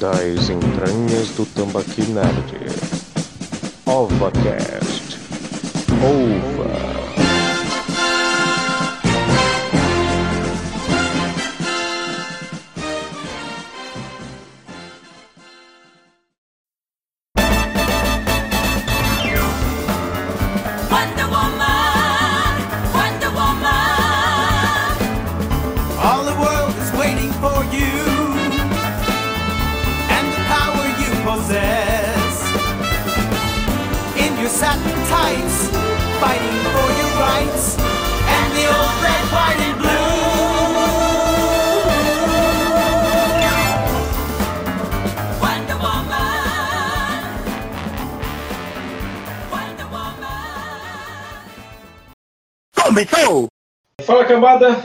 das entranhas do Tambaqui Nerd. OvaCast. Ova. Fala cambada,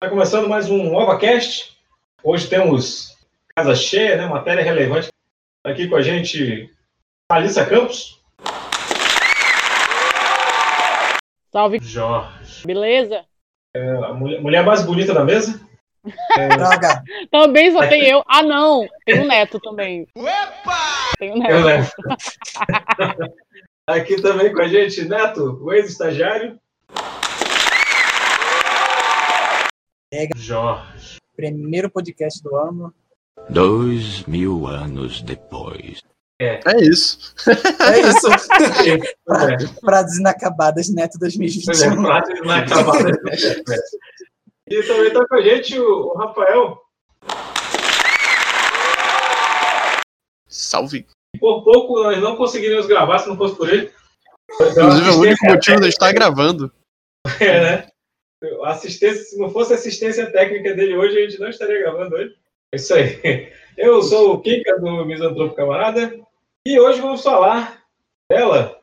tá começando mais um OvaCast. Hoje temos casa cheia, né? Matéria relevante. Tá aqui com a gente Alissa Campos. Salve, Jorge. beleza? A mulher, mulher mais bonita da mesa. Droga! Também só tem eu. Ah, não! Tem um neto também. Tem um Eu neto. levo. Aqui também com a gente Neto, o ex-estagiário. Jorge. primeiro podcast do ano. Dois mil anos depois. É isso. É isso. Pois é, Frases inacabadas, Neto pois é, 2021. prática não é acabada. E também tá com a gente o, o Rafael. Salve. Por pouco nós não conseguiríamos gravar se não fosse por ele. Inclusive, é o único motivo de estar gravando. É, né? Assistência, se não fosse a assistência técnica dele hoje, a gente não estaria gravando hoje. É isso aí. Eu sou o Kika do Misantropo Camarada e hoje vamos falar dela,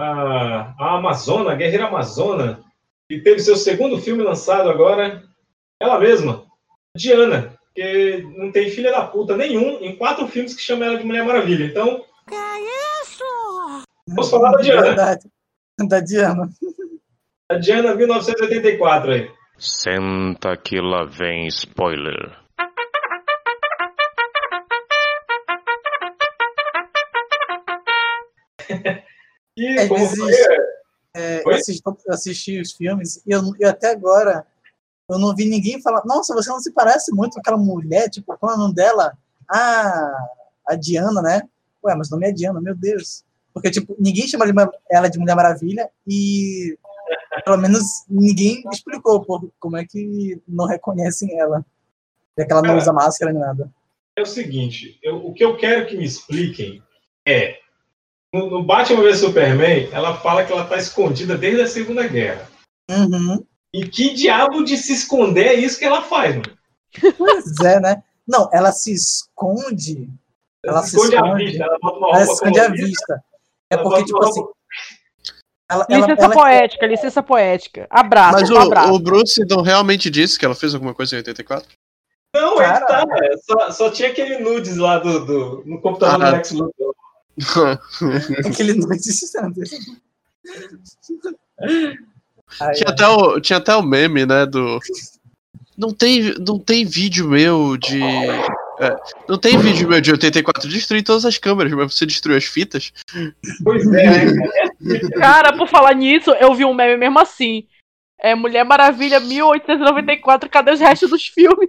a, a Amazona, a Guerreira Amazona, que teve seu segundo filme lançado agora, ela mesma, Diana, que não tem filha da puta nenhum em quatro filmes que chamam ela de Mulher Maravilha. Então, vamos falar da Diana. Verdade. Da Diana. A Diana 1984 aí. Senta que lá vem spoiler. E Às como foi, é, É, eu assisti, eu assisti os filmes e eu, eu até agora eu não vi ninguém falar, nossa, você não se parece muito com aquela mulher, tipo, qual é o nome dela? Ah, a Diana, né? Ué, mas o nome é Diana, meu Deus. Porque, tipo, ninguém chama ela de Mulher Maravilha e pelo menos ninguém explicou pô, como é que não reconhecem ela. Já que ela não usa máscara nem nada. é o seguinte, eu- o que eu quero que me expliquem é, no, no Batman vs Superman, ela fala que ela tá escondida desde a Segunda Guerra. Uhum. E que diabo de se esconder é isso que ela faz, mano? Pois é, né? Não, ela se esconde. Ela se esconde a esconde. vista, ela bota uma Ela se esconde à colorida, vista. É ela porque, tipo assim, ela, ela, Licença ela, poética, licença poética. Abraço, Mas um o, abraço. o Bruce então realmente disse que ela fez alguma coisa em 84? Não, é que tá, é, só, só tinha aquele nudes lá do, do- no computador Ah. do Lex Luthor. aquele tanto. Aí, tinha, até o, tinha até o meme, né, do... Não tem, não tem vídeo meu de... é, não tem vídeo meu de 84. Destruí todas as câmeras, mas você destruiu as fitas? Pois é, né, cara? Por falar nisso, eu vi um meme mesmo assim. É Mulher Maravilha 1894, cadê os restos dos filmes?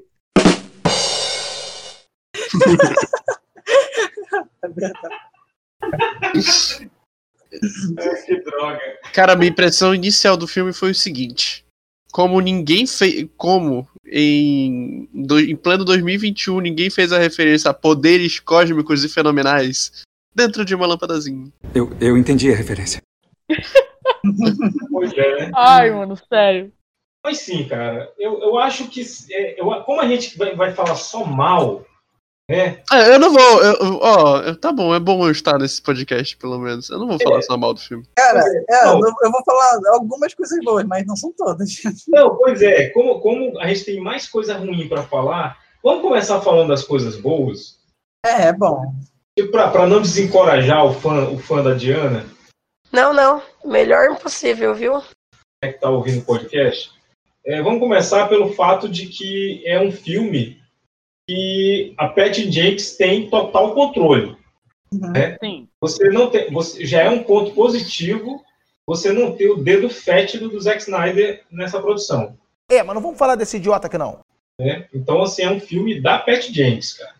é que droga. Cara, a minha impressão inicial do filme foi o seguinte. Como ninguém fez. Como em, do- em pleno 2021 ninguém fez a referência a poderes cósmicos e fenomenais dentro de uma lâmpadazinha. Eu, eu entendi a referência. Pois é, né? Ai, mano, sério. Mas sim, cara, eu, eu acho que é, eu- como a gente vai, vai falar só mal, né? É, eu não vou. eu- Ó, tá bom, é bom eu estar nesse podcast, pelo menos. Eu não vou falar só mal do filme. Cara, é, Não. eu, eu vou falar algumas coisas boas, mas não são todas. Não, pois é, como, como a gente tem mais coisa ruim para falar, vamos começar falando das coisas boas, É, é bom. para não desencorajar o fã, o fã da Diana, Não, não. Melhor impossível, viu? né, que está ouvindo o podcast. É, vamos começar pelo fato de que é um filme que a Pat Jenkins tem total controle. Uhum. né? Sim. Você não tem, você, já é um ponto positivo você não ter o dedo fétido do Zack Snyder nessa produção. É, mas não vamos falar desse idiota aqui não. né? Então, assim, é um filme da Pat Jenkins, cara.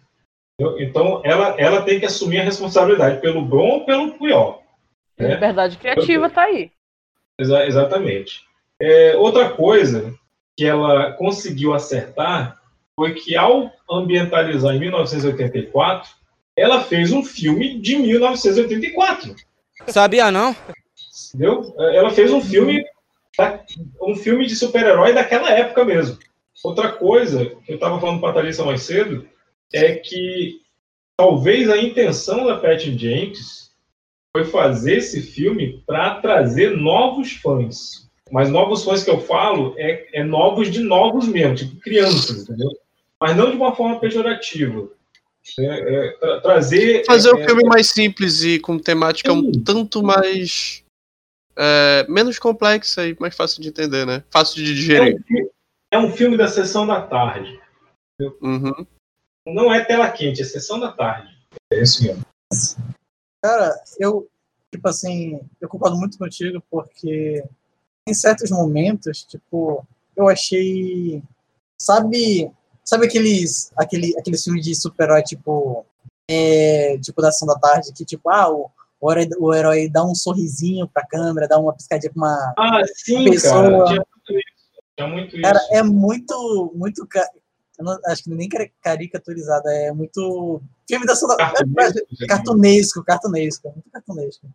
Entendeu? Então, ela, ela tem que assumir a responsabilidade pelo bom ou pelo pior. né? Liberdade criativa tá aí. Exa- exatamente. É, outra coisa que ela conseguiu acertar foi que, ao ambientalizar em 1984, ela fez um filme de 1984. Sabia não? Entendeu? Ela fez um filme, um filme de super-herói daquela época mesmo. Outra coisa que eu estava falando para a Thalissa mais cedo é que talvez a intenção da Pat Jenkins foi fazer esse filme para trazer novos fãs. Mas novos fãs que eu falo é, é novos de novos mesmo, tipo crianças, entendeu? Mas não de uma forma pejorativa. É, é, tra- trazer. Fazer é, um filme mais simples e com temática um tanto mais. é, menos complexa e mais fácil de entender, né? Fácil de é, digerir. um, fi- é um filme da sessão da tarde. Uhum. Não é tela quente, é sessão da tarde. É isso mesmo. Cara, eu, tipo assim, eu concordo muito contigo, porque em certos momentos, tipo, eu achei. Sabe. Sabe aqueles. Aquele, aqueles filmes de super-herói, tipo. É, tipo, da Ação da Tarde, que, tipo, ah, o, o, herói, o herói dá um sorrisinho pra câmera, dá uma piscadinha pra uma Ah, sim, pessoa. cara. Tinha muito isso. Cara, é muito. muito não- acho que nem cari- caricaturizado, é muito. Filme da Ação da Cartunesco, Cartunesco, cartunesco, muito cartunesco.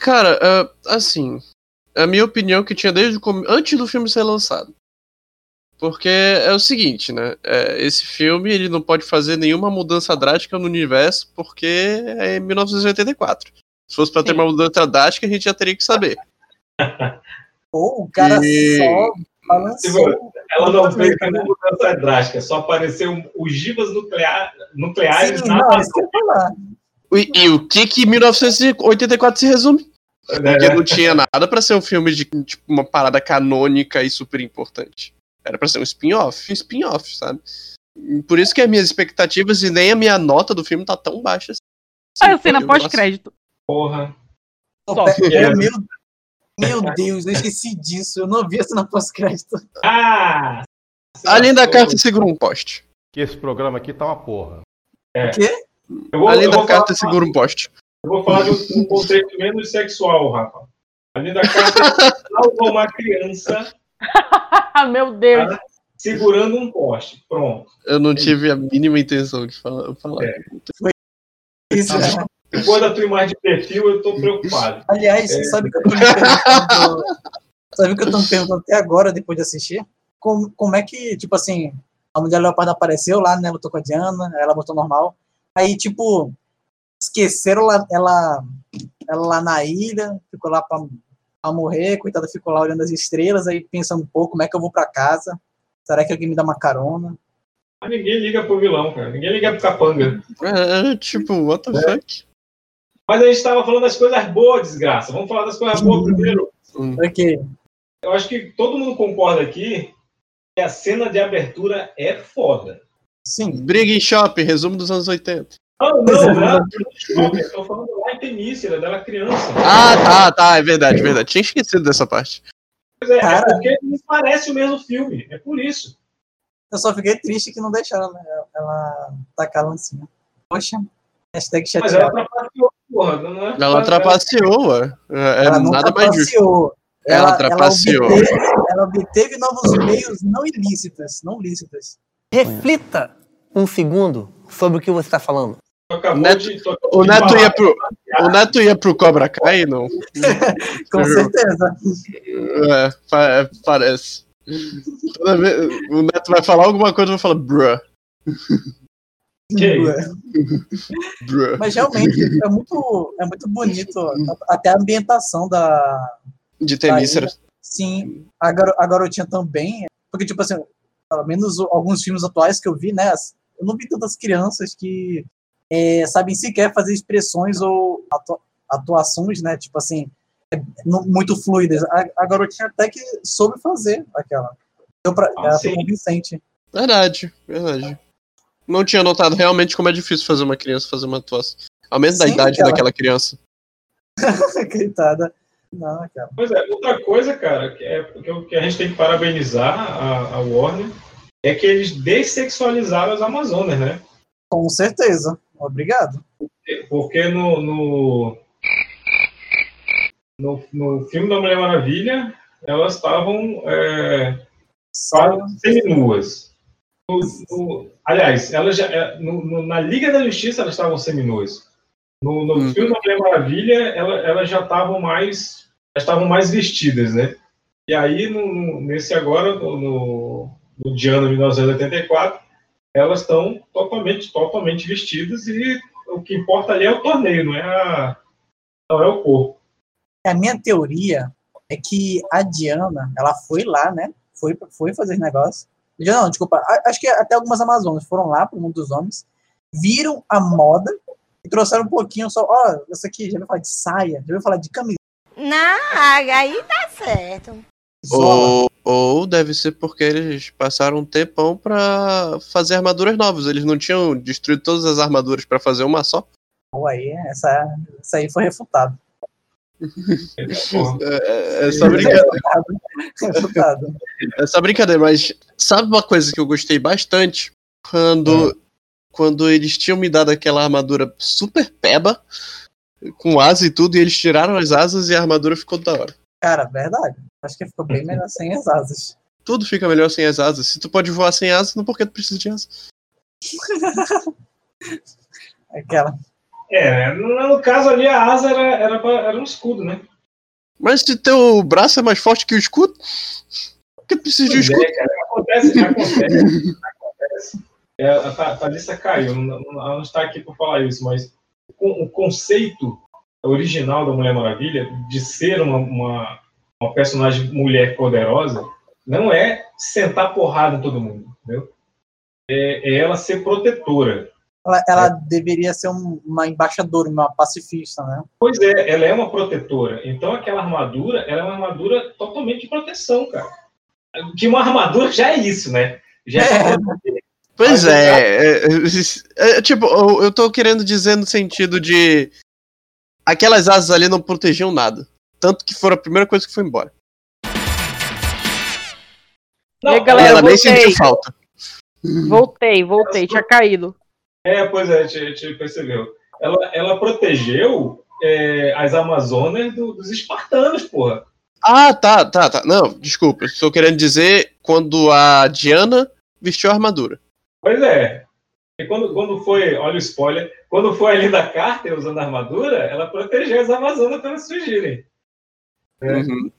Cara, ah, assim, a minha opinião que tinha desde o come... antes do filme ser lançado. Porque é o seguinte, né? é, esse filme ele não pode fazer nenhuma mudança drástica no universo porque é em 1984. Se fosse pra ter uma mudança drástica, a gente já teria que saber. Ou o cara E- só balançou. Ela não fez nenhuma mudança drástica, só apareceu ogivas nuclear, nucleares Sim, na não, é isso que eu ia falar. E, e o que que 1984 se resume? É. Porque não tinha nada pra ser um filme de tipo, uma parada canônica e super importante. Era pra ser um spin-off, um spin-off, sabe? Por isso que as minhas expectativas e nem a minha nota do filme tá tão baixa assim. Ah, eu sei, na Eu pós-crédito. Porra. Só. é, meu, meu Deus, eu esqueci disso. Eu não vi essa na pós-crédito. Ah! Além da carta segura um poste. Que esse programa aqui tá uma porra. É. O quê? Vou, Além da carta falar, segura um poste. eu vou falar de um, um conceito menos sexual, Rafa. Além da carta salva uma criança meu Deus. tá, segurando um poste. Pronto. Eu não tive a mínima intenção de falar. falar. É. Isso, né? Depois da tua imagem de perfil, eu tô preocupado. Aliás, É. sabe que eu tô me perguntando. sabe que eu tô me perguntando até agora, depois de assistir? Como, como é que, tipo assim, a mulher leopardo apareceu lá, né? Lutou com a Diana, ela botou normal. Aí, tipo, esqueceram ela, ela, ela lá na ilha, ficou lá pra, pra morrer, coitada, ficou lá olhando as estrelas, aí pensando, pô, como é que eu vou pra casa? Será que alguém me dá uma carona? Mas ninguém liga pro vilão, cara. Ninguém liga pro capanga. É, tipo, what the fuck? Mas a gente tava falando das coisas boas, desgraça. Vamos falar das coisas boas primeiro. Hum. Ok. Eu acho que todo mundo concorda aqui que a cena de abertura é foda. Sim. Briga em shopping, resumo dos anos 80. Não, não, não. Eu tô falando lá em Temícera, dela criança. Ah, tá, tá, é verdade, verdade. Tinha esquecido dessa parte. Pois é, Cara. é porque não parece o mesmo filme. É por isso. Eu só fiquei triste que não deixaram né, ela tacar a lancinha. Poxa, hashtag Mas ela trapaceou, porra. Não é Ela trapaceou, ué. É, Ela não nada mais justo. trapaceou. Ela trapaceou. Ela obteve, ela obteve novos meios não ilícitos, não lícitos. Reflita um segundo sobre o que você está falando. Neto- de- O Neto ia pro, o Neto ia pro Cobra Kai, não? Com certeza. É, pa- é, parece. Toda vez, o Neto vai falar alguma coisa, eu vou falar, bruh, Que bruh. Mas realmente é muito, é muito bonito. Até a ambientação da. De Temícera. Sim, a, garo- a garotinha também. Porque, tipo assim, pelo menos alguns filmes atuais que eu vi, né? Eu não vi tantas crianças que é, sabem sequer fazer expressões ou atua- atuações, né? Tipo assim, é, muito fluidas. A, a garotinha até que soube fazer aquela. Deu pra, Ah, ela sim. foi convincente. Verdade, verdade. Não tinha notado realmente como é difícil fazer uma criança fazer uma atuação. Ao menos da idade cara. daquela criança. Coitada. Não, cara. Pois é, outra coisa, cara, que, é, que, eu- que a gente tem que parabenizar a, a Warner é que eles dessexualizaram as Amazonas, né? Com certeza. Obrigado. Porque no, no, no, no filme da Mulher Maravilha, elas estavam é, quase seminuas. No- no- aliás, elas já, é, no- no- na Liga da Justiça elas estavam seminuas. No, no filme da Mulher Maravilha, ela- elas já estavam mais, estavam mais vestidas, né? E aí, no, no- nesse agora, no, no, no de ano 1984, elas estão totalmente, totalmente vestidas e o que importa ali é o torneio, não é, a, não é o corpo. A minha teoria é que a Diana, ela foi lá, né? Foi, foi fazer negócio. Já não, desculpa. Acho que até algumas Amazonas foram lá pro mundo dos homens, viram a moda e trouxeram um pouquinho só. Ó, isso aqui, já ouviu falar de saia, já ouviu falar de camisa. Não, aí tá certo. Ou, ou deve ser porque eles passaram um tempão pra fazer armaduras novas. Eles não tinham destruído todas as armaduras pra fazer uma só. Pô, aí, essa, essa aí foi refutado. É, é só brincadeira. É só brincadeira, mas sabe uma coisa que eu gostei bastante? Quando, quando eles tinham me dado aquela armadura super peba, com asa e tudo, e eles tiraram as asas e a armadura ficou da hora. Cara, verdade. Acho que ficou bem melhor sem as asas. Tudo fica melhor sem as asas. Se tu pode voar sem asas, não porque tu precisa de asas. Aquela. É, no, caso ali a asa era, era, pra- era um escudo, né? Mas se teu braço é mais forte que o escudo, por que tu precisa de um Pois escudo? é, cara, acontece, acontece, acontece. É, a Tha- Thalissa caiu, não, não- ela não está aqui para falar isso, mas o, o conceito original da Mulher Maravilha de ser uma, uma, uma personagem mulher poderosa não é sentar porrada em todo mundo, entendeu? É, é ela ser protetora. Ela, ela deveria ser um- uma embaixadora, uma pacifista, né? Pois é, ela é uma protetora. Então aquela armadura, ela é uma armadura totalmente de proteção, cara. Que uma armadura já é isso, né? Já é, Pois é, é, é, é, tipo, eu, eu tô querendo dizer no sentido de aquelas asas ali não protegiam nada. Tanto que foram a primeira coisa que foi embora. e aí, galera, ela nem voltei. sentiu falta. Voltei, voltei, tinha caído. É, pois é, a gente, a gente percebeu. Ela, ela protegeu é, as Amazonas do- dos espartanos, porra. Ah, tá, tá, tá. Não, desculpa. Estou querendo dizer quando a Diana vestiu a armadura. Pois é. E quando, quando foi, olha o spoiler, quando foi a Linda Carter usando a armadura, ela protegeu as Amazonas para elas fugirem. É. Uhum.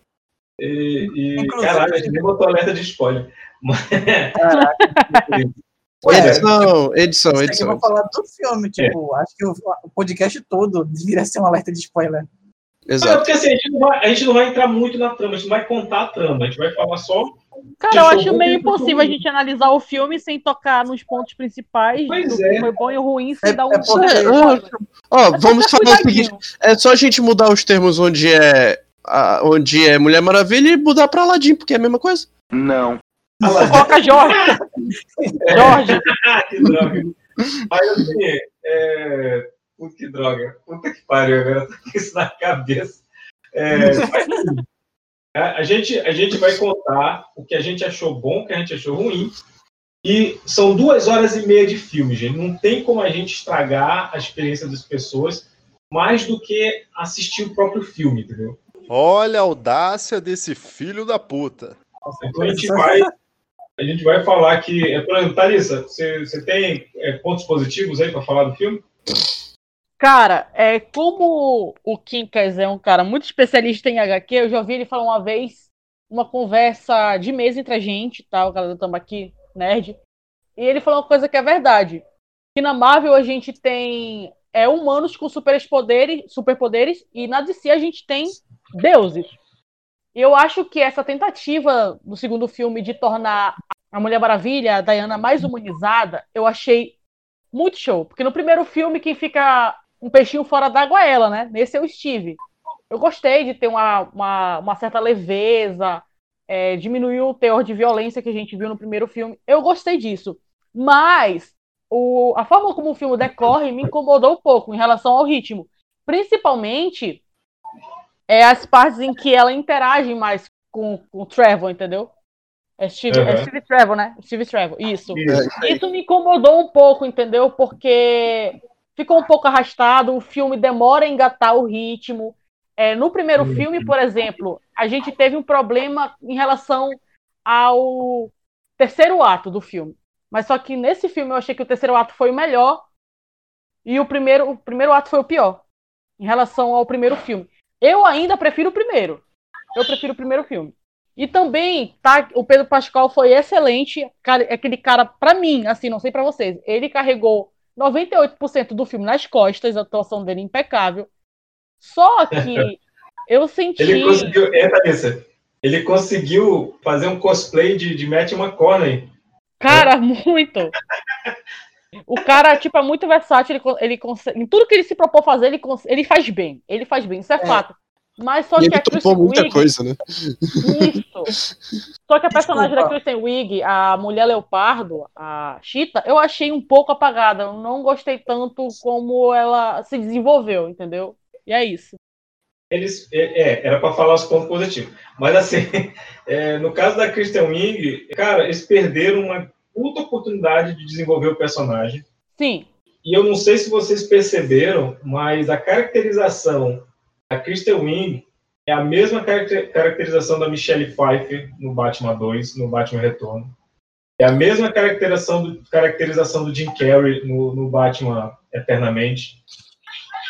E, e Inclusive- caralho, a gente nem botou alerta de spoiler. Mas- edição, edição, Isso aqui eu edição. vou falar do filme, tipo, acho que o, o podcast todo deveria ser um alerta de spoiler. Mas é porque assim, a gente, não vai, a gente não vai entrar muito na trama, a gente não vai contar a trama, a gente vai falar só. Cara, eu acho meio impossível a gente analisar o filme sem tocar nos pontos principais Pois do é. que foi bom e ruim, sem dar um. É, ó, vamos falar o seguinte: é só a gente mudar os termos onde é, a- onde é Mulher Maravilha e mudar pra Aladdin, porque é a mesma coisa. Não. Coloca Jorge. Jorge. que droga. Aí assim, é... Puta que droga. Puta que pariu, agora eu tô com isso na cabeça. É, mas, assim, a, a gente, a gente vai contar o que a gente achou bom, o que a gente achou ruim. E são duas horas e meia de filme, gente. Não tem como a gente estragar a experiência das pessoas mais do que assistir o próprio filme, entendeu? Olha a audácia desse filho da puta. Então a gente vai, a gente vai falar que. É, Thalissa, você, você tem é, pontos positivos aí para falar do filme? Cara, é, como o Quincas é um cara muito especialista em HQ, eu já ouvi ele falar uma vez, uma conversa de mesa entre a gente, tá? O cara do Tambaqui, nerd. E ele falou uma coisa que é verdade. Que na Marvel a gente tem é, humanos com superpoderes, superpoderes e na DC a gente tem deuses. Eu acho que essa tentativa do segundo filme de tornar a Mulher Maravilha, a Diana, mais humanizada, eu achei muito show. Porque no primeiro filme, quem fica um peixinho fora d'água é ela, né? Nesse é o Steve. Eu gostei de ter uma, uma, uma certa leveza, é, diminuiu o teor de violência que a gente viu no primeiro filme. Eu gostei disso. Mas o, a forma como o filme decorre me incomodou um pouco em relação ao ritmo. Principalmente é, as partes em que ela interage mais com, com o Trevor, entendeu? É Steve, é Uhum. Steve Trevor, né? Steve Trevor. Isso. Isso me incomodou um pouco, entendeu? Porque ficou um pouco arrastado, o filme demora a engatar o ritmo. É, no primeiro Uhum. filme, por exemplo, a gente teve um problema em relação ao terceiro ato do filme. Mas só que nesse filme eu achei que o terceiro ato foi o melhor e o primeiro, o primeiro ato foi o pior em relação ao primeiro filme. Eu ainda prefiro o primeiro. Eu prefiro o primeiro filme. E também, tá, o Pedro Pascal foi excelente, cara, aquele cara pra mim, assim, não sei pra vocês, ele carregou 98% do filme nas costas, a atuação dele é impecável. Só que eu senti Ele conseguiu, é, Thalissa, ele conseguiu fazer um cosplay de, de Matt McConaughey. Cara, muito. O cara, tipo, é muito versátil. Ele, ele consegue. Em tudo que ele se propôs fazer, ele, ele faz bem. Ele faz bem, isso é, fato. Mas só E que ele a Kristen topou muita Wiig- coisa, né? Isso. Só que a personagem da Kristen Wiig, a mulher leopardo, a Cheetah, eu achei um pouco apagada. Eu não gostei tanto como ela se desenvolveu, entendeu? E é isso. Eles, é, é, era para falar os pontos positivos. Mas assim, é, no caso da Kristen Wiig, cara, eles perderam uma puta oportunidade de desenvolver o personagem. Sim. E eu não sei se vocês perceberam, mas a caracterização da Kristen Wiig é a mesma caracter- caracterização da Michelle Pfeiffer no Batman 2, no Batman Retorno. É a mesma caracterização do, caracterização do Jim Carrey no, no Batman Eternamente.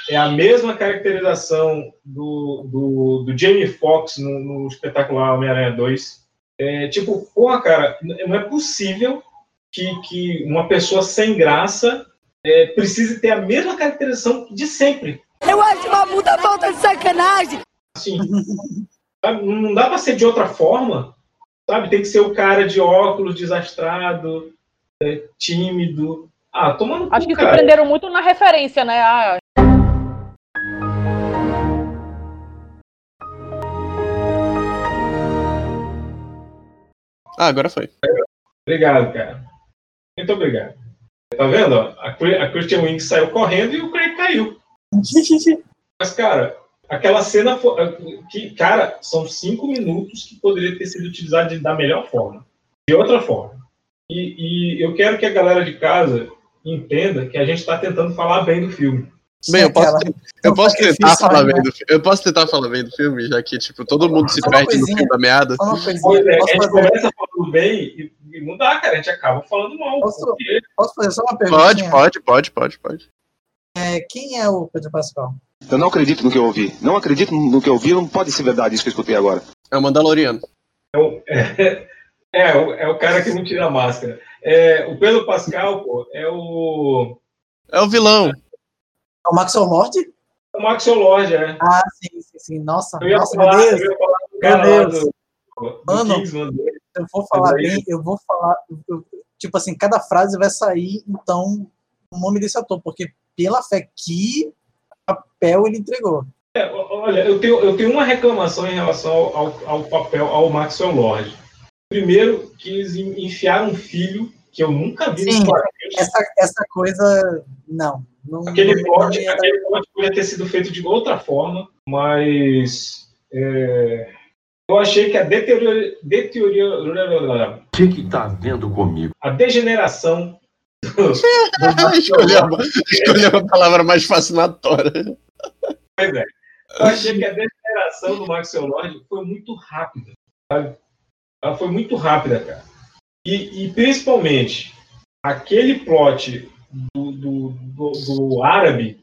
É a mesma caracterização do, do, do Jamie Foxx no, no espetacular Homem-Aranha 2. É, tipo, porra, cara, não é possível que, que uma pessoa sem graça é, precise ter a mesma caracterização de sempre. Eu acho uma puta falta de sacanagem. Assim, não dá pra ser de outra forma, sabe? Tem que ser o cara de óculos, desastrado, é, tímido. Ah, toma no Acho cu, que se cara. prenderam muito na referência, né? Ah, Ah, agora foi. Obrigado, cara. Muito obrigado. Tá vendo? A, a Christian Wing saiu correndo e o Craig caiu. Mas, cara, aquela cena foi. Que, cara, são cinco minutos que poderia ter sido utilizado de- da melhor forma. De outra forma. E, e eu quero que a galera de casa entenda que a gente está tentando falar bem do filme. Bem, eu posso, eu posso tentar falar né? bem do filme. Eu posso tentar falar bem do filme, já que, tipo, todo mundo se perde no fim da meada. Pois é, a gente fazer, começa falando bem e, e não dá, cara. A gente acaba falando mal. Posso- porque- posso fazer só uma Pode, perguntinha? pode, pode, pode, pode. É, quem é o Pedro Pascal? Eu não acredito no que eu ouvi. Não acredito no que eu ouvi, não pode ser verdade isso que eu escutei agora. É o Mandaloriano. É o, é, é o, é o cara que não tira a máscara. É, o Pedro Pascal, pô, é o. É o vilão. É o Maxwell Lord? É o Maxwell Lord, é. Ah, sim, sim, sim. Nossa, Eu ia nossa, falar, meu eu Deus. ia falar do cara do, do Mano, dele. Eu vou falar bem, eu vou falar. eu- tipo assim, cada frase vai sair, então, o nome desse ator, porque pela fé que papel ele entregou. É, olha, eu tenho, eu tenho uma reclamação em relação ao, ao, ao papel, ao Maxwell Lord. Primeiro, que eles en- enfiaram um filho que eu nunca vi Sim, essa, essa coisa. Não. não Aquele não- plot, não ia dar- aquele plot podia ter sido feito de outra forma, mas é, eu achei que a deteriora, deteriora, O que que tá vendo comigo? a degeneração do, escolheu, a- escolheu a palavra mais fascinatória. Pois é. Eu achei que a degeneração do Maxwell Lord foi muito rápida. Sabe? Ela foi muito rápida, cara. E, e principalmente, aquele plot do, do, do, do árabe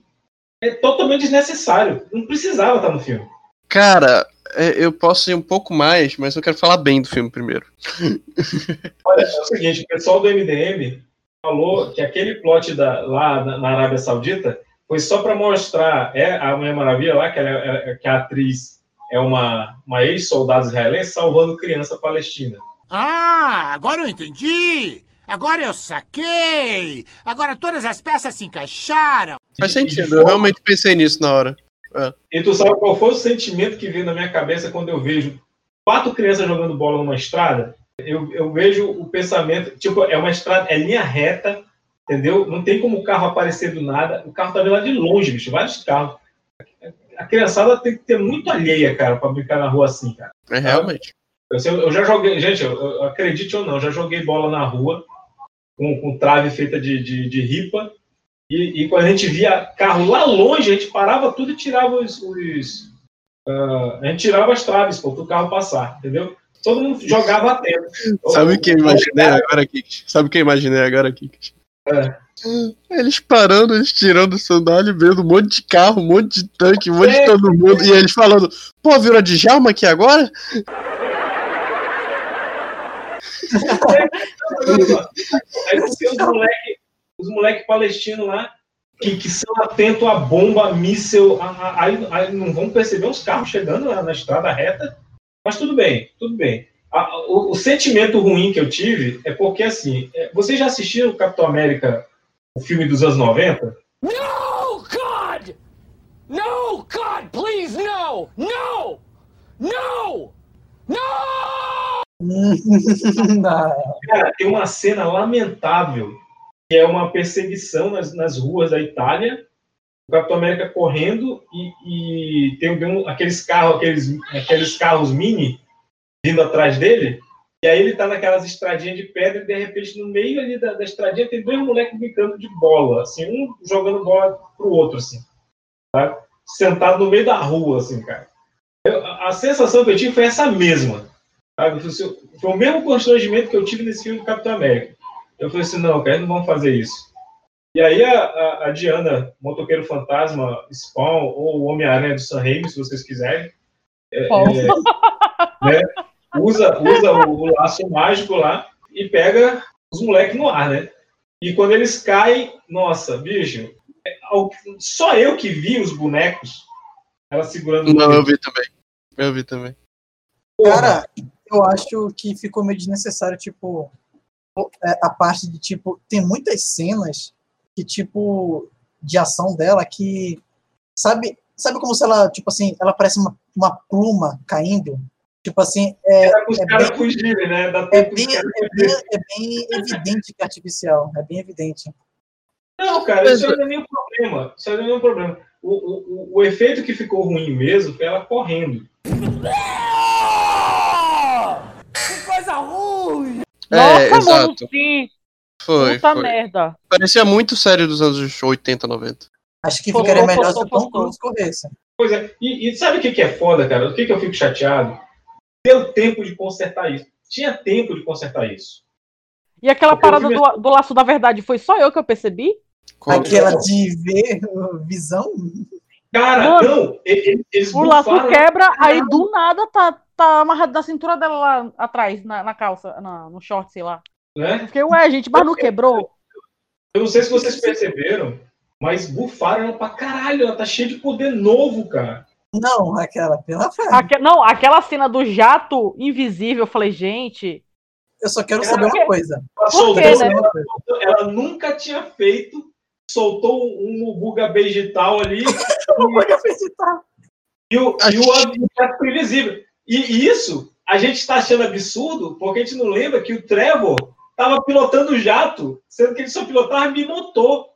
é totalmente desnecessário. Não precisava estar no filme. Cara, é, eu posso ir um pouco mais, mas eu quero falar bem do filme primeiro. Olha, é o seguinte, o pessoal do MDM falou que aquele plot da, lá na, na Arábia Saudita foi só para mostrar é, a Mulher Maravilha lá, que, ela é- é- que a atriz é uma, uma ex-soldado israelense salvando criança palestina. Ah, agora eu entendi! Agora eu saquei! Agora todas as peças se encaixaram! Faz sentido, eu realmente pensei nisso na hora. É. E tu sabe qual foi o sentimento que veio na minha cabeça quando eu vejo quatro crianças jogando bola numa estrada? Eu, eu vejo o pensamento, tipo, é uma estrada, é linha reta, entendeu? Não tem como o carro aparecer do nada. O carro tá vindo lá de longe, bicho, vários carros. A criançada tem que ter muito alheia, cara, pra brincar na rua assim, cara. É realmente. Eu, eu já joguei, gente, eu, eu- acredite ou não, já joguei bola na rua com, com trave feita de, de, de ripa. E, e quando a gente via carro lá longe, a gente parava tudo e tirava os. os, ah, a gente tirava as traves para o carro passar, entendeu? Todo mundo jogava atento. Sabe o que eu imaginei agora, Kik? Sabe o que eu imaginei agora, Kik? É. Eles parando, eles tirando sandália, vendo um monte de carro, um monte de tanque, um monte de todo mundo. E eles falando, pô, virou de Djalma aqui agora? Aí você os moleques os moleque palestinos lá, que, que são atentos a bomba, a míssel, a- a- aí, aí não vão perceber os carros chegando lá na estrada reta, mas tudo bem, tudo bem. A- o, o sentimento ruim que eu tive é porque, assim, é, vocês já assistiram o Capitão América, o filme dos anos 90? No, God! No, God, please, no! No! No! Cara, tem uma cena lamentável, que é uma perseguição nas, nas ruas da Itália, Capitão América correndo e, e tem um- aqueles carros, aqueles, aqueles carros mini vindo atrás dele, e aí ele tá naquelas estradinhas de pedra e de repente no meio ali da, da estradinha tem dois moleques brincando de bola, assim, um jogando bola pro outro, assim, tá? Sentado no meio da rua, assim, cara. Eu- a sensação que eu tive foi essa mesma. Sabe? Foi Foi o mesmo constrangimento que eu tive nesse filme do Capitão América. Eu falei assim, não, cara, não vamos fazer isso. E aí a, a- a Diana, Motoqueiro Fantasma, Spawn, ou o Homem-Aranha do Sam Raimi, se vocês quiserem, é, é, né, usa, usa o, o laço mágico lá e pega os moleques no ar, né? E quando eles caem, nossa, bicho, é, só eu que vi os bonecos, ela segurando Não, eu vi também. Eu vi também. Cara, eu acho que ficou meio desnecessário, tipo, é, a parte de, tipo, tem muitas cenas que, tipo, de ação dela que, sabe, sabe como se ela, tipo assim, ela parece uma, uma pluma caindo? Tipo assim, é, para os é caras bem, fugirem, né? É, bem, é, bem, é bem evidente que é artificial, é bem evidente. Não, cara, isso não é nenhum problema. Isso não é nenhum problema. O, o, o- efeito que ficou ruim mesmo foi ela correndo. Que coisa ruim! É, Nossa, mano, exato. sim. Foi, Puta foi. merda. Parecia muito sério dos anos 80, 90. Acho que ficaria melhor se o Tom. Cruise corresse. Pois é. E, e sabe o que, que é foda, cara? O que, que eu fico chateado? Deu tempo de consertar isso. Tinha tempo de consertar isso. E aquela Porque parada filme do, do laço da verdade foi só eu que eu percebi? Aquela de ver uh, visão. Cara, Mano, não. Eles O laço quebra, aí do nada tá, tá amarrado na cintura dela lá atrás, na, na calça, na- no short, sei lá. Né? Eu fiquei, ué, gente, mas não quebrou? Eu não sei se vocês perceberam, mas bufaram ela pra caralho. Ela tá cheia de poder novo, cara. Não, aquela, pela fé. Aque- não, aquela cena do jato invisível, eu falei, gente. Eu só quero saber uma coisa. Ela, Por soltou, quê, né? ela, ela nunca tinha feito. Soltou um buga vegetal ali. E o, e o foi invisível. E, e isso a gente está achando absurdo porque a gente não lembra que o Trevor estava pilotando o jato, sendo que ele só pilotava bimotor.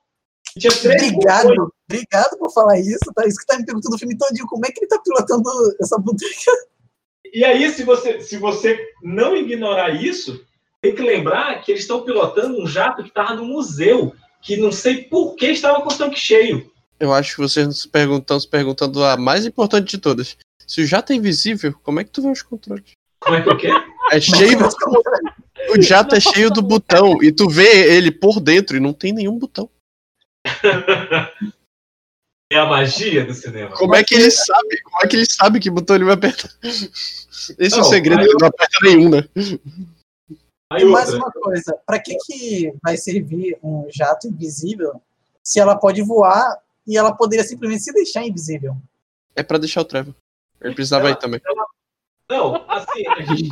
E Tinha três motores. Obrigado, obrigado por falar isso. Tá? Isso que tá me perguntando o filme todinho. Como é que ele tá pilotando essa boteca? E aí, se você, se você não ignorar isso, tem que lembrar que eles estão pilotando um jato que estava no museu, que não sei por que estava com o tanque cheio. Eu acho que vocês se perguntam, se perguntando a mais importante de todas. Se o jato é invisível, como é que tu vê os controles? Como é que é o quê? É cheio. O jato é cheio do botão e tu vê ele por dentro e não tem nenhum botão. É a magia do cinema. Como é que ele sabe? Como é que ele sabe que botão ele vai apertar? Esse é o Não, segredo, ele não aperta nenhum, né? Aí E mais uma coisa. Pra que, que vai servir um jato invisível se ela pode voar e ela poderia simplesmente se deixar invisível? É pra deixar o Trevor. Ele precisava ir também. Não, assim, a gente,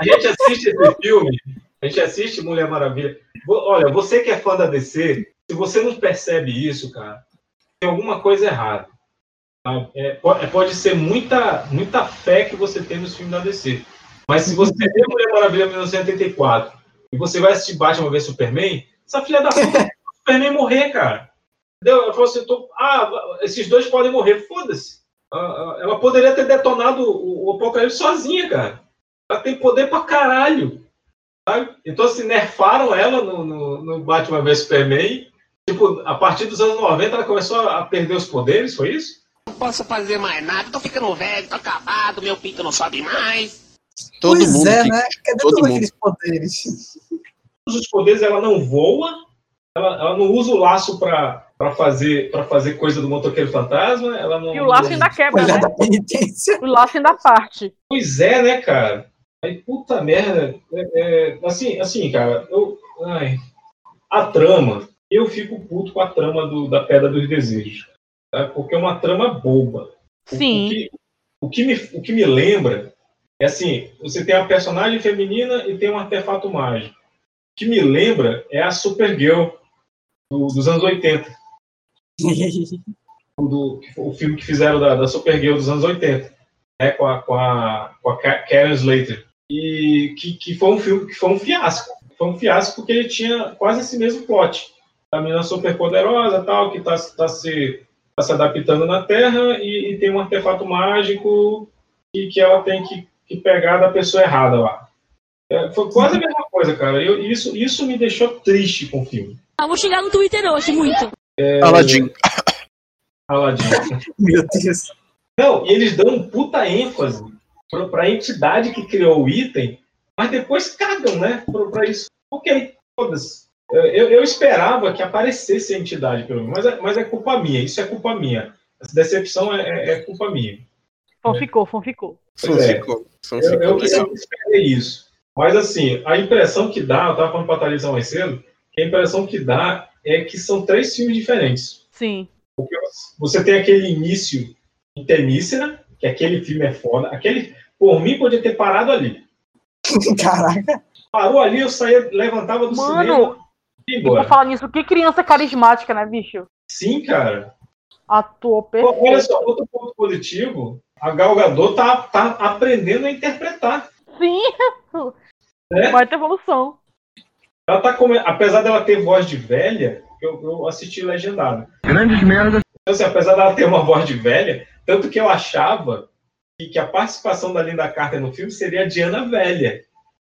a gente assiste esse filme, a gente assiste Mulher Maravilha. Olha, você que é fã da DC, se você não percebe isso, cara, tem alguma coisa errada. tá? É, é, pode ser muita, muita fé que você tem nos filmes da DC. Mas se você vê Mulher Maravilha 1984 e você vai assistir Batman vs Superman, Essa filha da puta Superman morrer, cara. Ela falou assim: tô, ah, esses dois podem morrer. Foda-se. Ah, ah, Ela poderia ter detonado o, Apocalipse sozinha, cara. Ela tem poder pra caralho. Sabe? Então, assim, nerfaram ela no, no, no Batman vs Superman. Tipo, a partir dos anos 90 ela começou a perder os poderes, foi isso? Não posso fazer mais nada, tô ficando velho, tô acabado, meu pinto não sobe mais. Todo pois mundo é, né? Cadê todo todos mundo. aqueles poderes? Todos os poderes ela não voa, ela, ela não usa o laço pra, pra, fazer, pra fazer coisa do motoqueiro fantasma, ela não. E o laço ainda quebra, né? O laço ainda parte. Pois é, né, cara? Aí, puta merda. É, é, assim, assim, cara, eu. Ai, a trama, eu fico puto com a trama do, da Pedra dos Desejos. tá? Porque é uma trama boba. Sim. O que, me, o que me lembra é assim: você tem a personagem feminina e tem um artefato mágico. O que me lembra é a Supergirl do, dos anos 80. do, o filme que fizeram da, da Supergirl dos anos 80, né, com a, com a, com a Ka- Karen Slater. E que, que foi um filme que foi um fiasco. Foi um fiasco porque ele tinha quase esse mesmo plot. A menina super poderosa, tal, que está tá se, tá se adaptando na Terra e, e tem um artefato mágico que, que ela tem que, que pegar da pessoa errada lá. É, foi quase a mesma coisa, cara. Eu, isso, isso me deixou triste com o filme. Ah, vou chegar no Twitter hoje, muito. É, Aladdin. Aladdin. Meu Deus. Não, e eles dão um puta ênfase pro- pra entidade que criou o item, mas depois cagam, né? Pro- Pra isso. Ok, foda-se. Eu, eu esperava que aparecesse a entidade, pelo menos, mas é, mas é culpa minha, isso é culpa minha. Essa decepção é, é- é culpa minha. Fonficou, fonficou. Pois é. Ficou. Eu, eu, eu esperei isso. Mas assim, a impressão que dá, eu tava falando pra Thalissa mais cedo, a impressão que dá é que são três filmes diferentes. Sim. Porque você tem aquele início em Temícera, que aquele filme é foda. Aquele, por mim, podia ter parado ali. Caraca. Parou ali, eu saía, levantava do Mano, cinema e ia Vou falar nisso, que criança carismática, né, bicho? Sim, cara. Atuou Pô, perfeito. Olha só, outro ponto positivo, a Gal Gadot tá, tá aprendendo a interpretar. Sim. Né? Vai ter evolução. Ela tá come... Apesar dela ter voz de velha, eu, eu assisti legendado. Grandes merdas. Então, assim, apesar dela ter uma voz de velha, tanto que eu achava que, que a participação da Linda Carter no filme seria a Diana velha,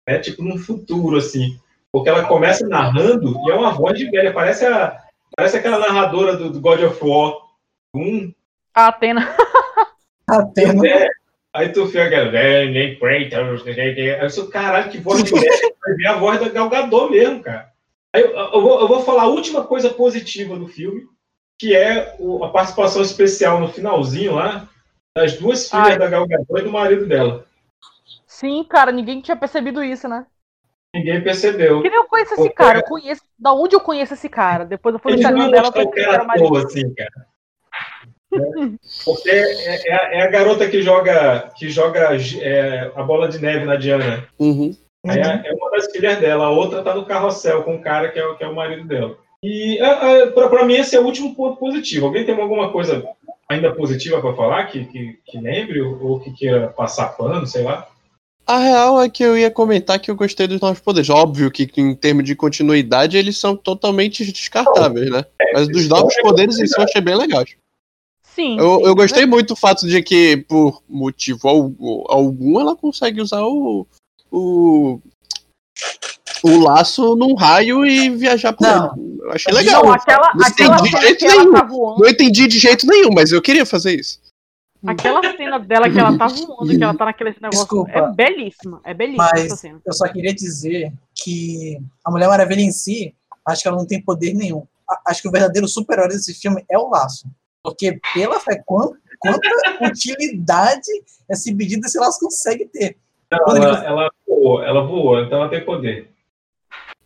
né? Tipo, num futuro, assim. Porque ela começa narrando e é uma voz de velha, parece, a, parece aquela narradora do, do God of War. Um, A Atena. Atena. é, aí tu fica, "É, nem quê." Aí eu sou, caralho, que voz de velha. Vai ver a voz da Gal Gadot mesmo, cara. Aí eu, eu vou, eu vou falar a última coisa positiva do filme, que é o- a participação especial no finalzinho lá, das duas filhas Ai. da Gal Gadot e do marido dela. Sim, cara, ninguém tinha percebido isso, né? Ninguém percebeu. Que nem eu conheço esse cara, eu conheço. Da onde eu conheço esse cara? Depois eu fui no Instagram dela, o que cara à marido. assim, cara. Né? Porque é, é a- é a garota que joga, que joga é, a bola de neve na Diana. Uhum. Aí é, é uma das filhas dela, a outra tá no carrossel com o cara que é, o- que é o marido dela. E é, é, pra, pra mim esse é o último ponto positivo. Alguém tem alguma coisa ainda positiva pra falar que, que, que lembre ou, ou que queira passar pano, sei lá? A real é que eu ia comentar que eu gostei dos novos poderes. Óbvio que em termos de continuidade eles são totalmente descartáveis, né? Mas dos novos poderes em si eu achei bem legais. Sim. Eu, sim, eu gostei né? muito do fato de que, por motivo al- algum, ela consegue usar o. o. o laço num raio e viajar por Não. ele. Eu achei legal. Não, aquela, Não aquela entendi de jeito nenhum. tá. Não entendi de jeito nenhum, mas eu queria fazer isso. Aquela cena dela que ela tá voando, que ela tá naquele negócio. Desculpa. É belíssima. É belíssima essa cena. eu só queria dizer que a Mulher Maravilha em si, acho que ela não tem poder nenhum. Acho que o verdadeiro super-herói desse filme é o laço. Porque pela fé, quanta, quanta utilidade esse pedido desse laço consegue ter. Não, Quando ele ela, ela voou, ela voou, então ela tem poder.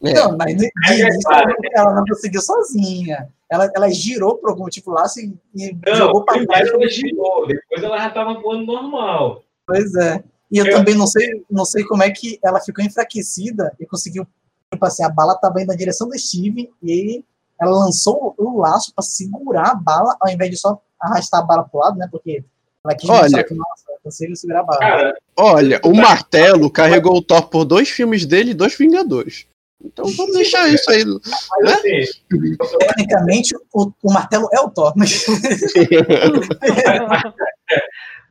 É. Não, mas no É início ela, não- ela conseguiu sozinha. Ela, ela girou por algum motivo lá e, e Não, jogou pra trás. ela girou, depois ela já tava voando normal. Pois é. E eu Eu- também não sei, não sei como é que ela ficou enfraquecida e conseguiu. Tipo assim, a bala estava indo na direção do Steve e ela lançou o, laço para segurar a bala, ao invés de só arrastar a bala pro lado, né? Porque ela quis Olha. que, nossa, eu consigo segurar a bala. Cara, Olha, o martelo carregou o Thor por dois filmes dele e dois Vingadores. Então vamos deixar isso aí. Mas assim, Tecnicamente, o, o martelo é o Thor, mas.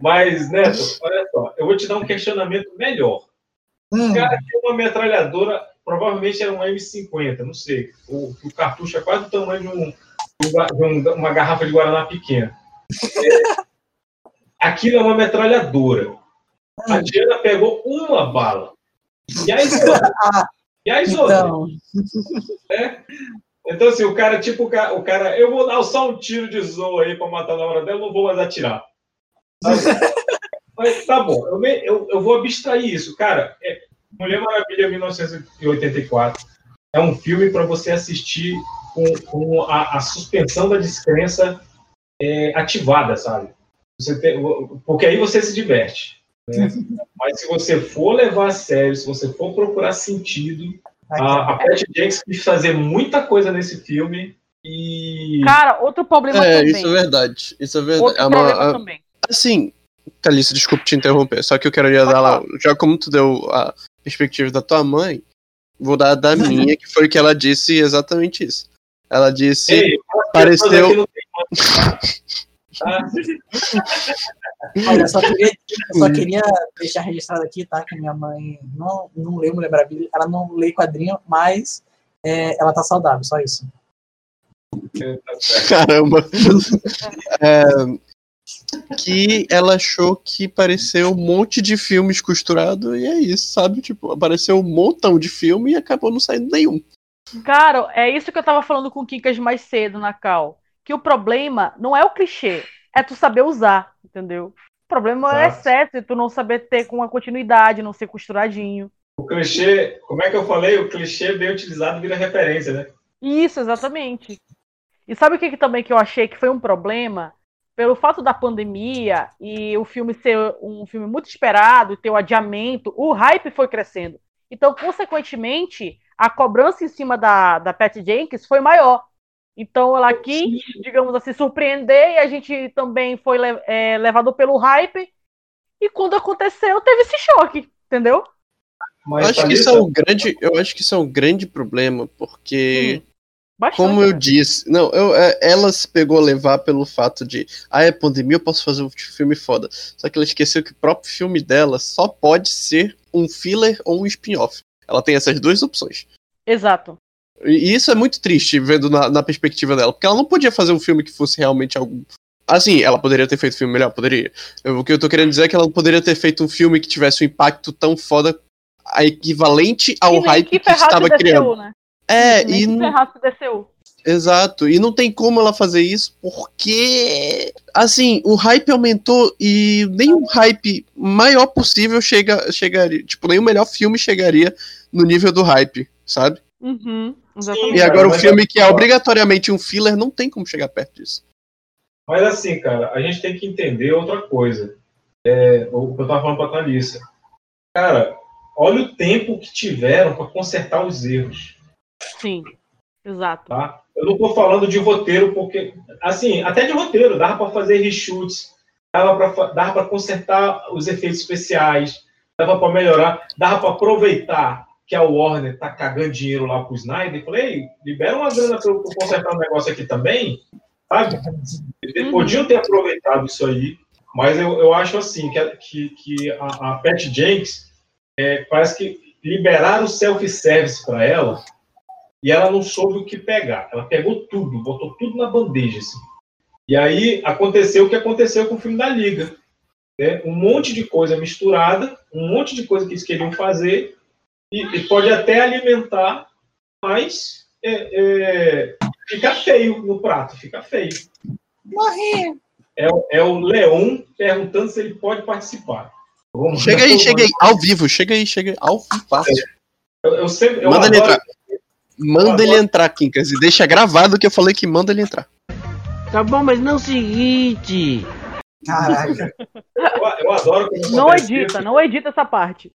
Mas, Neto, olha só, eu vou te dar um questionamento melhor. Hum. O cara tem uma metralhadora, provavelmente era um M50, não sei. O, o cartucho é quase o tamanho de, um, de um- de um- uma garrafa de Guaraná pequena. É, aquilo é uma metralhadora. A Diana pegou uma bala. E outras? E outras? Então, né? Então, assim, o cara, tipo, o cara, o cara, eu vou dar só um tiro de zoa aí pra matar na hora dela, não vou mais atirar. Sabe? Mas tá bom, eu, me- eu, eu vou abstrair isso. Cara, é- Mulher Maravilha 1984 é um filme para você assistir com, com a, a suspensão da descrença é, ativada, sabe? Você tem- porque aí você se diverte. né? Mas se você for levar a sério, se você for procurar sentido, a, a Patty Jenkins quis fazer muita coisa nesse filme e. Cara, outro problema É, também. isso é verdade. Isso é verdade. Outro É uma- problema a- também. Assim, Thalissa, desculpa te interromper, só que eu queria dar lá, já como tu deu a perspectiva da tua mãe, vou dar a da minha, que foi que ela disse exatamente isso. Ela disse, Ei, pareceu... Olha, só queria, eu só queria deixar registrado aqui, tá? Que minha mãe não, não lê Mulher Maravilha, ela não lê quadrinho, mas é, ela tá saudável, só isso. Caramba. É, que ela achou que pareceu um monte de filmes costurado e é isso, sabe? Tipo, apareceu um montão de filme e acabou não saindo nenhum. Cara, é isso que eu tava falando com o Kikas mais cedo na Cal. Que o problema não é o clichê, é tu saber usar, entendeu? O problema é excesso e tu não saber ter com uma continuidade, não ser costuradinho. O clichê, como é que eu falei? O clichê bem utilizado vira referência, né? Isso, exatamente. E sabe o que, que também que eu achei que foi um problema? Pelo fato da pandemia e o filme ser um filme muito esperado, ter o adiamento, o hype foi crescendo. Então, consequentemente, a cobrança em cima da, da Patty Jenkins foi maior. Então, ela quis, digamos assim, surpreender e a gente também foi é, levado pelo hype. E quando aconteceu, teve esse choque, entendeu? eu acho que isso é um grande, eu acho que isso é um grande problema, porque como eu disse, não, eu, é, ela se pegou a levar pelo fato de, ah, é pandemia, eu posso fazer um filme foda. Só que ela esqueceu que o próprio filme dela só pode ser um filler ou um spin-off. Ela tem essas duas opções. Exato. E isso é muito triste, vendo na, na perspectiva dela, porque ela não podia fazer um filme que fosse realmente algo. Assim, ela poderia ter feito um filme melhor, poderia. Eu- o que eu tô querendo dizer é que ela não poderia ter feito um filme que tivesse um impacto tão foda, equivalente ao hype que, ferrasse estava criando. né? É, e não- DCU. Exato, e não tem como ela fazer isso porque, assim, o hype aumentou e nem o hype maior possível chega, chegaria, tipo, nem o melhor filme chegaria no nível do hype, sabe? Uhum, exatamente. E agora o filme é- que é obrigatoriamente um filler não tem como chegar perto disso. Mas assim, cara, a gente tem que entender outra coisa. É, o que eu tava falando pra Thalissa. Cara, olha o tempo que tiveram para consertar os erros. Sim, exato. Tá? Eu não tô falando de roteiro, porque, assim, até de roteiro, dava para fazer reshoots, dava para consertar os efeitos especiais, dava para melhorar, dava para aproveitar que a Warner tá cagando dinheiro lá pro Snyder. Falei, "Ei, libera uma grana para eu consertar um negócio aqui também, sabe? Eles podiam ter aproveitado isso aí, mas eu, eu acho assim, que, a- que, que a, a Pat Jenks é, parece que liberaram o self-service para ela e ela não soube o que pegar. Ela pegou tudo, botou tudo na bandeja. Assim. E aí aconteceu o que aconteceu com o filme da Liga. né? Um monte de coisa misturada, um monte de coisa que eles queriam fazer, e, e pode até alimentar, mas é, é, fica feio no prato, fica feio. Morri! É, o- é o Leon perguntando se ele pode participar. Vamos- Chega aí, chega aí, ao vivo, chega aí, chega aí, ao vivo. fácil. Eu, eu sempre, eu Manda adoro- entrar. Manda ele entrar, Kinkas, e deixa gravado que eu falei que manda ele entrar. Tá bom, mas não é o seguinte. Caraca. Eu, eu adoro quando Não edita, isso. não edita essa parte.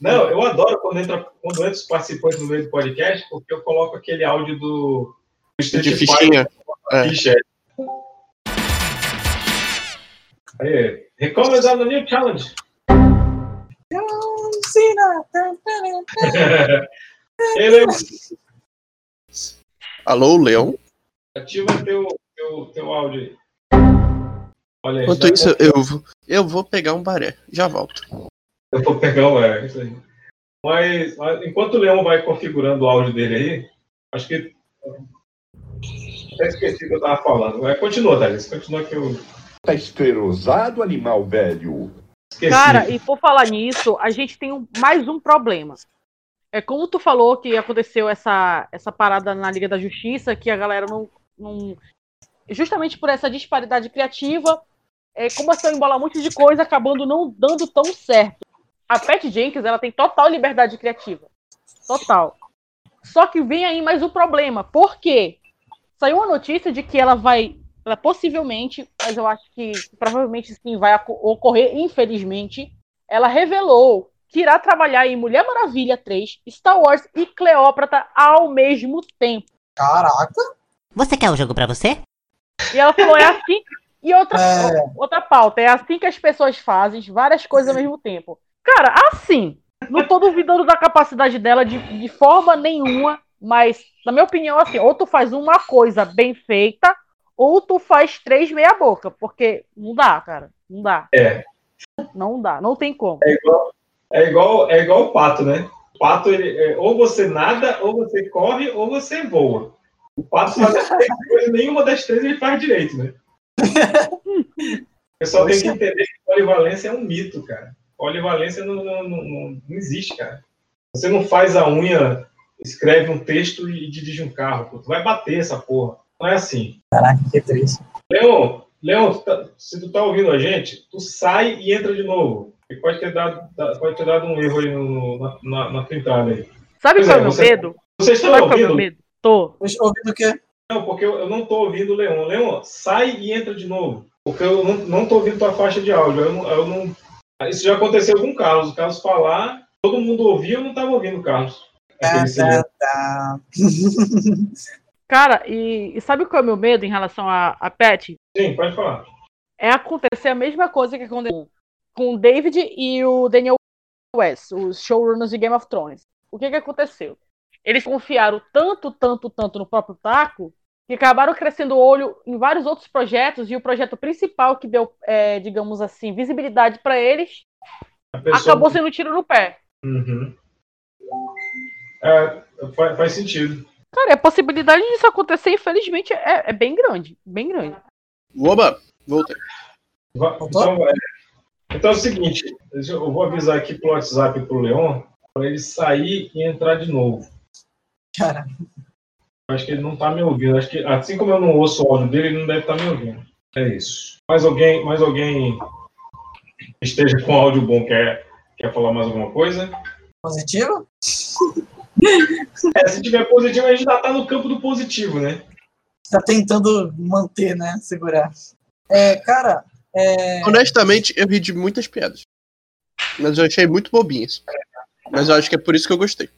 Não, eu adoro quando entra, quando entra os participantes no meio do podcast, porque eu coloco aquele áudio do, Street De fichinha. É. Ficha. Aí, recommendado no New Challenge. Ele Alô, Leão? ativa teu, teu, teu áudio aí. Olha aí. Enquanto isso, eu, vou- eu vou pegar um baré. Já volto. Eu vou pegar o é, isso aí. Mas, mas enquanto o Leão vai configurando o áudio dele aí, acho que. Até esqueci o que eu tava falando. Mas continua, Thales. Continua que eu. Tá esterosado, animal velho. Esqueci. Cara, e por falar nisso, a gente tem um- mais um problema. É como tu falou que aconteceu essa, essa parada na Liga da Justiça, que a galera não. não justamente por essa disparidade criativa, é, começou a embolar um monte de coisa, acabando não dando tão certo. A Pat Jenkins, ela tem total liberdade criativa. Total. Só que vem aí mais um problema. Por quê? Saiu uma notícia de que ela vai. Ela possivelmente, mas eu acho que provavelmente sim vai ocorrer, infelizmente. Ela revelou que irá trabalhar em Mulher Maravilha 3, Star Wars e Cleópatra ao mesmo tempo. Caraca! Você quer o jogo pra você? E ela falou, é assim. E outra, É. outra pauta, é assim que as pessoas fazem várias coisas ao mesmo tempo. Cara, assim, não tô duvidando da capacidade dela de, de forma nenhuma, mas, na minha opinião, assim, ou tu faz uma coisa bem feita, ou tu faz três meia boca, porque não dá, cara, não dá. É. Não dá, não tem como. É igual, é igual, é igual o pato, né? O pato, ele, é, ou você nada, ou você corre, ou você voa. O pato faz as três coisas, nenhuma das três ele faz direito, né? O pessoal tem que entender que polivalência é um mito, cara. Polivalência não, não, não, não- existe, cara. Você não faz a unha, escreve um texto e dirige um carro. Pô. Tu vai bater essa porra. Não é assim. Caraca, que triste. Leon, Leon, tá- se tu tá ouvindo a gente, tu sai e entra de novo. Pode ter dado, da- pode ter dado um erro aí no, na, na, na tua entrada aí. Sabe Pois qual é é, o meu medo? Vocês estão Sabe qual é o meu ouvindo? medo? Tô. Ouvindo o quê? Não, porque eu, eu não tô ouvindo o Leon. Leon, sai e entra de novo. Porque eu não, não tô ouvindo tua faixa de áudio. Eu não, eu não- Isso já aconteceu com o Carlos. O Carlos falar, todo mundo ouvia, eu não tava ouvindo o Carlos. Silêncio. Tá. Cara, e, e sabe qual é o meu medo em relação a, a Pet? Sim, pode falar. É acontecer a mesma coisa que aconteceu com o David e o Daniel West, os showrunners de Game of Thrones. O que que aconteceu? Eles confiaram tanto, tanto, tanto no próprio Taco que acabaram crescendo o olho em vários outros projetos e o projeto principal que deu, é, digamos assim, visibilidade para eles acabou sendo um tiro no pé. Uhum. É, faz, faz sentido. Cara, a possibilidade disso acontecer, infelizmente, é, é bem grande. Bem grande. Oba, voltei. Va- Então. Então é o seguinte, eu vou avisar aqui pro WhatsApp pro Leon para ele sair e entrar de novo. Cara, Acho que ele não tá me ouvindo. Acho que assim como eu não ouço o áudio dele, ele não deve estar me ouvindo. É isso. Mais alguém, mais alguém esteja com áudio bom quer quer falar mais alguma coisa? positivo? É, se tiver positivo, a gente já tá no campo do positivo, né? Tá tentando manter, né? Segurar. É, cara, é. Honestamente, eu ri de muitas piadas. Mas eu achei muito bobinhas. Mas eu acho que é por isso que eu gostei.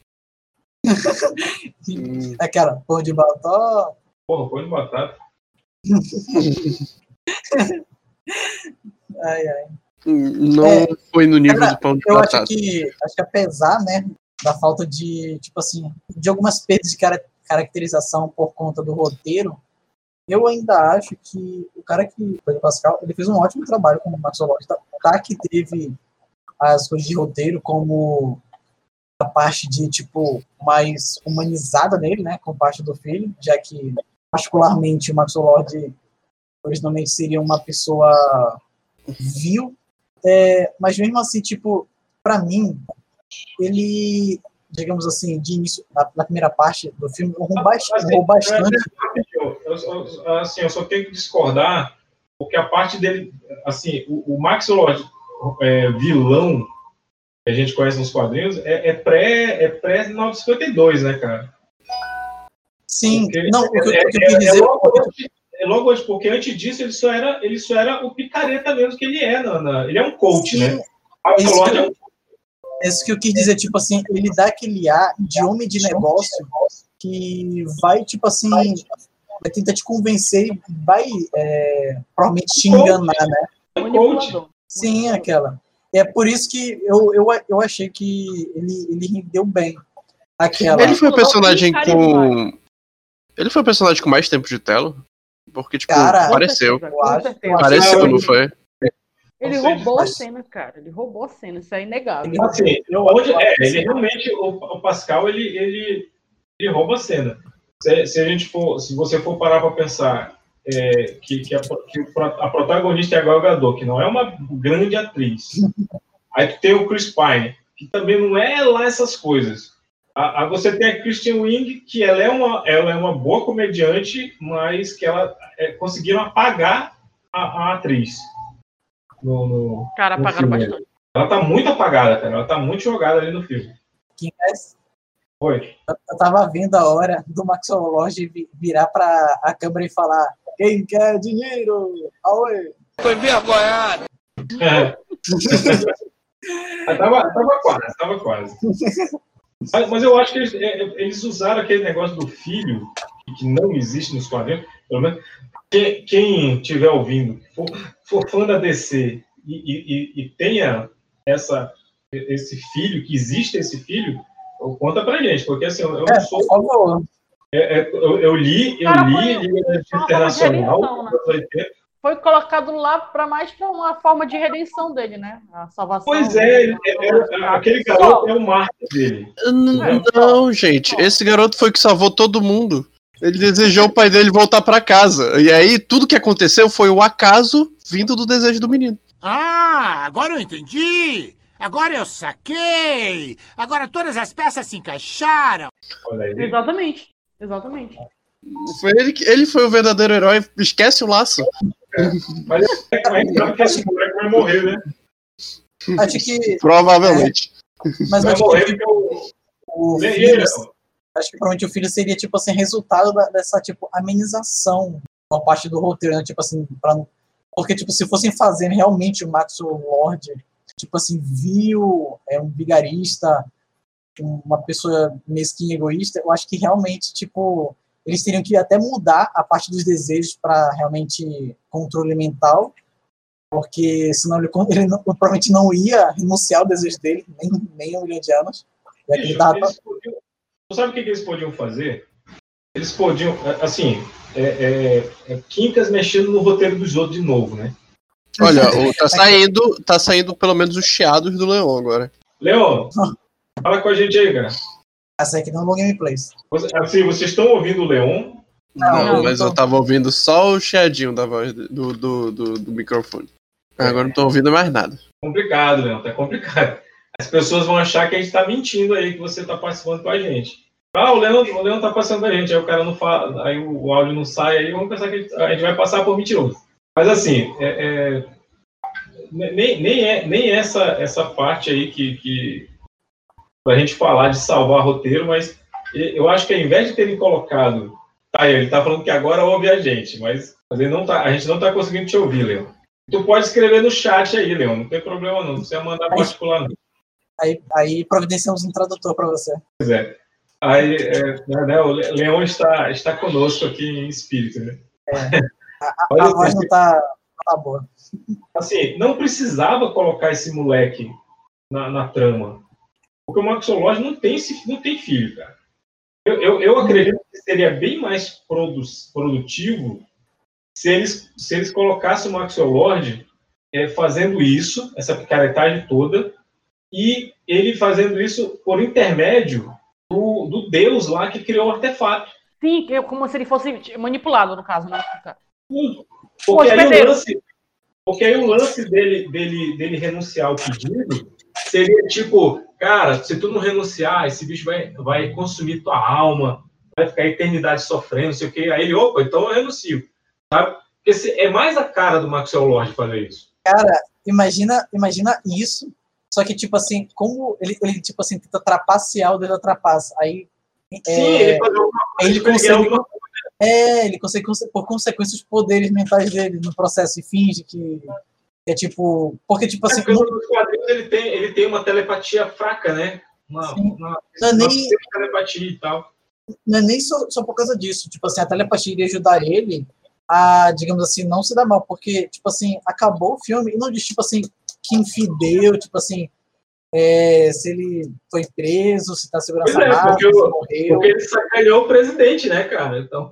Aquela porra de batom. Porra, pão de batata. Ai, ai. Não É, foi no nível Cara, do pão de eu batata. acho que, acho que apesar, né, da falta de, tipo assim, de algumas perdas de cara- caracterização por conta do roteiro, eu ainda acho que o cara que foi o Pascal, ele fez um ótimo trabalho como Maxolog. Tá, tá que teve as coisas de roteiro como a parte de, tipo, mais humanizada nele, né, com parte do filho, já que, particularmente, o Maxolord originalmente seria uma pessoa vil, é, mas mesmo assim, tipo, pra mim, ele, digamos assim, de início, na, na primeira parte do filme, errou bastante. Eu, eu- eu- assim, eu só tenho que discordar, porque a parte dele, assim, o, o Max Lord é, vilão que a gente conhece nos quadrinhos é, é pré é pré 952, né, cara? Sim, Porque não, o que, eu- o que eu é- quis é- dizer. é logo antes- é antes, porque antes disso ele só era ele só era o picareta mesmo que ele é, na, na- ele é um coach, Sim, né? Isso que é eu- um É isso que eu quis dizer, tipo assim, ele dá aquele ar de homem de negócio que vai, tipo assim, vai tentar te convencer e vai é, provavelmente te enganar, né? coach. Sim, aquela. É por isso que eu, eu, eu achei que ele, ele rendeu bem. Aquela. Ele foi o personagem com. Ele foi o personagem com mais tempo de tela? Porque, tipo, Cara, pareceu. Com certeza. Pareceu, não foi? Ele roubou a cena, cara. Ele roubou a cena, isso é inegável. Assim, onde, é, ele realmente, o, o Pascal, ele, ele, ele rouba a cena. Se, se a gente for, se você for parar para pensar é, que, que, a, que a protagonista é a Gal Gadot, que não é uma grande atriz. Aí tu tem o Chris Pine, que também não é lá essas coisas. Aí você tem a Christian Wing, que ela é uma, ela é uma boa comediante, mas que ela é, conseguiram apagar a, a atriz. No, no, Cara, no apagaram filme. bastante. Ela tá muito apagada, cara. Ela tá muito jogada ali no filme. Quincas, Oi. eu tava vendo a hora do Maxwell Lodge vi- virar pra a câmera e falar: Quem quer dinheiro? Aoi! Foi vergonhado. É. Tava, tava quase, tava quase. Mas, mas eu acho que eles, é, eles usaram aquele negócio do filho, que não existe nos quadrinhos, pelo menos. Quem, quem estiver ouvindo, for, for fã da DC e, e- e- e tenha essa, esse filho, que existe esse filho, conta pra gente, porque assim, eu, não É, sou. por favor. é, é, eu, eu li, eu Cara, li foi- Internacional, redenção, né? dos anos 80, Foi colocado lá para mais para uma forma de redenção dele, né? A salvação. Pois é, ele- é- é- aquele garoto é o marco dele. N- Não, gente. Esse garoto foi que salvou todo mundo. Ele desejou o pai dele voltar pra casa. E aí, tudo que aconteceu foi o acaso vindo do desejo do menino. Ah, agora eu entendi. Agora eu saquei. Agora todas as peças se encaixaram. Exatamente. Exatamente. Foi ele, que- ele foi o verdadeiro herói. Esquece o laço. Mas gente sabe que esse moleque vai morrer, né? Acho que. Provavelmente. Mas Vai acho morrer que porque o. o Nem filho, ele, acho que provavelmente o filho seria tipo assim resultado da- dessa tipo amenização por parte do roteiro, né? Tipo assim, para porque tipo se fossem fazendo realmente o Maxwell Lord, tipo assim, viu é um vigarista, uma pessoa mesquinha egoísta, eu acho que realmente tipo eles teriam que até mudar a parte dos desejos para realmente controle mental, porque senão ele, ele não- provavelmente não ia renunciar ao desejo dele, nem, nem um milhão de anos. Bicho, tava- podiam- sabe o que, eles podiam fazer? Eles podiam, assim, é, é, é Quincas mexendo no roteiro dos outros de novo, né? Olha, o- tá saindo, tá saindo pelo menos os chiados do Leão agora. Leon, fala com a gente aí, cara. Essa aqui não é. Você- Assim, vocês estão ouvindo o Leon? Não, não, mas não eu tava ouvindo só o chiadinho da voz do, do, do, do microfone. Agora não tô ouvindo mais nada. Complicado, Leon, tá complicado. As pessoas vão achar que a gente tá mentindo aí, que você tá participando com a gente. Ah, o Leon, o Leon tá passando com a gente, aí o cara não fala, aí o, o áudio não sai, aí vamos pensar que a gente, a gente vai passar por mentiroso. Mas assim, é, é, nem, nem, é, nem essa, essa parte aí que, que pra gente falar de salvar roteiro, mas eu acho que ao invés de terem colocado. Tá, ele tá falando que agora ouve a gente, mas, mas ele não tá, a gente não tá conseguindo te ouvir, Leon. Tu pode escrever no chat aí, Leon, não tem problema não, não precisa mandar particular não. Aí, aí providenciamos um tradutor para você. Pois é. Aí, é, né, o Le- Leon está, está conosco aqui em espírito, né? A, a assim, voz não tá, não tá boa. assim, não precisava colocar esse moleque na, na trama. Porque o Max não tem, esse- não tem filho, cara. Eu, eu, eu acredito que seria bem mais produ produtivo se eles, se eles colocassem o Max Lord é, fazendo isso, essa picaretagem toda, e ele fazendo isso por intermédio do, do deus lá que criou o artefato. Sim, que- como se ele fosse manipulado, no caso, né? Porque aí, o lance, porque aí o lance dele, dele, dele renunciar ao pedido seria tipo, cara, se tu não renunciar, esse bicho vai, vai consumir tua alma, vai ficar a eternidade sofrendo, não sei o quê. Aí ele, opa, então eu renuncio. Sabe? Porque se- é mais a cara do Maxwell Lord fazer isso. Cara, imagina, imagina isso. Só que, tipo assim, como ele, ele tipo assim, tenta trapacear o da trapaça. Aí. Sim, é, ele fazer alguma aí ele coisa, ele consegue. alguma É, ele consegue, conse- por consequência, os poderes mentais dele no processo e finge que é tipo. Porque, tipo assim. Porque nos quadrinhos ele tem, ele tem uma telepatia fraca, né? Uma, uma, Não é nem- telepatia e tal. não é nem só, só por causa disso. Tipo assim, a telepatia iria ajudar ele a, digamos assim, não se dar mal. Porque, tipo assim, acabou o filme e não diz, tipo assim, que infideu, tipo assim. É, se ele foi preso, se tá segurança Pois é, porque, se o- morreu. porque ele sacaneou o presidente, né, cara? Então,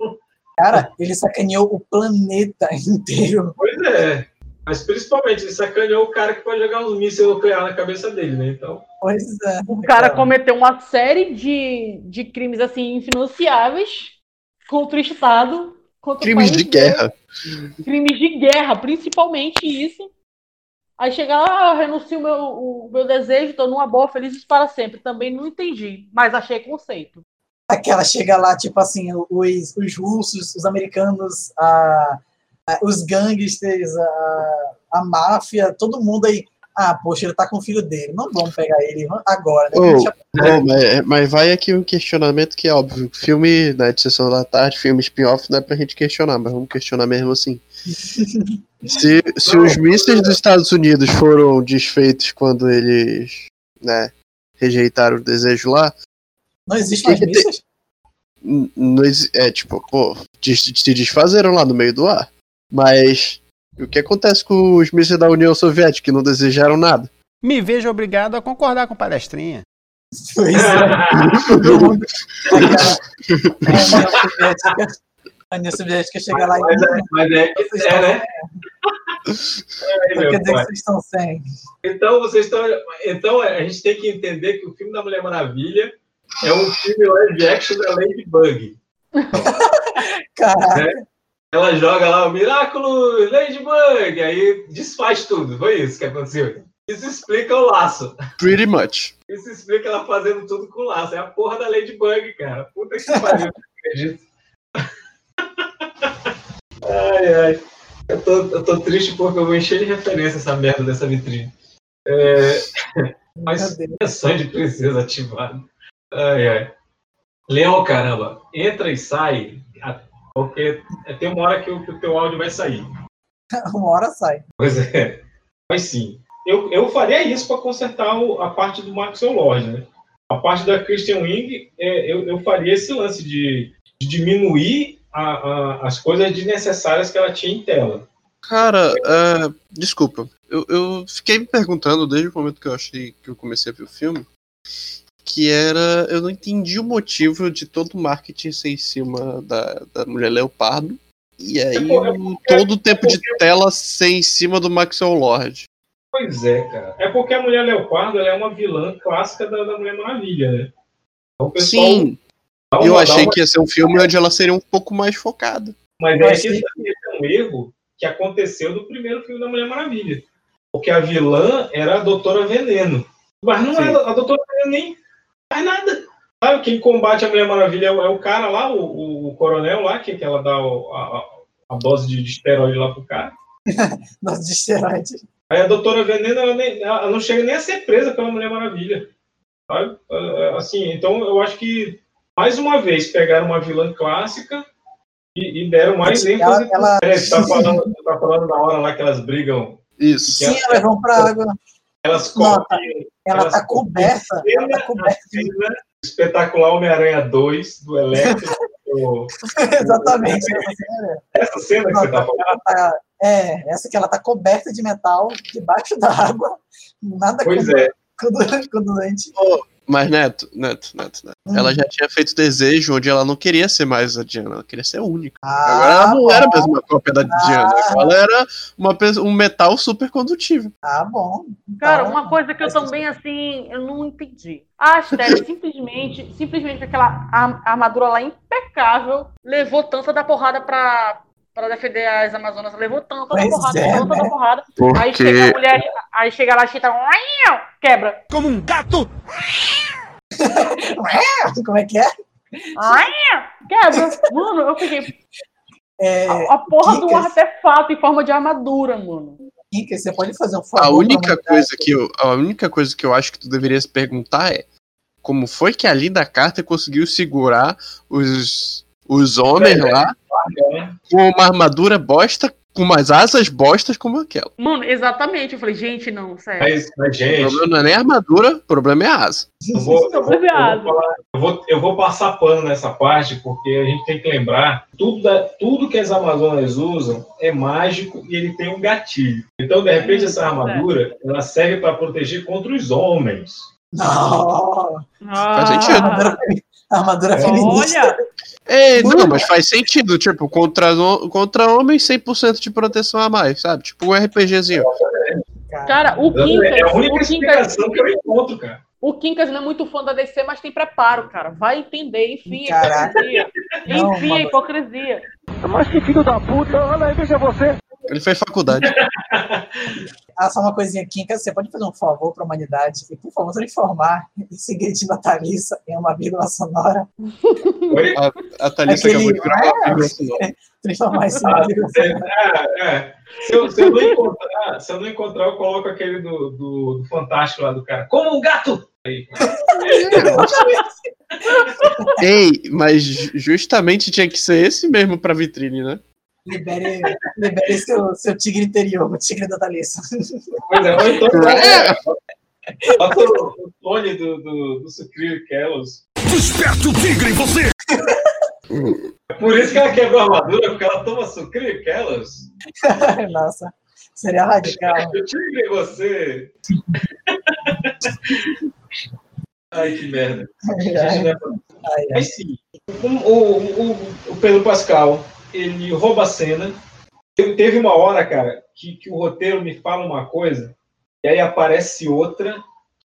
Cara, ele sacaneou o planeta inteiro. pois é. Mas principalmente, ele sacaneou o cara que pode jogar uns mísseis nucleares na cabeça dele, né? Então, Pois é. O cara cometeu uma série de, de crimes assim infinanciáveis contra o Estado, contra o Crimes país de dele. guerra. crimes de guerra, principalmente isso. Aí chega lá, ah, renuncio o meu, o meu desejo, tô numa boa, felizes para sempre. Também não entendi, mas achei conceito. Aquela chega lá, tipo assim, os, os russos, os americanos, a, a- os gangsters, a, a máfia, todo mundo aí. Ah, poxa, ele tá com o filho dele. Não vamos pegar ele agora, né? Ô, Deixa- ô, mas, mas vai aqui um questionamento que é óbvio. Filme né, de sessão da tarde, filme spin-off, não é pra gente questionar, mas vamos questionar mesmo assim. Se, se os mísseis dos Estados Unidos foram desfeitos quando eles né, rejeitaram o desejo lá, Não existe Que tem- mísseis? não exi- é tipo, pô, se desfazeram lá no meio do ar. Mas o que acontece com os mísseis da União Soviética que não desejaram nada? Me vejo obrigado a concordar com palestrinha. Pois é. A União Soviética, chega lá e. mas é, mas é, Vocês é, né? Meu quer dizer que pai. vocês estão sem. Então vocês estão. Então a gente tem que entender que o filme da Mulher Maravilha é um filme live action da Ladybug. Caraca. né? Ela joga lá o Miraculous Ladybug, aí desfaz tudo. Foi isso que aconteceu. Isso explica o laço. Pretty much. Isso explica ela fazendo tudo com laço. É a porra da Ladybug, cara. Puta que pariu. não acredito. ai, ai. Eu tô, eu tô triste porque eu vou encher de referência essa merda dessa vitrine. É... Mas sessão de princesa ativada. Ai, ai. Leão, caramba, entra e sai, a- porque tem uma hora que o, que o teu áudio vai sair. Uma hora sai. Pois é. Mas sim. Eu, eu faria isso para consertar o- a parte do Maxwell Lord, né? A parte da Christian Wing, é, eu, eu faria esse lance de, de diminuir a- a- as coisas desnecessárias que ela tinha em tela. Cara, é, desculpa. Eu, eu fiquei me perguntando desde o momento que eu achei que eu comecei a ver o filme. Que era. Eu não entendi o motivo de todo o marketing ser em cima da, da mulher leopardo. E aí o- todo o tempo de tela ser em cima do Maxwell Lord. Pois é, cara. É porque a Mulher Leopardo ela é uma vilã clássica da, da Mulher Maravilha, né? Então, Sim. uma- Eu achei uma- que ia ser um filme onde ela seria um pouco mais focada. Mas é achei- que esse é um erro que aconteceu do primeiro filme da Mulher Maravilha. Porque a vilã era a Doutora Veneno. Mas não é, a Doutora Veneno nem faz nada. Sabe, quem combate a Mulher Maravilha é o, é o cara lá, o, o- o coronel lá, que, que ela dá o- a, a- dose de, de esteroide lá pro cara. Dose de esteroide. Aí a Doutora Veneno, ela, nem- ela não chega nem a ser presa pela Mulher Maravilha. Sabe? Ah, Assim, então eu acho que, mais uma vez, pegaram uma vilã clássica e, e deram mais Ela- ênfase. ela- É, você tá falando, tá falando da hora lá que elas brigam. Isso. Sim, elas vão pra água. Elas Não, copiam. Ela elas tá coberta. Ela tá coberta Espetacular Homem-Aranha 2, do Electro. o- Exatamente. essa cena. Essa cena que você tá falando. Ela tá- é, essa que ela tá coberta de metal debaixo da água. Nada Pois com, é. com, com doente. Mas Neto, Neto, Neto, Neto. Hum. Ela já tinha feito desejo onde ela não queria ser mais a Diana, ela queria ser a única. Ah, Agora ela não bom. era mais uma cópia da Diana, ela era uma, um metal super condutivo. Ah, bom. Cara, Então, uma coisa que eu também, assim, eu não entendi. A Astéria simplesmente, simplesmente com aquela ar- armadura lá impecável, levou tanta da porrada pra, pra defender as Amazonas. Levou tanta da Pois porrada, é, tanta da né? porrada. Porque- Aí chega a mulher, aí chega lá, chita, quebra. Como um gato! Como é que é? Quebra. Mano, eu fiquei. É, A, a porra do Kikas, artefato em forma de armadura, mano. Kikas, você pode fazer um favor? A única coisa que eu, a única coisa que eu acho que tu deveria se perguntar é como foi que a Linda Carter conseguiu segurar os os homens lá com uma armadura bosta com umas asas bostas como aquela. Mano, exatamente. Eu falei, gente, não, sério. Mas, mas, O gente, problema não é nem a armadura, o problema é a asa. eu vou, eu, vou, eu, Obrigado. vou falar- eu vou- eu vou passar pano nessa parte, porque a gente tem que lembrar tudo, da- tudo que as Amazonas usam é mágico e ele tem um gatilho. Então, de repente, essa armadura ela serve para proteger contra os homens. Não. Faz sentido. Armadura, armadura feminista. Olha, É, não, mas faz sentido, tipo, contra, contra homens 100% de proteção a mais, sabe? Tipo um RPGzinho. cara, o É Quincas, a única o Quincas, explicação que eu encontro, cara. o Quincas não é muito fã da DC, mas tem preparo, cara. Vai entender, enfim, Caraca. hipocrisia. Não, Enfim, mano. hipocrisia. Mas que filho da puta, olha aí, veja você. Ele fez faculdade. Ah, só uma coisinha aqui, que você pode fazer um favor para a humanidade e, por favor, transformar esse de Natalissa em uma vírgula sonora. Oi? A, a Thalissa Aquele- acabou de virar uma vírgula sonora. Transformar isso em Ah, uma vírgula sonora. é, é. Se, eu, se eu não encontrar, se eu não encontrar, eu coloco aquele do, do, do Fantástico lá do cara. Como um gato! Aí, Ei, mas ju- justamente tinha que ser esse mesmo pra vitrine, né? Libere, libere seu, seu tigre interior, o tigre da Thalissa. Pois é, ou então É. bota o, o Tony do, do, do Sucrilho Kellos. Desperta o tigre em você! É por isso que ela quebrou a armadura, porque ela toma Sucrilho Kellos. Nossa, seria radical. O tigre em você. Ai, que merda. Ai, ai, ai, ai. Mas sim, o, o, o, o Pedro Pascal, ele rouba a cena. Teve- Teve uma hora, cara, que, que o roteiro me fala uma coisa, e aí aparece outra.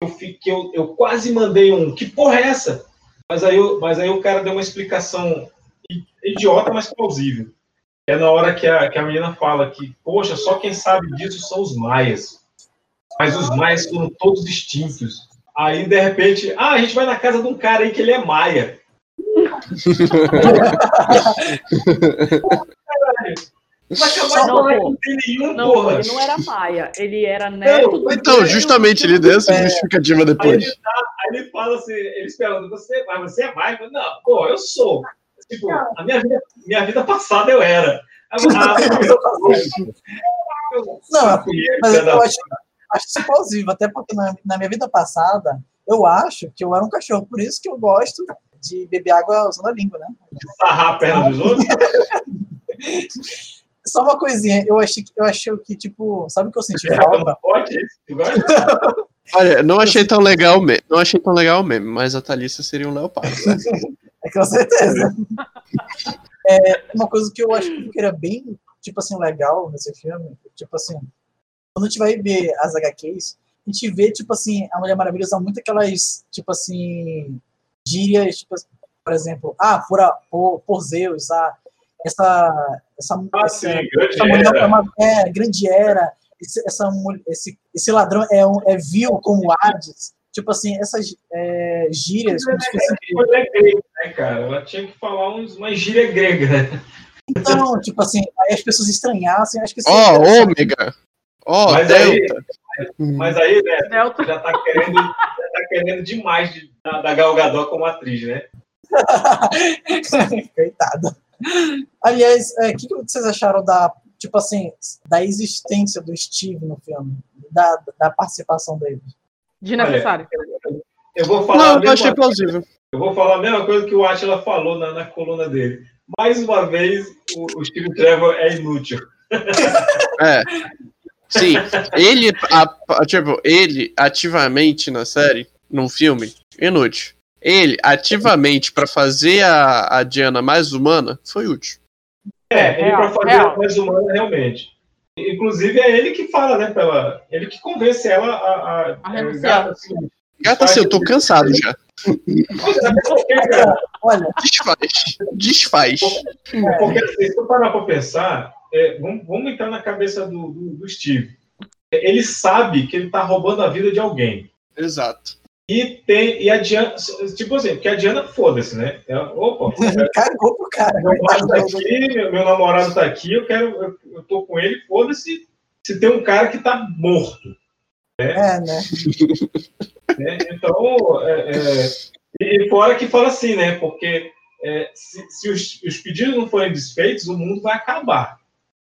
Eu, fiquei, eu, eu quase mandei um. Que porra é essa? Mas aí, eu- mas aí o cara deu uma explicação idiota, mas plausível. É na hora que a, que a menina fala que, poxa, só quem sabe disso são os maias. Mas os maias foram todos extintos. Aí, de repente, ah, a gente vai na casa de um cara aí que ele é maia. Acabar Não, pô. não tem nenhum, Não, porra. ele não era Maia, ele era neto do Então, justamente, ele deu essa É. justificativa Aí depois. ele, tá, aí ele fala assim, eles perguntam, você, mas você é maia? Não, pô, eu sou. Tipo, a minha vida, minha vida passada eu era. Não, mas eu acho, acho isso plausível, até porque na, na minha vida passada, eu acho que eu era um cachorro, por isso que eu gosto de beber água usando a língua, né? sarrar a perna dos outros. Só uma coisinha, eu achei que, eu achei que tipo, sabe o que eu senti É, falta? Pode, tu gosta? Olha, não achei tão legal mesmo. Não achei tão legal mesmo, mas a Thalissa seria um leopardo. né? É com certeza. É, uma coisa que eu acho que era bem, tipo assim, legal nesse filme, tipo assim, quando a gente vai ver as HQs, a gente vê, tipo assim, a Mulher Maravilha usa muito aquelas, tipo assim, gírias, tipo, por exemplo, ah, por, a- por, por Zeus, ah, essa, essa, Ah, essa, sim, essa mulher era. é, uma, é grande era, esse, essa, esse, esse ladrão é, um, é vil como Hades, tipo assim, essas é, gírias, como se fosse Ela é grega, né, cara? Ela tinha que falar uns, uma gíria grega, né? Então, tipo assim, aí as pessoas estranhassem, acho que Ó, é interessante. ômega. Ó, Mas aí, delta. mas aí, né, Delta. já tá querendo, tá querendo demais de, da, da Gal Gadot como atriz, né? Coitada. Aliás, é, o que, que vocês acharam da, tipo assim, da existência do Steve no filme? Da, da participação dele? Desnecessário. Eu vou falar Não, eu mesma achei plausível. Eu vou falar a mesma coisa que o Atila falou na, na coluna dele. Mais uma vez, o, o Steve Trevor é inútil. É. Sim, ele, a- a- tipo, ele ativamente na série, num filme, inútil. Ele ativamente pra fazer a, a Diana mais humana foi útil. É, ele real, para fazer ela mais humana realmente. Inclusive é ele que fala, né? Pela, ele que convence ela a. a, A é, renunciar. gata, assim, Gata, assim, eu tô cansado já. É, porque, cara, Olha, Desfaz. Desfaz. porque assim, se eu parar para pensar, é, vamos, vamos entrar na cabeça do, do, do Steve. Ele sabe que ele tá roubando a vida de alguém. Exato. E tem. E a Diana. Tipo assim, porque a Diana, foda-se, né? Ela, opa, cagou pro cara. meu pai tá aqui, meu, meu namorado tá aqui, eu quero. Eu, eu tô com ele, foda-se. Se tem um cara que tá morto. É, né? né? Então, é, é, e fora que fala assim, né? Porque é, se, se os, os pedidos não forem desfeitos, o mundo vai acabar.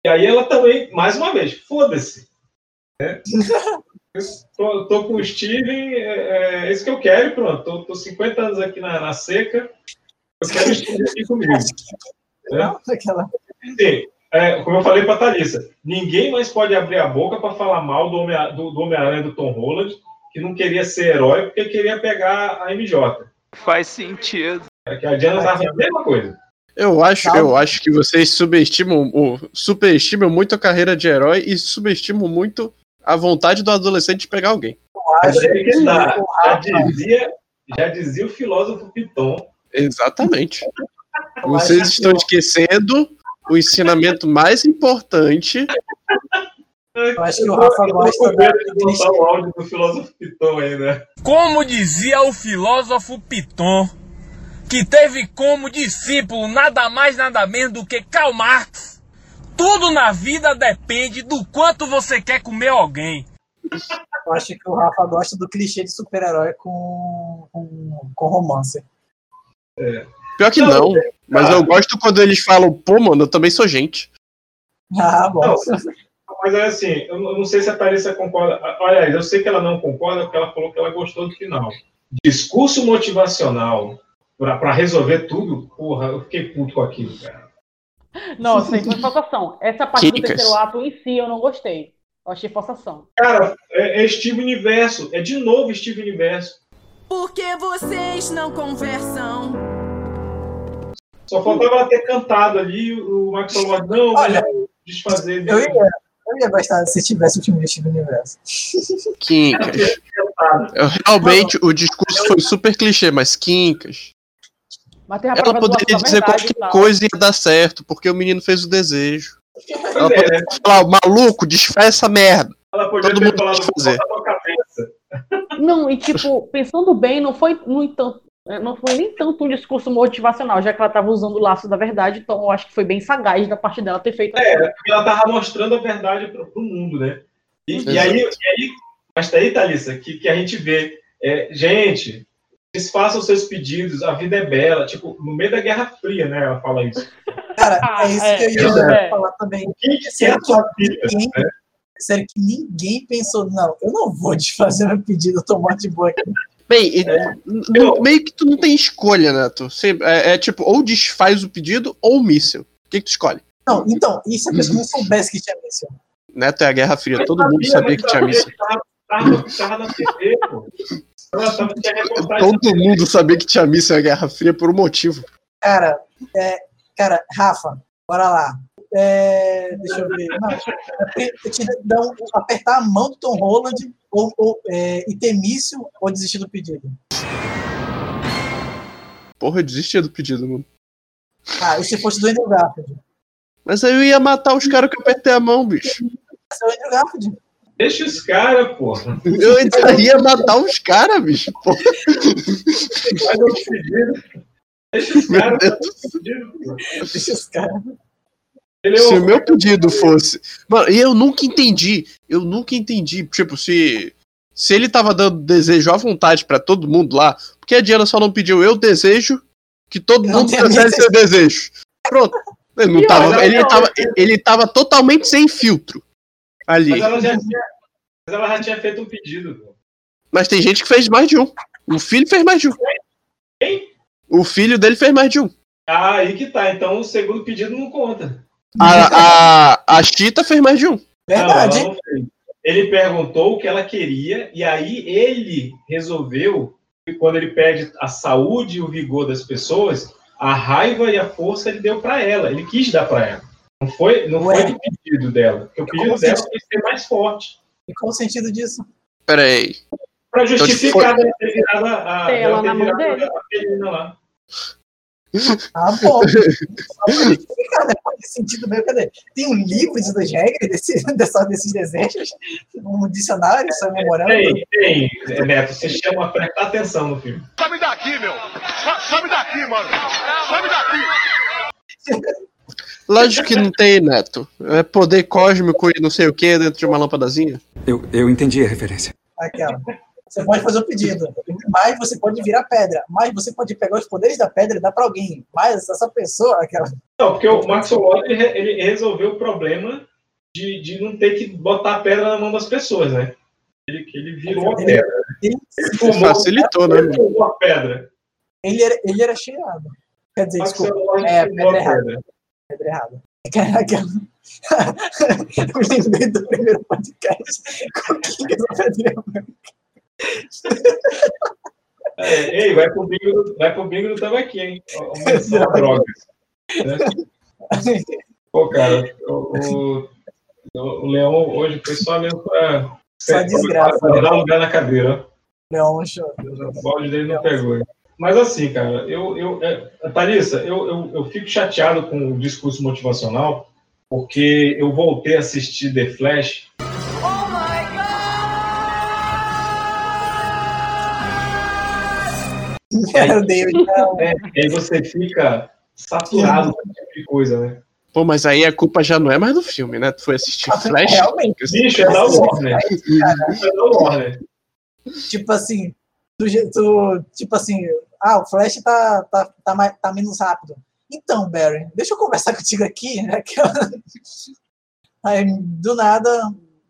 E aí ela também, mais uma vez, foda-se. Né? Tô, tô com o Steven, é, é isso que eu quero pronto. Tô, tô 50 anos aqui na, na seca. Eu quero o Steven aqui comigo. Né? Sim, é, como eu falei para Thalissa, ninguém mais pode abrir a boca para falar mal do Homem-Aranha do, do, Homem do Tom Holland, que não queria ser herói porque queria pegar a MJ. Faz sentido. É que a Diana tava a mesma coisa. Eu acho, eu acho que vocês subestimam, ou, superestimam muito a carreira de herói e subestimam muito a vontade do adolescente de pegar alguém. Mas é que tá. já, dizia, já dizia o filósofo Piton. Exatamente. Vocês estão esquecendo o ensinamento mais importante. Eu acho que o Rafa gosta da... de botar o áudio do filósofo Piton aí, né? Como dizia o filósofo Piton, que teve como discípulo nada mais nada menos do que Karl Marx, tudo na vida depende do quanto você quer comer alguém. Eu acho que o Rafa gosta do clichê de super-herói com, com, com romance. É. Pior que não, mas eu gosto quando eles falam, pô, mano, eu também sou gente. Ah, bom. Não, mas é assim, eu não sei se a Thalissa concorda. Olha, eu sei que ela não concorda porque ela falou que ela gostou do final. Discurso motivacional para resolver tudo, porra, eu fiquei puto com aquilo, cara. Não, sem forçação. Essa parte do terceiro ato em si eu não gostei. Eu achei forçação. Cara, é, é Steve Universo. É de novo Steve Universo. Por que vocês não conversam? Só faltava ela ter cantado ali, o Max falou, não, Olha, desfazer. Eu ia, eu ia gostar se tivesse o time do Steve Universo. Quincas. Realmente, o discurso foi super clichê, mas Quincas. Ela poderia dizer qualquer coisa e ia dar certo, porque o menino fez o desejo. Ela é, poderia falar, maluco, desfaz essa merda. Ela podia Todo ter mundo falado, fazer. Não, e tipo, pensando bem, não foi, no entanto, não foi nem tanto um discurso motivacional, já que ela estava usando o laço da verdade, então eu acho que foi bem sagaz da parte dela ter feito É, porque ela estava mostrando a verdade para o mundo, né? E, e, aí, e aí, mas tá aí, Thalissa, que, que a gente vê, é, gente, vocês façam seus pedidos, a vida é bela, tipo, no meio da Guerra Fria, né? Ela fala isso. Cara, é isso Ah, que eu ia é. falar também. Quem que quer sua vida? ninguém, né? sério que ninguém pensou, não, eu não vou desfazer meu pedido, eu tô morto de boa aqui. Bem, e- no- meio que tu não tem escolha, né? Tu, Você- é, é tipo, ou desfaz o pedido ou o míssil. O que, que tu escolhe? Não, então, e se a pessoa não soubesse que tinha míssil? Neto é a Guerra Fria, todo mundo sabia que tinha míssil. Tava, tava na TV, pô. Todo mundo sabia que tinha míssil na Guerra Fria por um motivo. Cara, é, cara, Rafa, bora lá. É, deixa eu ver. Não, eu te um- apertar a mão do Tom Holland ou, ou, é, e ter míssil ou desistir do pedido. Porra, eu desistia do pedido, mano. Ah, e se fosse do Andrew Garfield? Mas aí eu ia matar os caras que eu apertei a mão, bicho. Esse é o Andrew Garfield. Deixa os caras, porra. Eu ainda ia matar os caras, bicho. Porra. Faz outro pedido. Deixa os caras. Deixa os é Se o- o meu pedido fosse. Mano, e eu nunca entendi. Eu nunca entendi. Tipo, se. Se ele tava dando desejo à vontade pra todo mundo lá, porque a Diana só não pediu eu desejo que todo Não mundo fizesse seu desejo. Pronto. Ele, não tava, ele, tava, ele tava totalmente sem filtro ali. Mas ela, já tinha, mas ela já tinha feito um pedido. pô. Mas tem gente que fez mais de um. O filho fez mais de um. Quem? O filho dele fez mais de um. Ah, aí que tá. Então o segundo pedido não conta. A, a, a Chita fez mais de um. Verdade. Não. Ele perguntou o que ela queria e aí ele resolveu que quando ele pede a saúde e o vigor das pessoas, a raiva e a força ele deu para ela. Ele quis dar para ela. Não foi, não Ué. foi do pedido dela. Porque o pedido dela assim? foi ser mais forte. E qual o sentido disso? Pera aí. Para Então, justificar dela ter virado a, ela na mão virado dele. a menina lá. Ah, bom. Pra né? Faz sentido mesmo. Cadê? Tem um livro disso das regras desse, dessa, desses desejos? Um dicionário, só memorando? Tem, tem, é, Neto. Se chama prestar atenção no filme. Sobe daqui, meu. Sobe daqui, mano. Sobe daqui. Lógico que não tem, Neto. É poder cósmico e não sei o que dentro de uma lâmpadazinha. Eu, eu entendi a referência. Aquela. Você pode fazer o pedido, mas você pode virar pedra, mas você pode pegar os poderes da pedra e dar pra alguém. Mas essa pessoa, aquela. Não, porque o Maxwell Lord ele, ele resolveu o problema de, de não ter que botar a pedra na mão das pessoas, né? Ele, ele virou a Ele- pedra. Ele, Facilitou, né? Ele fumou a pedra. ele era, ele era cheirado. Quer dizer, Maxwell desculpa. É, pedra a errada. pedra. Pedra errada. Caraca. Eu lembrei do primeiro podcast com É, ei, vai pro bingo vai pro bingo do Tambaqui, hein? Ó, Menção a drogas. né? Pô, cara, o, o, o Leão hoje foi só mesmo pra, Só desgraça, pra né? dar lugar na cadeira. Leão show. O balde dele não pegou. hein? Mas assim, cara, eu, eu, é, Thalissa, eu, eu, eu fico chateado com o discurso motivacional, porque eu voltei a assistir The Flash. Meu Deus, não. É, e aí você fica saturado com esse tipo de coisa, né? Pô, mas aí a culpa já não é mais do filme, né? Tu foi assistir Flash? Realmente. Bicho, é da Warner. Bicho, é da Warner. Tipo assim, do jeito. Tipo assim, ah, o Flash tá, tá, tá, mais, tá menos rápido. Então, Barry, deixa eu conversar contigo aqui. né, Aí, do nada.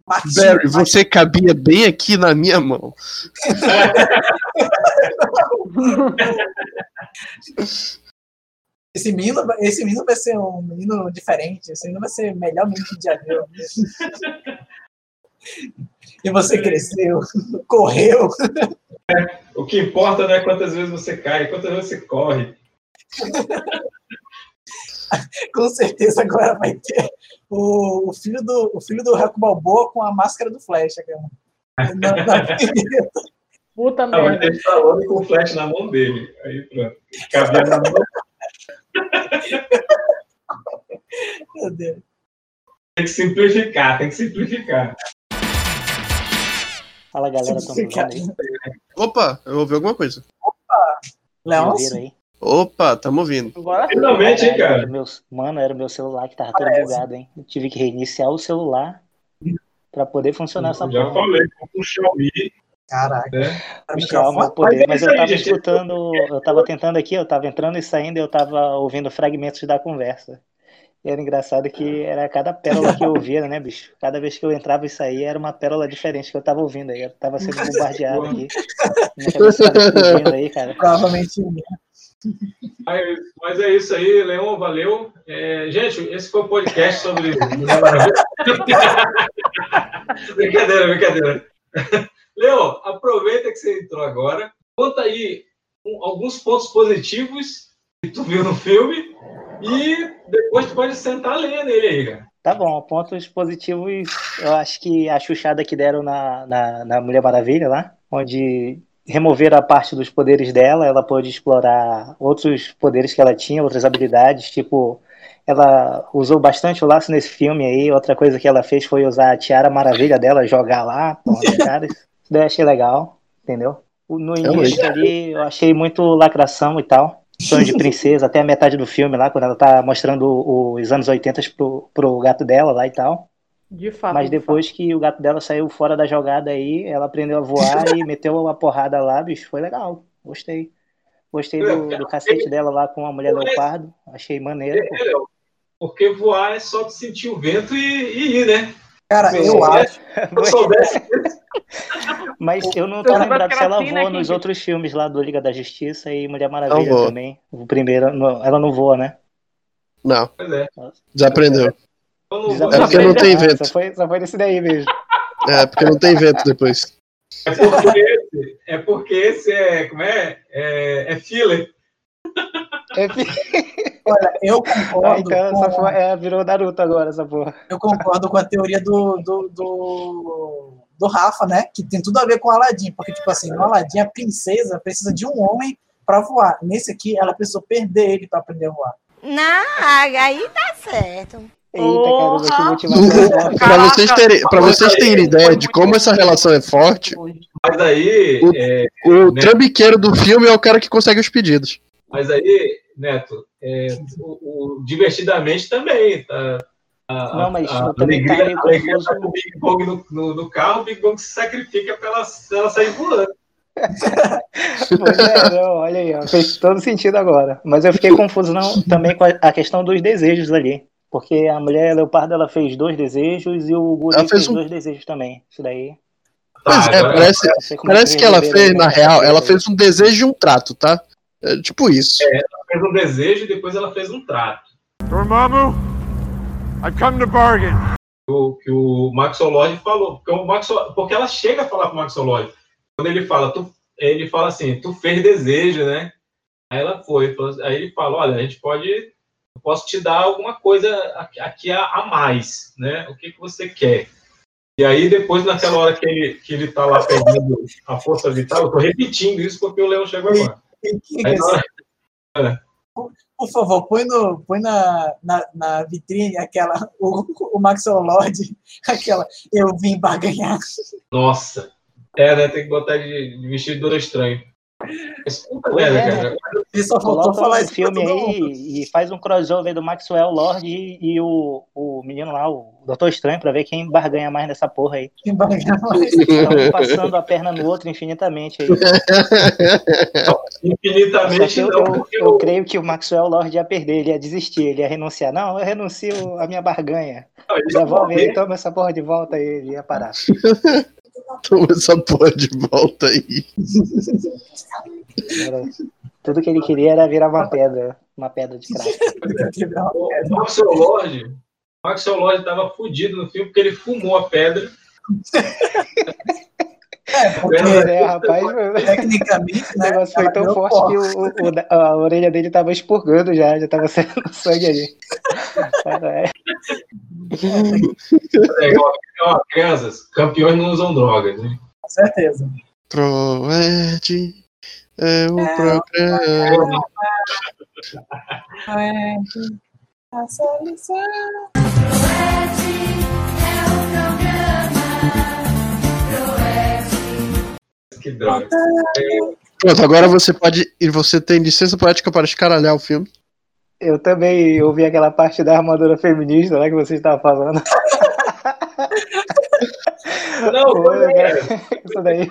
Martin- Barry, você cabia bem aqui na minha mão. Esse menino, vai- esse menino vai ser um menino diferente. Esse menino vai ser melhor menino que já viu. E você cresceu, correu. O que importa não é quantas vezes você cai, quantas vezes você corre. Com certeza agora vai ter o, o filho do o filho do Raco Balboa com a máscara do Flash, cara. Na- na- Puta vai merda. ter Stallone com o flash na mão dele. Aí pronto. Cabia na mão. Meu Deus. Tem que simplificar, tem que simplificar. Fala galera, tamo. Opa, eu ouvi alguma coisa. Ouviram aí? Opa, tamo ouvindo. Agora Finalmente, hein, cara? era meu- mano, era o meu celular que tava todo bugado, hein? Eu tive que reiniciar o celular pra poder funcionar essa Eu já porra. falei, com o Xiaomi. Caraca. Né? Puxar o Mas poder, é mas eu aí, tava gente. escutando, eu tava tentando aqui, eu tava entrando e saindo, eu tava ouvindo fragmentos da conversa. E era engraçado que era cada pérola que eu ouvia, né, bicho? Cada vez que eu entrava e saía era uma pérola diferente que eu tava ouvindo aí. Eu tava sendo bombardeado aqui. Aí, cara. Provavelmente. Mas, mas é isso aí, Leon, valeu. É, gente, esse foi o podcast sobre brincadeira, brincadeira. Leon, aproveita que você entrou agora. Conta aí um- alguns pontos positivos que tu viu no filme e depois tu pode sentar lendo ele aí, cara. Tá bom, pontos positivos, eu acho que a chuchada que deram na, na, na Mulher Maravilha lá, onde removeram a parte dos poderes dela, ela pôde explorar outros poderes que ela tinha, outras habilidades, tipo, ela usou bastante o laço nesse filme aí, outra coisa que ela fez foi usar a tiara maravilha dela, jogar lá, nos caras, isso daí eu achei legal, entendeu? No início ali, eu achei muito lacração e tal, sonho de princesa, até a metade do filme lá, quando ela tá mostrando os anos 80 pro, pro gato dela lá e tal. De fato. Mas de depois que o gato dela saiu fora da jogada aí, ela aprendeu a voar e meteu uma porrada lá, bicho, foi legal. Gostei. Gostei do, do cacete dela lá com a mulher leopardo. Achei maneiro. pô. É, porque voar é só sentir o vento e, e ir, né? Cara, eu acho. Se eu soubesse Mas eu não tô lembrado se ela voa nos outros filmes lá do Liga da Justiça e Mulher Maravilha também. O primeiro, ela não voa, né? Não, Pois é. desaprendeu. É porque não tem Ah, vento. Só foi, só foi nesse daí mesmo. É, porque não tem vento depois. É porque esse é, porque esse é como é? É, é filler. Olha, eu Ah, concordo. então essa com- porra, é, virou Naruto agora, essa porra. eu concordo com a teoria do, do, do, do Rafa, né? Que tem tudo a ver com o Aladdin, porque, tipo assim, no Aladdin, a princesa precisa de um homem para voar. Nesse aqui, ela precisou perder ele para aprender a voar. Não, aí tá certo. Eita, caramba, que pra vocês terem, pra vocês terem ideia de como essa relação é forte, Mas aí, é, o né? trambiqueiro do filme é o cara que consegue os pedidos. Mas aí, Neto, é, o, o divertidamente também tá, a- Não, mas a- também alegria, tava meio alegria confuso. tá com o Big Bang no, no, no carro, o Big Bang se sacrifica pra ela, ela sair voando. Pois é, não, olha aí, ó, fez todo sentido agora. Mas eu fiquei confuso não, também com a, a questão dos desejos ali. Porque a mulher leopardo ela fez dois desejos e o guri Ela fez fez um- dois desejos também. Isso daí. Pois Tá, é, agora- parece, é parece que ela fez, na mas real, ela fez um desejo e um trato, tá? É, tipo isso. É, ela fez um desejo e depois ela fez um trato. Dormammu, I've come to bargain. o, que o Maxwell Lord falou. Porque, o Maxwell, porque ela chega a falar com o Maxwell Lord. Quando ele fala, tu, ele fala assim, tu fez desejo, né? Aí ela foi. Aí ele fala, olha, a gente pode. Eu posso te dar alguma coisa aqui- aqui a, a mais, né? O que, que você quer? E aí, depois, naquela hora que ele, que ele tá lá perdendo a força vital, eu tô repetindo isso porque o Leão chegou agora. Aí, na hora- Por favor, põe, no, põe na, na, na vitrine aquela, o, o Maxwell Lord, aquela, eu vim barganhar. Nossa. É, né? Tem que botar de, de vestido do estranho. Pois é, cara. Ele só faltou Coloca falar um pra filme aí e faz um crossover do Maxwell Lord e, e o, o menino lá, o Doutor Estranho, pra ver quem barganha mais nessa porra aí. Quem barganhar mais. Estão passando a perna no outro infinitamente aí. Infinitamente eu, não, eu, eu o- creio que o Maxwell Lord ia perder, ele ia desistir, ele ia renunciar. Não, eu renuncio a minha barganha. Não, Devolve aí, toma essa porra de volta aí, ele ia parar. Toma essa porra de volta aí. Era- tudo que ele queria era virar uma pedra, uma pedra de crack. O Maxwell Lord, o Maxwell Lord tava fudido no filme porque ele fumou a pedra. É, porque é, rapaz, tecnicamente, o né? negócio foi tão forte que o, o- o- a orelha dele tava expurgando já, já tava saindo sangue ali. É, É, ó, ó, crianças, campeões não usam drogas, né? Com certeza. Proed é o programa. A solução. Que droga. Pronto, agora você pode. E você tem licença poética para escaralhar o filme. Eu também ouvi aquela parte da armadura feminista lá que você estava falando. Não, Pô, é, Isso daí.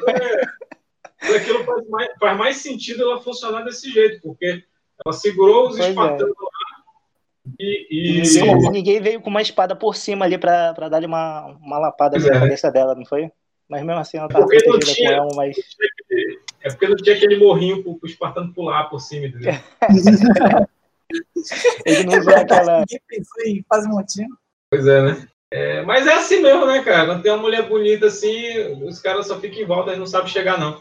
foi aquilo faz mais, faz mais sentido ela funcionar desse jeito, porque ela segurou os Pois é. espartanos lá e. e- E ninguém veio com uma espada por cima ali pra, pra dar-lhe uma, uma lapada na é. cabeça dela, não foi? Mas mesmo assim ela tava Porque não protegida tinha- com elmo, mas. É porque não tinha aquele morrinho pro, pro espartano pular por cima, entendeu? Ele não usou aquela. Fazer um motivo. Pois é, né? É, mas é assim mesmo, né, cara? Quando tem uma mulher bonita assim, os caras só ficam em volta e não sabem chegar, não.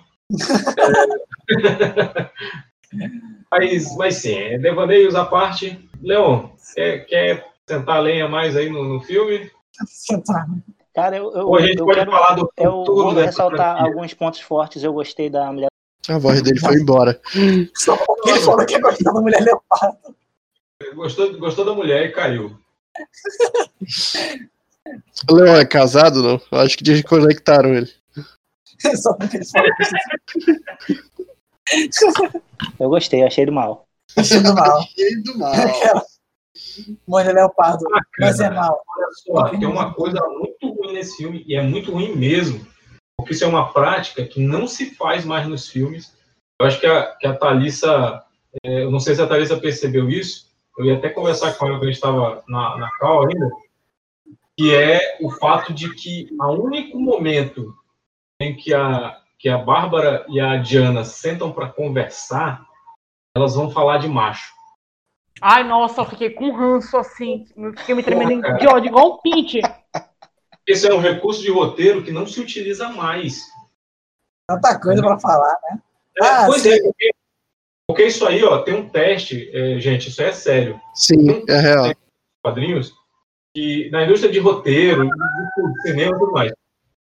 É. mas, mas sim, é devaneios à parte. Leon, quer, quer sentar a lenha mais aí no, no filme? Cara, eu, eu, Ou a gente eu pode quero. falar do eu vou ressaltar franquia? alguns pontos fortes. Eu gostei da mulher. A voz dele foi embora. Só porque ele falou que gostava da mulher leopardo. Gostou, gostou da mulher e caiu. O Leon é casado, não? Eu acho que desconectaram ele. Só porque ele falou Eu gostei, achei do mal. Achei do mal. Achei do mal. Mulher leopardo. Mas é mal. Olha só, tem uma coisa muito ruim nesse filme, e é muito ruim mesmo, porque isso é uma prática que não se faz mais nos filmes. Eu acho que a, que a Thalissa, é, eu não sei se a Thalissa percebeu isso, eu ia até conversar com ela quando a gente estava na, na cal ainda, que é o fato de que o único momento em que a, que a Bárbara e a Diana sentam para conversar, elas vão falar de macho. Ai, nossa, eu fiquei com ranço assim. Eu Fiquei me tremendo Porra, de ódio, igual um pinte. Esse é um recurso de roteiro que não se utiliza mais. Tanta coisa pra falar, né? É, Ah, pois sim. é, porque, porque isso aí, ó, tem um teste, é, gente, isso é sério. Sim, é real. Quadrinhos, que na indústria de roteiro, de cinema e tudo mais,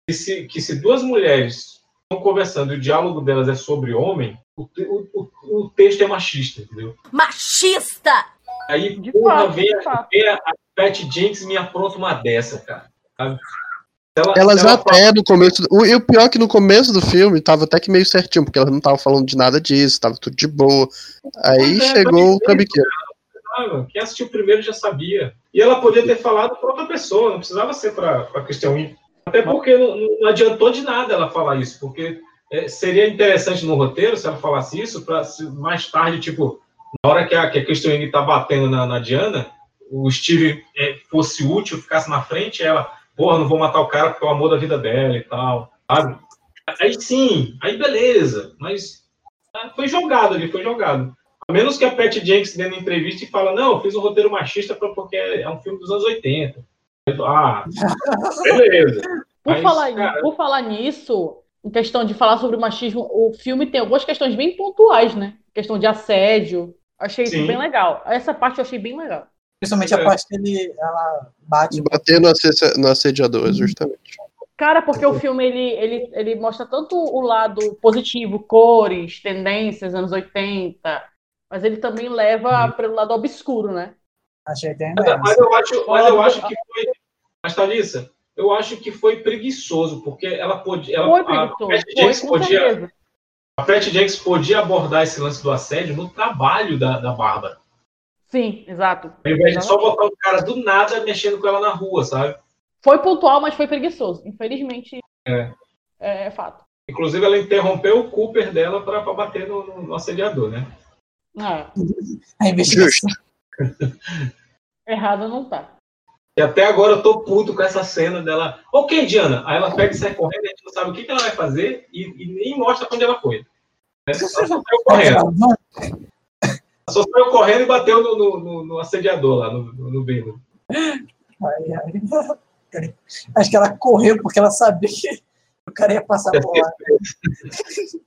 que se, que se duas mulheres estão conversando e o diálogo delas é sobre homem, o, te- o, o, o texto é machista, entendeu? Machista! Aí, De porra, fato, vem, a, vem a, a Pat Jenks e me apronta uma dessa, cara. sabe? Ela- Elas ela até no começo. do- o- E o pior é que no começo do filme tava até que meio certinho, porque elas não estavam falando de nada disso, tava tudo de boa. Aí é, chegou o mas- trambiqueiro. precisava. Quem assistiu primeiro já sabia. E ela podia ter falado para outra pessoa, não precisava ser para a Christian Wiig. Até porque não, não adiantou de nada ela falar isso, porque é, seria interessante no roteiro se ela falasse isso, para mais tarde, tipo, na hora que a, que a tá batendo na, na Diana, o Steve é, fosse útil, ficasse na frente, ela, porra, não vou matar o cara porque é o amor da vida dela e tal, sabe? Aí sim, aí beleza, mas ah, foi jogado ali, foi jogado. A menos que a Pat Jenks dê na entrevista e fala, não, eu fiz um roteiro machista porque é um filme dos anos 80. Ah, beleza. Por, Mas, falar, cara, por falar nisso, em questão de falar sobre o machismo, o filme tem algumas questões bem pontuais, né? Questão de assédio. Achei isso Sim. bem legal. Essa parte eu achei bem legal. Principalmente É. a parte que ele, ela bate. Bater no, asse- no assediador, justamente. Cara, porque o filme ele, ele, ele mostra tanto o lado positivo, cores, tendências, anos 80, mas ele também leva pelo lado obscuro, né? Achei até Mas, mas eu acho, mas eu acho que foi. Mas, Thalissa, eu acho que foi preguiçoso, porque ela podia. Ela, Foi a podia, a Pat Jenks podia abordar esse lance do assédio no trabalho da, da Bárbara. Sim, exato. Ao invés de só botar o cara do nada mexendo com ela na rua, sabe? Foi pontual, mas foi preguiçoso. Infelizmente, É. é fato. Inclusive, ela interrompeu o Cooper dela para bater no, no- assediador, né? Ah, A investigação. errado não tá. E até agora eu tô puto com essa cena dela. Ok, Diana. Aí ela pega e sai correndo, a gente não sabe o que, que ela vai fazer e, e nem mostra pra onde ela foi. Né? Ela só saiu correndo. Ela só saiu correndo e bateu no, no- no- no assediador lá, no, no, no bêbado. Ai, ai. Acho que ela correu porque ela sabia que o cara ia passar por lá.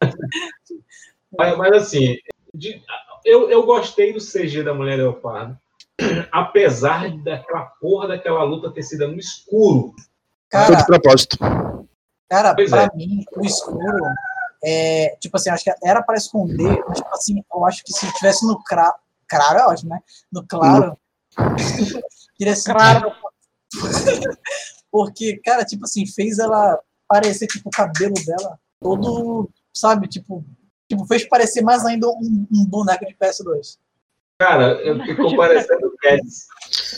Mas, mas, assim, de- eu, eu gostei do CG da Mulher Leopardo. Apesar daquela porra daquela luta ter sido no escuro. Foi de propósito. Cara, Pois pra é. mim, o escuro é, tipo assim, acho que era pra esconder, mas tipo assim, eu acho que se tivesse no claro, claro é ótimo, né? No claro, ser Claro. Porque, cara, tipo assim, fez ela parecer, tipo, o cabelo dela todo, sabe, tipo, tipo fez parecer mais ainda um, um boneco de PS2. Cara, eu- ficou parecendo o Cats.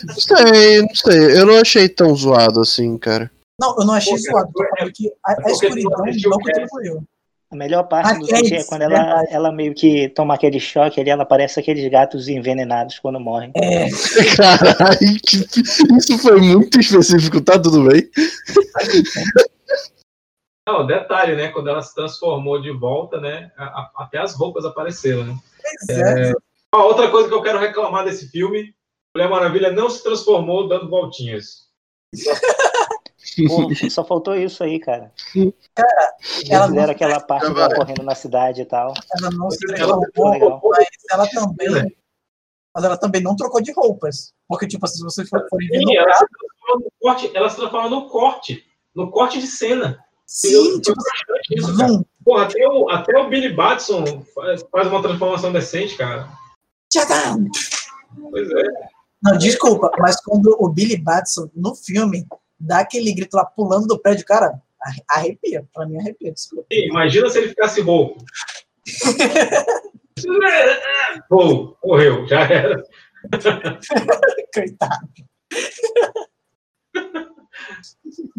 Não sei, não sei. Eu não achei tão zoado assim, cara. Não, eu não achei Pô, cara, zoado, tô falando que a, a escuridão não Cats. contribuiu. A melhor parte do Aqueles, CG é quando ela, verdade. ela meio que toma aquele choque ali, ela parece aqueles gatos envenenados quando morrem. É, Caralho, isso foi muito específico, tá tudo bem? Não, detalhe, né? Quando ela se transformou de volta, né? a- a- até as roupas apareceram, né? é. Ó, outra coisa que eu quero reclamar desse filme: Mulher Maravilha não se transformou dando voltinhas. Pô, só faltou isso aí, cara. Cara, ela fizeram não, aquela parte dela correndo na cidade e tal. ela não se transformou, legal. mas ela também. Mas ela também não trocou de roupas. Porque, tipo, se vocês for- forem ver ela caso, se transforma no corte, ela se transforma no corte. No corte de cena. Sim, Eu- tipo, isso, cara. Porra, até o, até o Billy Batson faz, faz uma transformação decente, cara. tchadam! Pois é. Não, desculpa, mas quando o Billy Batson, no filme, dá aquele grito lá pulando do prédio, cara, arre- arrepia. Pra mim, arrepia, desculpa. Sim, imagina se ele ficasse rouco. Pô, morreu, já era. Coitado.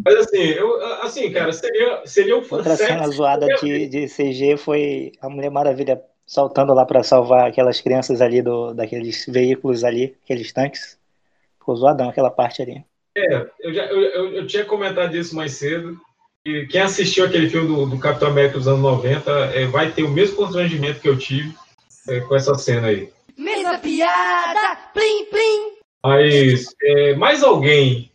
Mas assim, eu, assim, cara, seria, seria o Outra cena zoada de, de CG foi a Mulher Maravilha saltando lá pra salvar aquelas crianças ali do, daqueles veículos ali, aqueles tanques. Ficou zoadão aquela parte ali. É, eu, já, eu, eu, eu tinha comentado isso mais cedo. E quem assistiu aquele filme do, do Capitão América dos anos 90 é, vai ter o mesmo constrangimento que eu tive é, com essa cena aí. Mesma piada, plim, plim. Mas é, mais alguém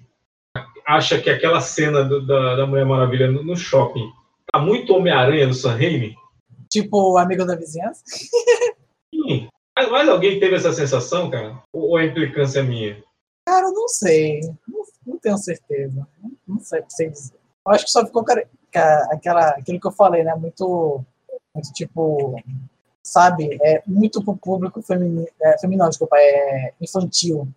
acha que aquela cena do- da, da Mulher Maravilha no, no shopping tá muito Homem-Aranha do Sam Raimi? Tipo, o amigo da vizinhança. Sim. Mas mais alguém teve essa sensação, cara? Ou, ou a implicância é minha? Cara, eu não sei. Não, não tenho certeza. Não, não sei você dizer. Eu acho que só ficou cara, ca- aquela, aquilo que eu falei, né? Muito, muito tipo, sabe? É muito pro público feminino, é, feminino, desculpa, é infantil.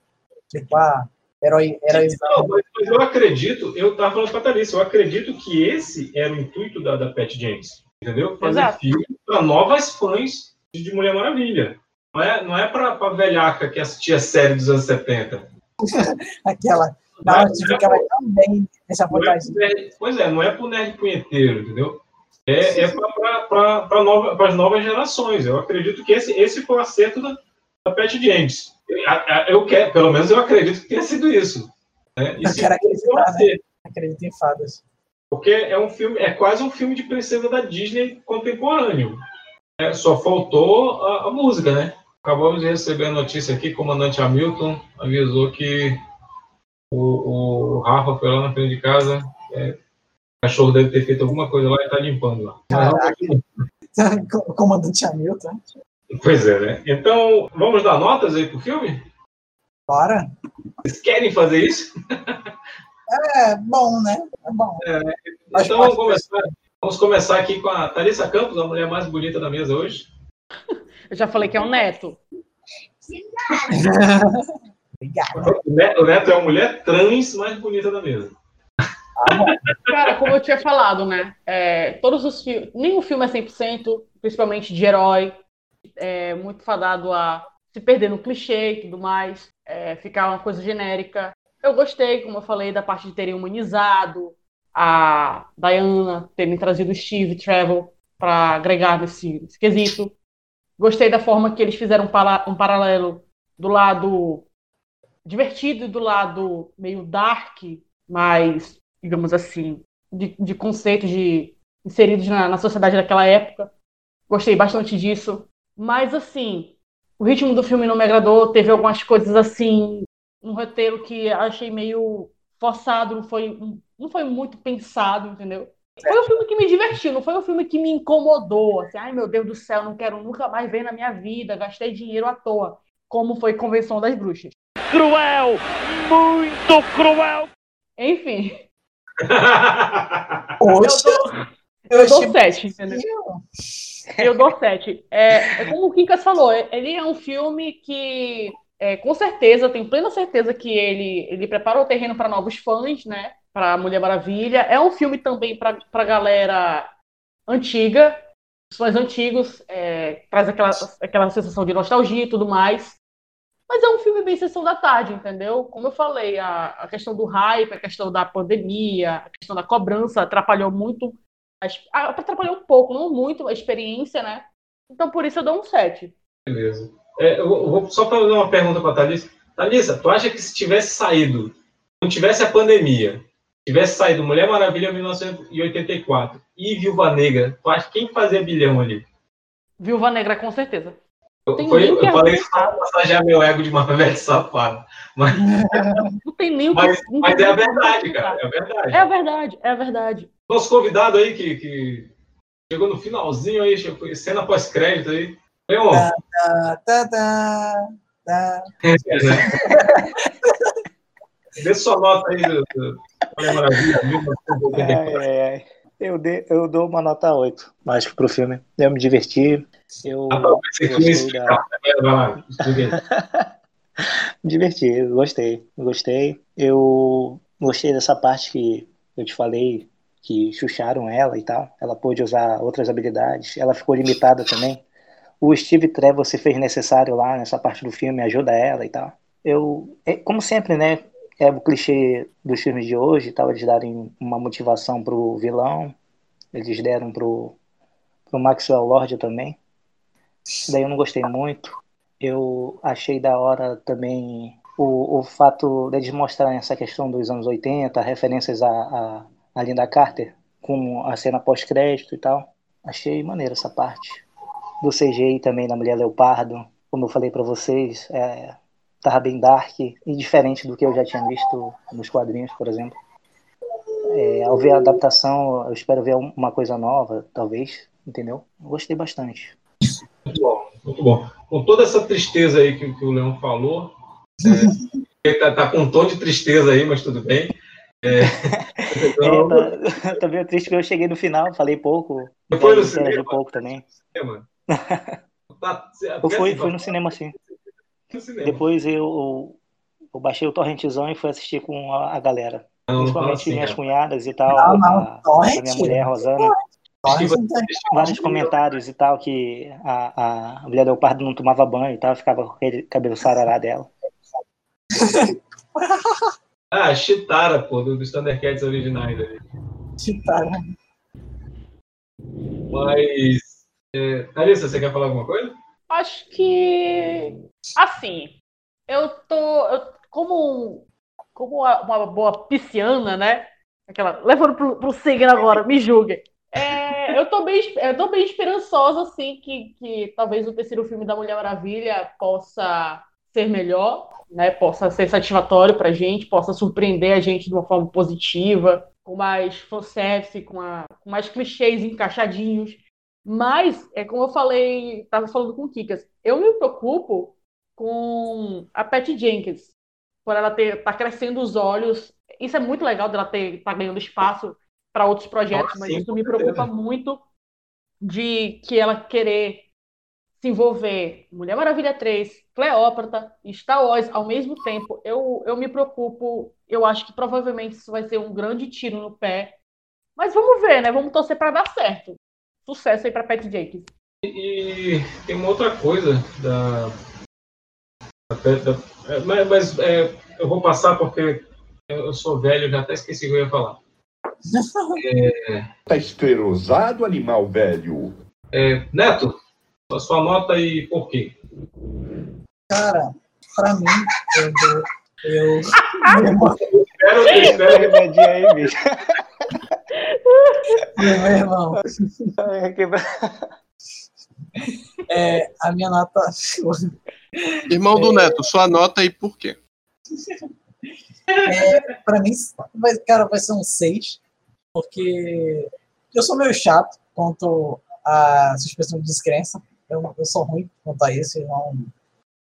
Tipo, ah, herói, herói Não, mas, mas eu acredito, eu tava falando pra Thalissa, eu acredito que esse era o intuito da, da Pat James, entendeu? Fazer Exato. filme para novas fãs de Mulher Maravilha. Não é, não é pra, pra velhaca que assistia a série dos anos 70. Aquela. Não Não, é- bem nessa Não é pois é, não é pro nerd punheteiro, entendeu? É, é para nova, as novas gerações. Eu acredito que esse, esse foi o acerto da, da Pat James. Eu quero, pelo menos eu acredito que tenha sido isso. Né? E Eu se quero acreditar, né? Acredito em fadas. porque é um filme, é quase um filme de princesa da Disney contemporâneo. É, só faltou a, a música, né? Acabamos de receber a notícia aqui, o comandante Hamilton avisou que o, o Rafa foi lá na frente de casa, é, o cachorro deve ter feito alguma coisa lá e tá limpando lá. O comandante Hamilton. Pois é, né? Então, vamos dar notas aí pro filme? Bora. Vocês querem fazer isso? É bom, né? É bom. Então vamos começar, vamos começar aqui com a Thalissa Campos, a mulher mais bonita da mesa hoje. Eu já falei que é o Neto. O Neto, o Neto é a mulher trans mais bonita da mesa. Cara, como eu tinha falado, né? é, todos os filmes. Nenhum filme é 100%, principalmente de herói. É muito fadado a se perder no clichê e tudo mais. é, ficar uma coisa genérica. Eu gostei, como eu falei, da parte de terem humanizado. A Diana terem trazido o Steve Trevor para agregar nesse, nesse quesito. Gostei da forma que eles fizeram um, um paralelo do lado divertido e do lado meio dark, mas, digamos assim, de, de conceitos de, inseridos na, na sociedade daquela época. Gostei bastante disso. Mas, assim, o ritmo do filme não me agradou. Teve algumas coisas, assim, um roteiro que achei meio forçado, não foi, não foi muito pensado, entendeu? Foi um filme que me divertiu, não foi um filme que me incomodou. Assim, ai meu Deus do céu, não quero nunca mais ver na minha vida, gastei dinheiro à toa, como foi Convenção das Bruxas. Cruel! Muito cruel! Enfim, eu dou achei 7, entendeu? Eu dou 7. É, é como o Quincas falou, é- ele é um filme que, é, com certeza, tenho plena certeza que ele, ele prepara o terreno para novos fãs, né? Para Mulher Maravilha. É um filme também para a galera antiga, os fãs antigos, é, traz aquela, aquela sensação de nostalgia e tudo mais. Mas é um filme bem sessão da tarde, entendeu? Como eu falei, a, a questão do hype, a questão da pandemia, a questão da cobrança atrapalhou muito atrapalhou um pouco, não muito, a experiência, né? Então por isso eu dou um 7. Beleza. É, eu vou só fazer uma pergunta para a Thalissa. Thalissa, tu acha que se tivesse saído, não tivesse a pandemia, tivesse saído Mulher Maravilha 1984 e Viúva Negra, tu acha quem fazia bilhão ali? Viúva Negra, com certeza. Eu, foi- eu falei isso para massagear meu ego de uma velha safada. Mas, Não tem nem o que. mas, mas é a verdade, cara. É a verdade. É a verdade, é a verdade. Nosso convidado aí que, que chegou no finalzinho aí, chegou- cena pós-crédito aí. Leon, Tá, tá, tá, tá. dê sua nota aí do, do Maravilha 1984. Ai, ai, ai. Eu, dei- eu dou uma nota 8, mais pro filme. Eu me diverti. Eu Ah, tá, gostei explicar. da... Diverti, gostei, gostei. Eu gostei dessa parte que eu te falei, que chucharam ela e tal. Ela pôde usar outras habilidades. Ela ficou limitada também. O Steve Trevor se fez necessário lá nessa parte do filme, ajuda ela e tal. Eu, é, como sempre, né? É o clichê dos filmes de hoje, tal, eles darem uma motivação pro vilão. Eles deram pro, pro Maxwell Lord também. Daí eu não gostei muito. Eu achei da hora também o, o fato deles mostrarem essa questão dos anos 80, referências a, a, a Linda Carter, com a cena pós-crédito e tal. Achei maneiro essa parte. Do CGI também da Mulher Leopardo, como eu falei pra vocês, é, tava bem dark e diferente do que eu já tinha visto nos quadrinhos, por exemplo. É, ao ver a adaptação, eu espero ver um- uma coisa nova, talvez, entendeu? Gostei bastante. Muito bom, muito bom. Com toda essa tristeza aí que, que o Leão falou, é, ele tá, tá com um tom de tristeza aí, mas tudo bem. É, então, É, tá, tá meio triste que eu cheguei no final, falei pouco. Foi no cinema? pouco também. é. Tá, Eu fui, fui no cinema sim. no cinema. Depois eu, eu baixei o torrentzão e fui assistir com a, a galera. Não, fala Principalmente assim, minhas cunhadas e tal. Não, não, a, a torrent? minha mulher, Rosana. Vários, vários comentários e tal, que a, a mulher leopardo não tomava banho e tal, ficava com aquele cabelo sarará dela. Ah, Chitara, pô, do, dos Thundercats originais ali. Chitara. Mas. É, Alissa, você quer falar alguma coisa? Acho que. Assim, eu tô. Eu, como, como uma, uma boa pisciana, né? Aquela. Levando pro, pro signo agora, me julguem. É, eu, tô bem, eu tô bem esperançosa, assim, que, que talvez o terceiro filme da Mulher Maravilha possa ser melhor, né? Possa ser satisfatório pra gente, possa surpreender a gente de uma forma positiva, com mais fanservice, com, a, com mais clichês encaixadinhos. Mas, é como eu falei, estava falando com o Kikas, eu me preocupo com a Pat Jenkins, por ela ter tá crescendo os olhos. Isso é muito legal dela ter tá ganhando espaço para outros projetos, mas isso me preocupa muito de que ela querer se envolver Mulher Maravilha 3, Cleópatra e Star Wars ao mesmo tempo. Eu, eu me preocupo, eu acho que provavelmente isso vai ser um grande tiro no pé. Mas vamos ver, né? Vamos torcer para dar certo. Sucesso aí para Pat Jenkins. E, e tem uma outra coisa da. da, da é, mas, mas é, eu vou passar porque eu sou velho, já até esqueci o que eu ia falar. É... Tá esclerosado, animal velho. É, Neto, a sua nota e por quê? Cara, pra mim, eu. eu, eu espero, eu espero aí, bicho. Meu irmão. É, a minha nota. Irmão do Neto, sua nota e por quê? É, pra mim, vai, cara, vai ser um 6, porque eu sou meio chato quanto a suspensão de descrença. Eu, eu sou ruim quanto a isso, eu não,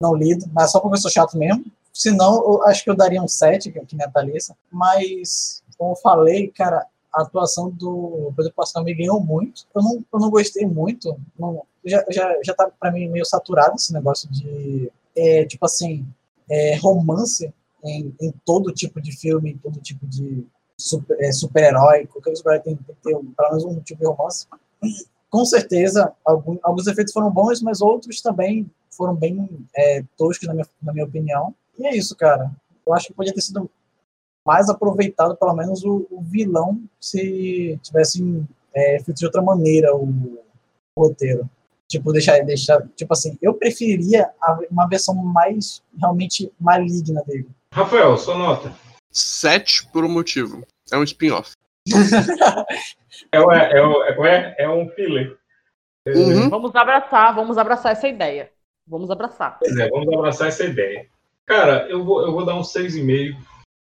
não lido, mas só porque eu sou chato mesmo. Se não, acho que eu daria um 7, que nem a Thalissa. Mas, como eu falei, cara, a atuação do Pedro Pascal me ganhou muito. Eu não, eu não gostei muito. Não, já, já, já tá, pra mim, meio saturado esse negócio de, é, tipo assim, é, romance em, em, todo tipo de filme, em todo tipo de super, é, super-herói. Qualquer super-herói tem, tem que ter pelo menos um tipo de romance com certeza, algum, alguns efeitos foram bons, mas outros também foram bem é, toscos, na minha, na minha opinião. E é isso, cara. Eu acho que podia ter sido mais aproveitado, pelo menos, o, o vilão, se tivessem é, feito de outra maneira o, o, roteiro. Tipo, deixar, deixar. Tipo assim, eu preferiria uma versão mais realmente maligna dele. Rafael, sua nota? Sete por um motivo. É um spin-off. É, é, é, é, é um filler. Uhum. Vamos abraçar, vamos abraçar essa ideia. Vamos abraçar. Pois é, vamos abraçar essa ideia. Cara, eu vou, eu vou dar um 6,5,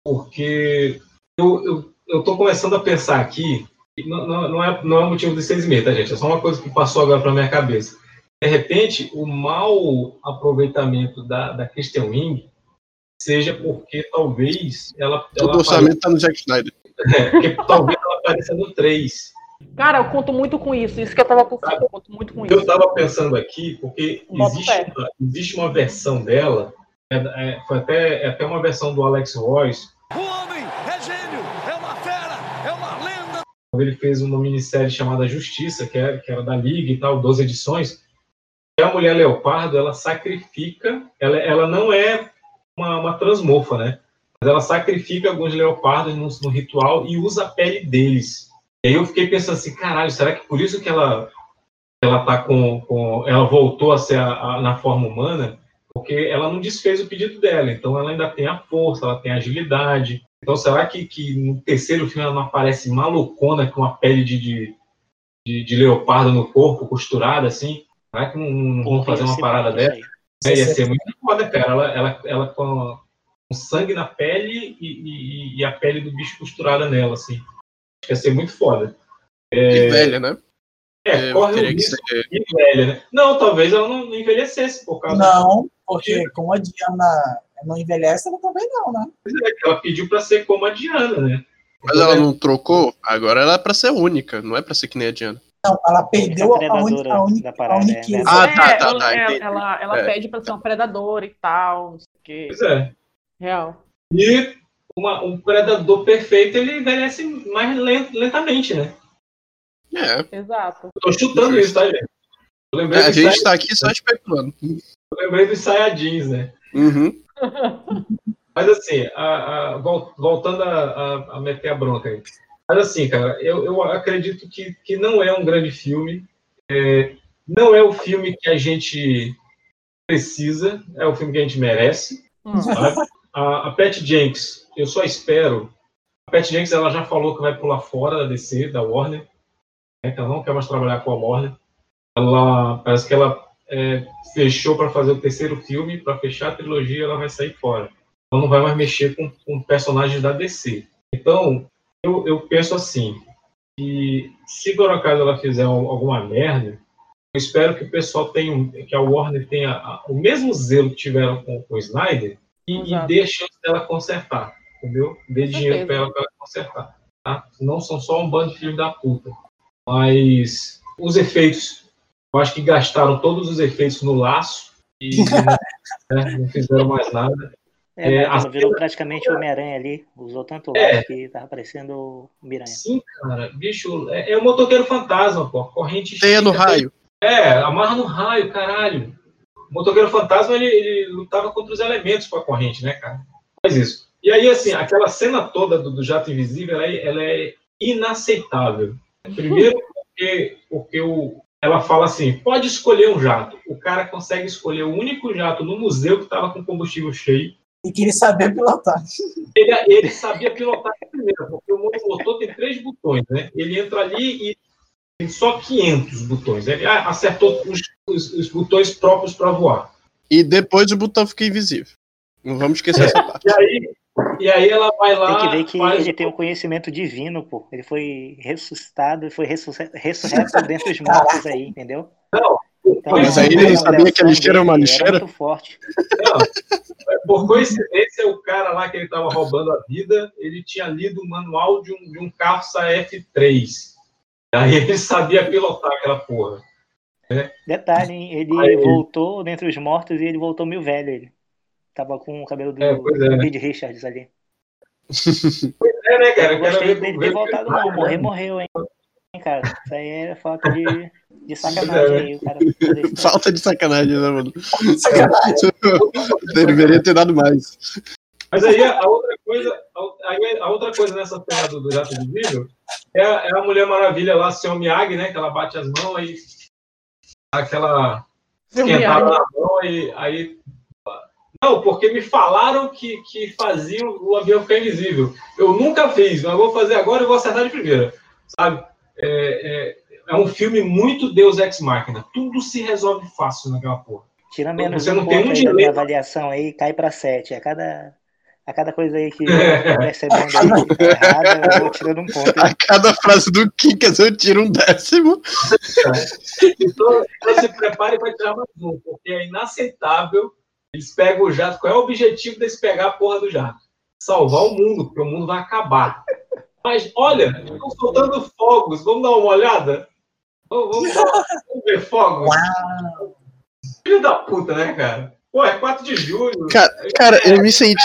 porque eu, eu, eu tô começando a pensar aqui, não, não, não, é, não é motivo de 6,5, tá, gente? É só uma coisa que passou agora pra minha cabeça. De repente, o mau aproveitamento da, da Christian Wing seja porque talvez ela. Todo o orçamento está no Jack Snyder. É, porque talvez ela apareça no 3. Cara, eu conto muito com isso. Isso que eu tava pensando, eu conto muito com eu isso. Eu tava pensando aqui, porque existe uma, existe uma, versão dela, é, é, foi até, é até uma versão do Alex Royce. O homem é gênio, é uma fera, é uma lenda. Ele fez uma minissérie chamada Justiça, que, é, que era da Liga e tal, 12 edições. E a mulher leopardo, ela sacrifica, ela, ela não é uma, uma transmorfa, né? Mas ela sacrifica alguns leopardos no, no, ritual e usa a pele deles. E aí eu fiquei pensando assim, caralho, será que por isso que ela ela tá com, com ela voltou a ser a, a, na forma humana? Porque ela não desfez o pedido dela, então ela ainda tem a força, ela tem a agilidade. Então será que, que no terceiro filme ela não aparece malucona com a pele de, de, de, de leopardo no corpo, costurada assim? Será que não, não vão fazer uma parada dessa? É, ia ser muito foda, cara. Ela, ela, ela com, com sangue na pele e, e, e, a pele do bicho costurada nela, assim. Acho que ia ser muito foda. É... E velha, né? É, corre o risco ser... e velha, né? Não, talvez ela não envelhecesse por causa Não, porque como a Diana não envelhece, ela também não, né? Pois é, ela pediu pra ser como a Diana, né? Mas ela não trocou? Agora ela é pra ser única, não é pra ser que nem a Diana. Não, ela perdeu a, a, única, a, única, a uniqueza. Ah, tá, tá, tá. Ela, ela, ela é. pede pra ser uma predadora e tal, quê. Pois é. Real. E uma, um predador perfeito, ele envelhece mais lent, lentamente, né? É. Exato. Eu tô chutando isso, tá, gente? É, a gente Sai- tá aqui só especulando. Eu lembrei dos Saiyajins, né? Uhum. Mas assim, a- a- vol- voltando a, a- a meter a bronca aí. Mas assim, cara, eu, eu acredito que, que não é um grande filme. É, não é o filme que a gente precisa, é o filme que a gente merece. sabe? A, a Pat Jenks, eu só espero. A Pat Jenks ela já falou que vai pular fora da DC, da Warner. né, ela não quer mais trabalhar com a Warner. Ela parece que ela é, fechou para fazer o terceiro filme, para fechar a trilogia, ela vai sair fora. Ela não vai mais mexer com, com personagens da DC. Então, eu, eu penso assim, que se por acaso ela fizer al- alguma merda, eu espero que o pessoal tenha, que a Warner tenha a- o mesmo zelo que tiveram com, com o Snyder e, e dê chance dela consertar, entendeu? Dê dinheiro certeza. para ela, pra ela consertar. Tá? Não são só um bando de filho da puta. Mas os efeitos, eu acho que gastaram todos os efeitos no laço e né, não fizeram mais nada. É, É, ela virou cena- praticamente o Homem-Aranha ali. Usou tanto É. que tava parecendo o Miranha. Sim, cara, bicho, é, é o motoqueiro fantasma, pô. Corrente Teia no estica, raio. É, amarra no raio, caralho. O motoqueiro fantasma, ele, ele lutava contra os elementos com a corrente, né, cara? Faz isso. E aí, assim, aquela cena toda do, do jato invisível, ela é, ela é inaceitável. Primeiro porque, porque o, ela fala assim, pode escolher um jato. O cara consegue escolher o único jato no museu que estava com combustível cheio. E que ele sabia pilotar. Ele, ele sabia pilotar primeiro, porque o motor tem três botões, né? Ele entra ali e tem só 500 botões. Ele acertou os, os- os botões próprios para voar. E depois o botão fica invisível. Não vamos esquecer essa parte. E aí, e aí ela vai lá. Tem que ver que faz- ele tem um conhecimento divino, pô. Ele foi ressuscitado e foi ressusc- ressurreto dentre os mortos aí, entendeu? Não, Então, Mas aí ele não sabia que a lixeira é uma lixeira? Muito forte. Por coincidência, o cara lá que ele estava roubando a vida, ele tinha lido o manual de um, de um Corsa F3. Aí ele sabia pilotar aquela porra. Detalhe, hein? ele Aí- voltou dentre os mortos e ele voltou meio velho. Ele tava com o cabelo do É, pois é. Reed Richards ali. É, né, cara? Eu gostei dele ter voltado, não. Morrer, morreu, hein? Cara? Isso aí é falta de, de sacanagem aí. Falta de sacanagem, né, mano? Sacanagem. Deveria ter dado mais. Mas aí a outra coisa, a, a outra coisa nessa cena do, do Jato Invisível é a, é a Mulher Maravilha lá, seu Miyagi, né? Que ela bate as mãos aí aquela esquentada na mão e aí. Não, porque me falaram que, que fazia o avião ficar invisível. Eu nunca fiz, mas vou fazer agora e vou acertar de primeira. Sabe? É, é, é um filme muito Deus Ex Machina. Tudo se resolve fácil naquela porra. Tira menos Você um não tem um da minha dilema. avaliação aí, cai pra 7. A cada, a cada coisa aí que eu tô percebendo aí tá errada, eu vou tirando um ponto. A cada frase do Kinkas eu tiro um décimo. Então, então se prepare para tirar mais um, porque é inaceitável. Eles pegam o jato. Qual é o objetivo deles pegar a porra do jato? Salvar o mundo, porque o mundo vai acabar. Mas olha, estão soltando fogos. Vamos dar uma olhada? Vamos, vamos, dar- vamos ver fogos. Filho da puta, né, cara? Pô, é 4 de julho. Cara, cara, eu me senti.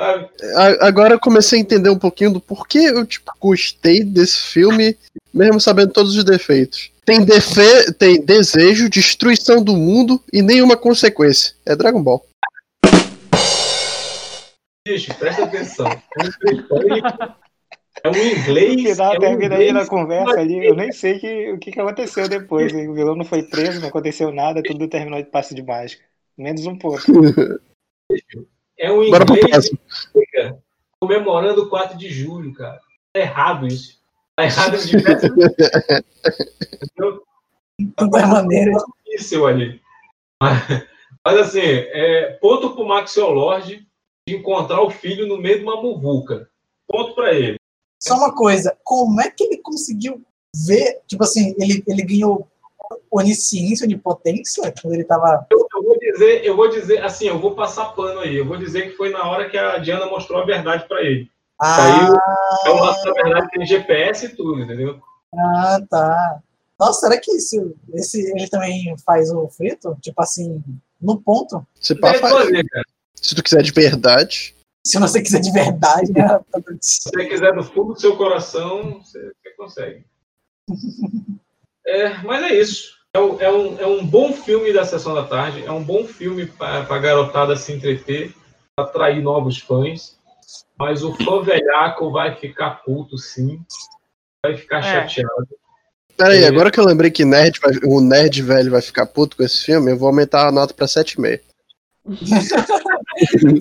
A- Agora eu comecei a entender um pouquinho do porquê eu tipo, gostei desse filme, mesmo sabendo todos os defeitos. Tem, defe... tem desejo, destruição do mundo e nenhuma consequência. É Dragon Ball. Bicho, presta atenção. É um britânico, é um inglês. Final, é um termina aí na inglês conversa ali, eu nem sei que, o que, que aconteceu depois. hein? O vilão não foi preso, não aconteceu nada, tudo terminou de passe de mágica. Menos um ponto. É um inglês fica comemorando o 4 de julho, cara. Tá errado isso. Tá errado de Entendeu? Tudo é maneira. Isso ali. Mas, mas, assim, é, ponto pro Maxwell Lord de encontrar o filho no meio de uma muvuca. Ponto pra ele. Só uma coisa, como é que ele conseguiu ver, tipo assim, ele, ele ganhou onisciência, onipotência, quando ele tava... Eu, eu vou dizer, eu vou dizer, assim, eu vou passar pano aí. Eu vou dizer que foi na hora que a Diana mostrou a verdade pra ele. Ah, Aí, o lance da verdade tem GPS e tudo, entendeu? ah, tá. Nossa, será que esse, esse, ele também faz o frito? Tipo assim, no ponto? Se, pá, faz. fazer, cara. Se tu quiser de verdade. Se você quiser de verdade, né? Se você quiser no fundo do seu coração, você, consegue. É, mas é isso. É um, é, um, é um bom filme da sessão da tarde. É um bom filme para a garotada se entreter, atrair novos fãs. Mas o fã velhaco vai ficar puto, sim. Vai ficar É. chateado. Peraí, agora que eu lembrei que nerd o nerd velho vai ficar puto com esse filme, eu vou aumentar a nota pra 7,5.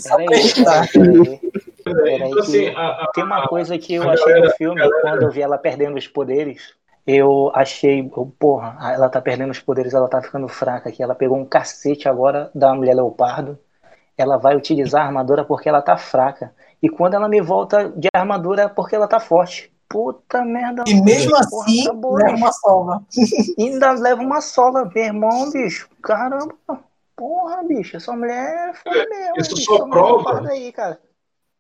Peraí, peraí, peraí. Então, assim, Tem uma coisa que eu achei no filme, quando eu vi ela perdendo os poderes, eu achei, porra, ela tá perdendo os poderes, ela tá ficando fraca aqui. Ela pegou um cacete agora da mulher leopardo. Ela vai utilizar a armadura porque ela tá fraca. E quando ela me volta de armadura é porque ela tá forte. Puta merda. E mesmo porra, assim, acabou, leva uma sova. Ainda leva uma sola, meu irmão, bicho. Caramba. Porra, bicho, essa mulher é foda mesmo. Isso bicho, só prova- aí, cara.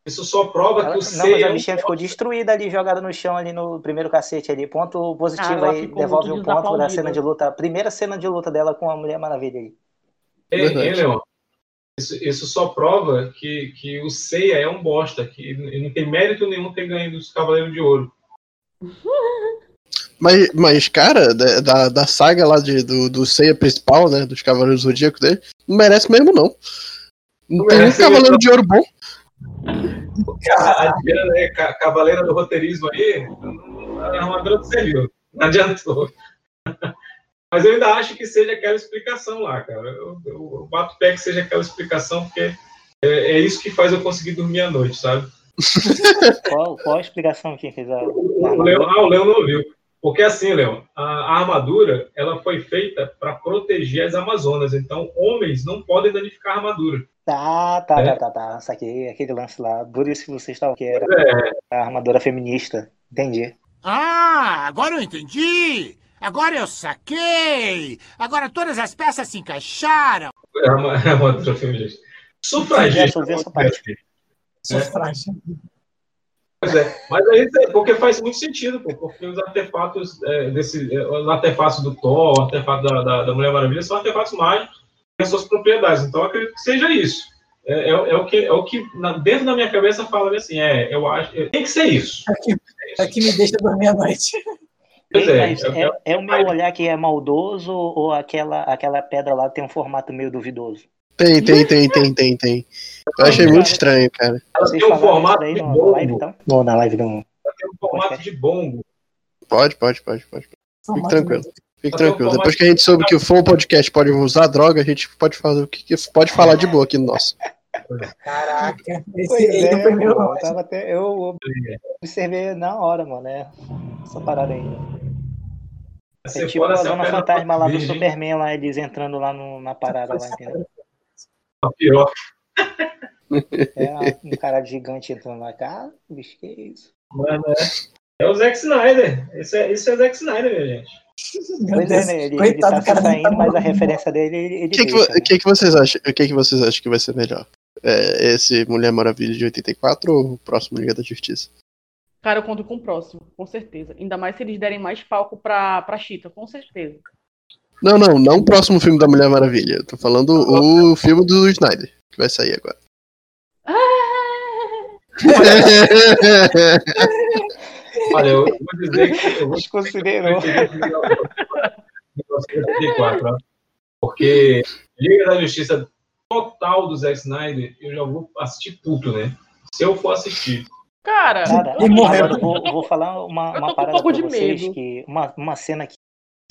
Isso só prova Ela- que o não, Seiya mas é a um bichinha ficou destruída ali, jogada no chão ali no primeiro cacete ali. Ponto positivo ela aí, devolve um ponto da cena de luta. A primeira cena de luta dela com a Mulher Maravilha aí. Ei, ei, Verdade. Leon, isso, isso só prova que, que o Seiya é um bosta, que ele não tem mérito nenhum ter ganho dos Cavaleiros de Ouro. Mas, mas cara, da, da, saga lá de, do, do Seiya principal, né, dos Cavaleiros Zodíacos dele, não merece mesmo, não. Não tem um Cavaleiro de Ouro bom. A Diana é ca- cavaleira do roteirismo aí, a armadura não serviu. Não adiantou. Mas eu ainda acho que seja aquela explicação lá, cara. Eu, eu, eu bato o pé que seja aquela explicação, porque é, é isso que faz eu conseguir dormir à noite, sabe? Qual, qual a explicação que fez a. O Leão, ah, o Leão não viu. Porque assim, Leão, a, a armadura ela foi feita para proteger as Amazonas. Então, homens não podem danificar a armadura. Tá, tá, É. tá, tá, tá. Saquei aquele lance lá. Por isso que vocês estavam que era É, a armadura feminista. Entendi. Ah, agora eu entendi! Agora eu saquei! Agora todas as peças se encaixaram! é uma, é uma armadura feminista. Sufragista. Eu vi essa parte. Sufrágio. Pois é, mas aí é porque faz muito sentido, pô, porque os artefatos é, desse, é, os artefatos do Thor, o artefato da, da, da Mulher Maravilha são artefatos mágicos têm suas propriedades. Então eu acredito que seja isso. É, é, é o que, é o que na- dentro da minha cabeça fala assim, é, eu acho, é, tem que ser isso. É que, é que me deixa dormir à noite. Pois Ei, é, mas é- é, é o meu olhar que é maldoso ou aquela, aquela pedra lá tem um formato meio duvidoso? Tem, tem, tem, tem, tem, tem. Eu achei muito estranho, cara. Ela Vocês tem um formato de bongo. então? Não, na live não. Ela tem um formato de bongo. Pode, pode, pode, pode. Fique tranquilo. Fique Ela um tranquilo. Depois que a gente soube que o Flow Podcast pode usar droga, a gente pode fazer o que, pode falar de boa aqui no nosso. Caraca, esse é, não. eu, tava até, eu observei na hora, mano, né? Essa parada aí. É tipo for a pedra Fantasma lá do Superman, lá, eles entrando lá no- na parada lá, entendeu? Pior. É um cara gigante entrando lá, cara, bicho, que isso? Mano, é, é o Zack Snyder. Isso é, isso é Zack Snyder, minha gente. Pois é, né? Ele, ele coitado tá cara. nem saindo, tá mas a referência dele, ele, ele O que, que, né? que que vocês acham? O que, que vocês acham que vai ser melhor? É, esse Mulher Maravilha de 84 ou o próximo Liga da Justiça? Cara, eu conto com o próximo, com certeza. Ainda mais se eles derem mais palco pra, pra Chita, com certeza. Não, não, não o próximo filme da Mulher Maravilha. Eu tô falando o filme do Snyder, que vai sair agora. Olha, eu vou dizer que eu vou Desconsiderou. 1984, ó. porque Liga da Justiça total do Zack Snyder, eu já vou assistir tudo, né? Se eu for assistir. Cara, Cara, eu, eu vou, vou falar uma, uma um parada pouco pra de vocês, medo. que uma, uma cena que,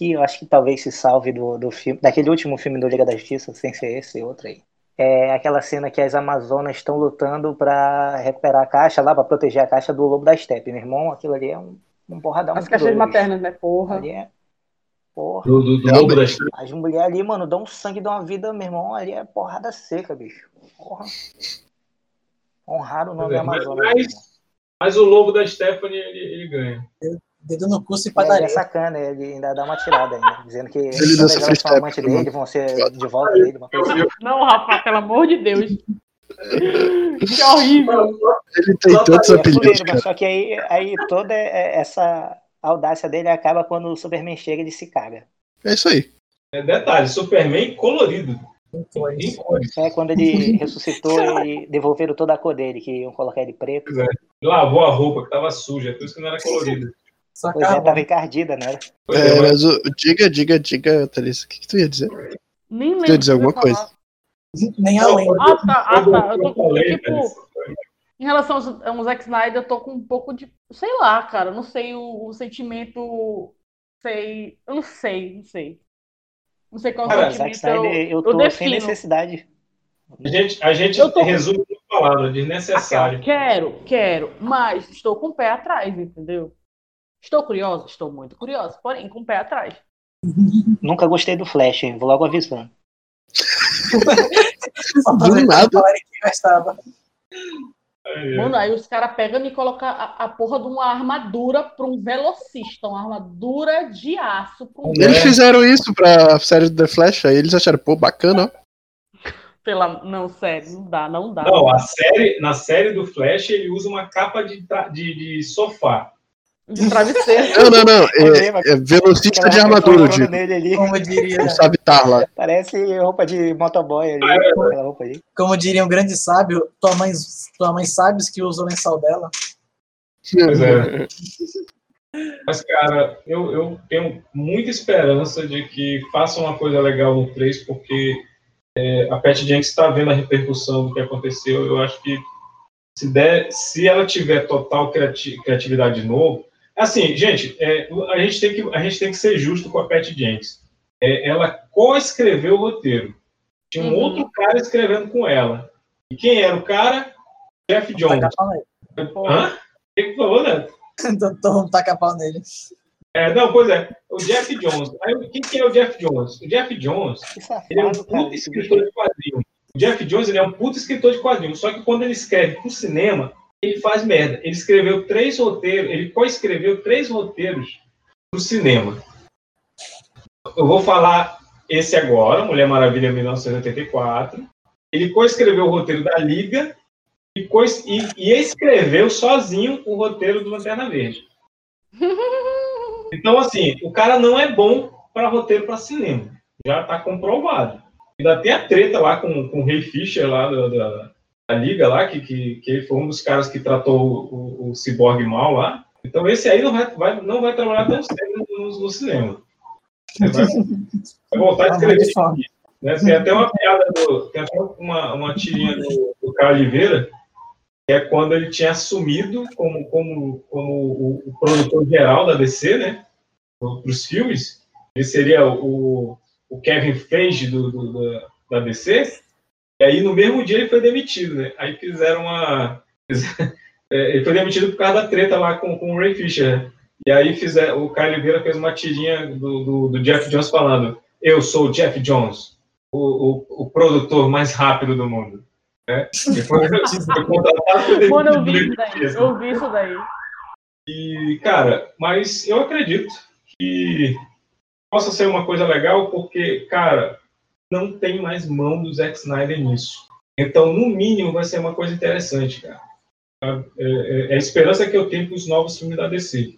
que eu acho que talvez se salve do, do filme, daquele último filme do Liga da Justiça, sem ser esse outro aí. É aquela cena que as Amazonas estão lutando pra recuperar a caixa lá, pra proteger a caixa do Lobo da Steppe. Meu irmão, aquilo ali é um, um porradão. as caixas doido, maternas, né, porra? Ali é. Porra. Do, do, do Lobo das Trevas. As mulheres ali, mano, dão sangue de uma vida, meu irmão. Ali é porrada seca, bicho. Porra. Honrar o nome É, mas- Amazonas. mas-. Mas o Lobo da Stephanie, ele, ele ganha. Dedo no curso e É, ele padaria. é sacana, ele ainda dá uma tirada ainda, dizendo que Ele todas elas são freestyle, amantes mano. dele, vão ser de volta dele, uma coisa assim. Não, Rafa, pelo amor de Deus. que horrível. Ele tem Só tantos É apelidos, só que aí, aí toda é- essa audácia dele acaba quando o Superman chega e ele se caga. É isso aí. É, detalhe, Superman colorido. É quando ele ressuscitou e devolveram toda a cor dele, que iam colocar ele preto. Lavou a roupa que tava suja, por isso que não era colorido. Só Pois é, tava encardida, né? É, mas o, diga, diga, diga, Thalissa, o que, que tu ia dizer? Nem Tu ia dizer alguma coisa? Nem além. Ah, tá, ah, tá. Eu tô com, tipo, em relação aos, aos Zack Snyder, eu tô com um pouco de. Sei lá, cara. Não sei o, o sentimento. Sei. Eu não sei, não sei. Não sei qual Cara, sentimento Zack Snyder, eu tô sem defino. necessidade. A gente, a gente Eu tô- resume uma palavra, desnecessário. Quero, quero, mas estou com o pé atrás, entendeu? Estou curiosa? Estou muito curiosa, porém com o pé atrás. Nunca gostei do Flash, hein? Vou logo avisando. Do nada. Mano, aí os caras pegam e colocam a, a porra de uma armadura pra um velocista, uma armadura de aço pra um Eles fizeram isso pra série do The Flash, aí eles acharam, pô, bacana, ó. Pela... Não, sério, não dá, não dá. Não, a série, na série do Flash, ele usa uma capa de, de, de sofá. De travesseiro. Não, não, não. É, é velocista de armadura, digo. Nele ali. Como diria, Não sabe tar lá. Parece roupa de motoboy ali. aquela roupa ali. como diria um grande sábio, tua mãe, tua mãe sabe que usa o lençol dela. Pois é. Mas, cara, eu, eu tenho muita esperança de que façam uma coisa legal no 3, porque é, a Pat Jenkins está vendo a repercussão do que aconteceu. Eu acho que se, der, se ela tiver total criati- criatividade de novo. Assim, gente, é, a, gente tem que, a gente tem que ser justo com a Pat Jenkins. É, ela co-escreveu o roteiro. Tinha um Uhum. outro cara escrevendo com ela. E quem era o cara? Jeff Jones. Taca. Hã? O que que falou, né? Vamos tacar pau nele. É, não, pois é, o Jeff Jones. Aí, quem que é o Jeff Jones? O Jeff Jones, ele é um puto escritor de quadrinhos. O Jeff Jones, ele é um puto escritor de quadrinhos, só que quando ele escreve pro cinema, ele faz merda. Ele escreveu três roteiros, ele co-escreveu três roteiros pro cinema. Eu vou falar esse agora, Mulher Maravilha 1984. Ele co-escreveu o roteiro da Liga e, e, e escreveu sozinho o roteiro do Lanterna Verde. Então, assim, o cara não é bom para roteiro para cinema. Já está comprovado. Ainda tem a treta lá com, com o Ray Fisher lá da, da Liga lá, que, que, que ele foi um dos caras que tratou o, o, o Cyborg mal lá. Então esse aí não vai, vai, não vai trabalhar tão no, no cinema. Vai, vai voltar a escrever. Né? Tem até uma piada, do, tem até uma, uma tirinha do, do Carlos Oliveira, que é quando ele tinha assumido como, como, como o, o produtor geral da DC, né? Para os filmes. Ele seria o, o Kevin Feige do, do, da, da DC. E aí, no mesmo dia, ele foi demitido, né? Aí fizeram uma. É, ele foi demitido por causa da treta lá com, com o Ray Fisher. né? E aí fizeram, o Caio Oliveira fez uma tirinha do, do, do Jeff Jones falando: Eu sou o Jeff Jones, o, o, o produtor mais rápido do mundo. Né? E foi, foi contratado Mano, eu vi isso daí. mesmo. Eu vi isso daí. E, cara, mas eu acredito que possa ser uma coisa legal, porque, cara, não tem mais mão do Zack Snyder nisso. Então, no mínimo, vai ser uma coisa interessante, cara. É, é- é a esperança que eu tenho para os novos filmes da DC.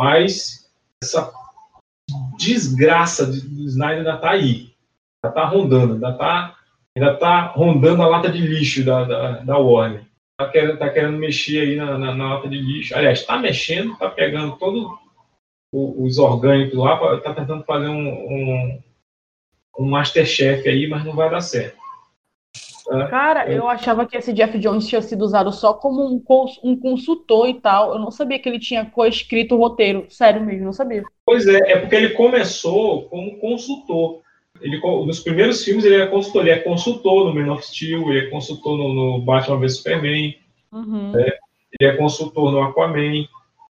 Mas essa desgraça de- do Snyder ainda tá aí. Ainda tá rondando, ainda tá, ainda tá rondando a lata de lixo da, da, da Warner. Tá querendo, tá querendo mexer aí na, na, na lata de lixo. Aliás, tá mexendo, tá pegando todos os orgânicos lá, tá tentando fazer um, um, um Masterchef aí, mas não vai dar certo. Tá? Cara, eu achava que esse Jeff Jones tinha sido usado só como um, cons- um consultor e tal. Eu não sabia que ele tinha co-escrito o roteiro. Sério mesmo, não sabia. Pois é, é porque ele começou como consultor. Ele, nos primeiros filmes ele é consultor, ele é consultor no Man of Steel, ele é consultor no, no Batman vs Superman, Uhum. né? ele é consultor no Aquaman,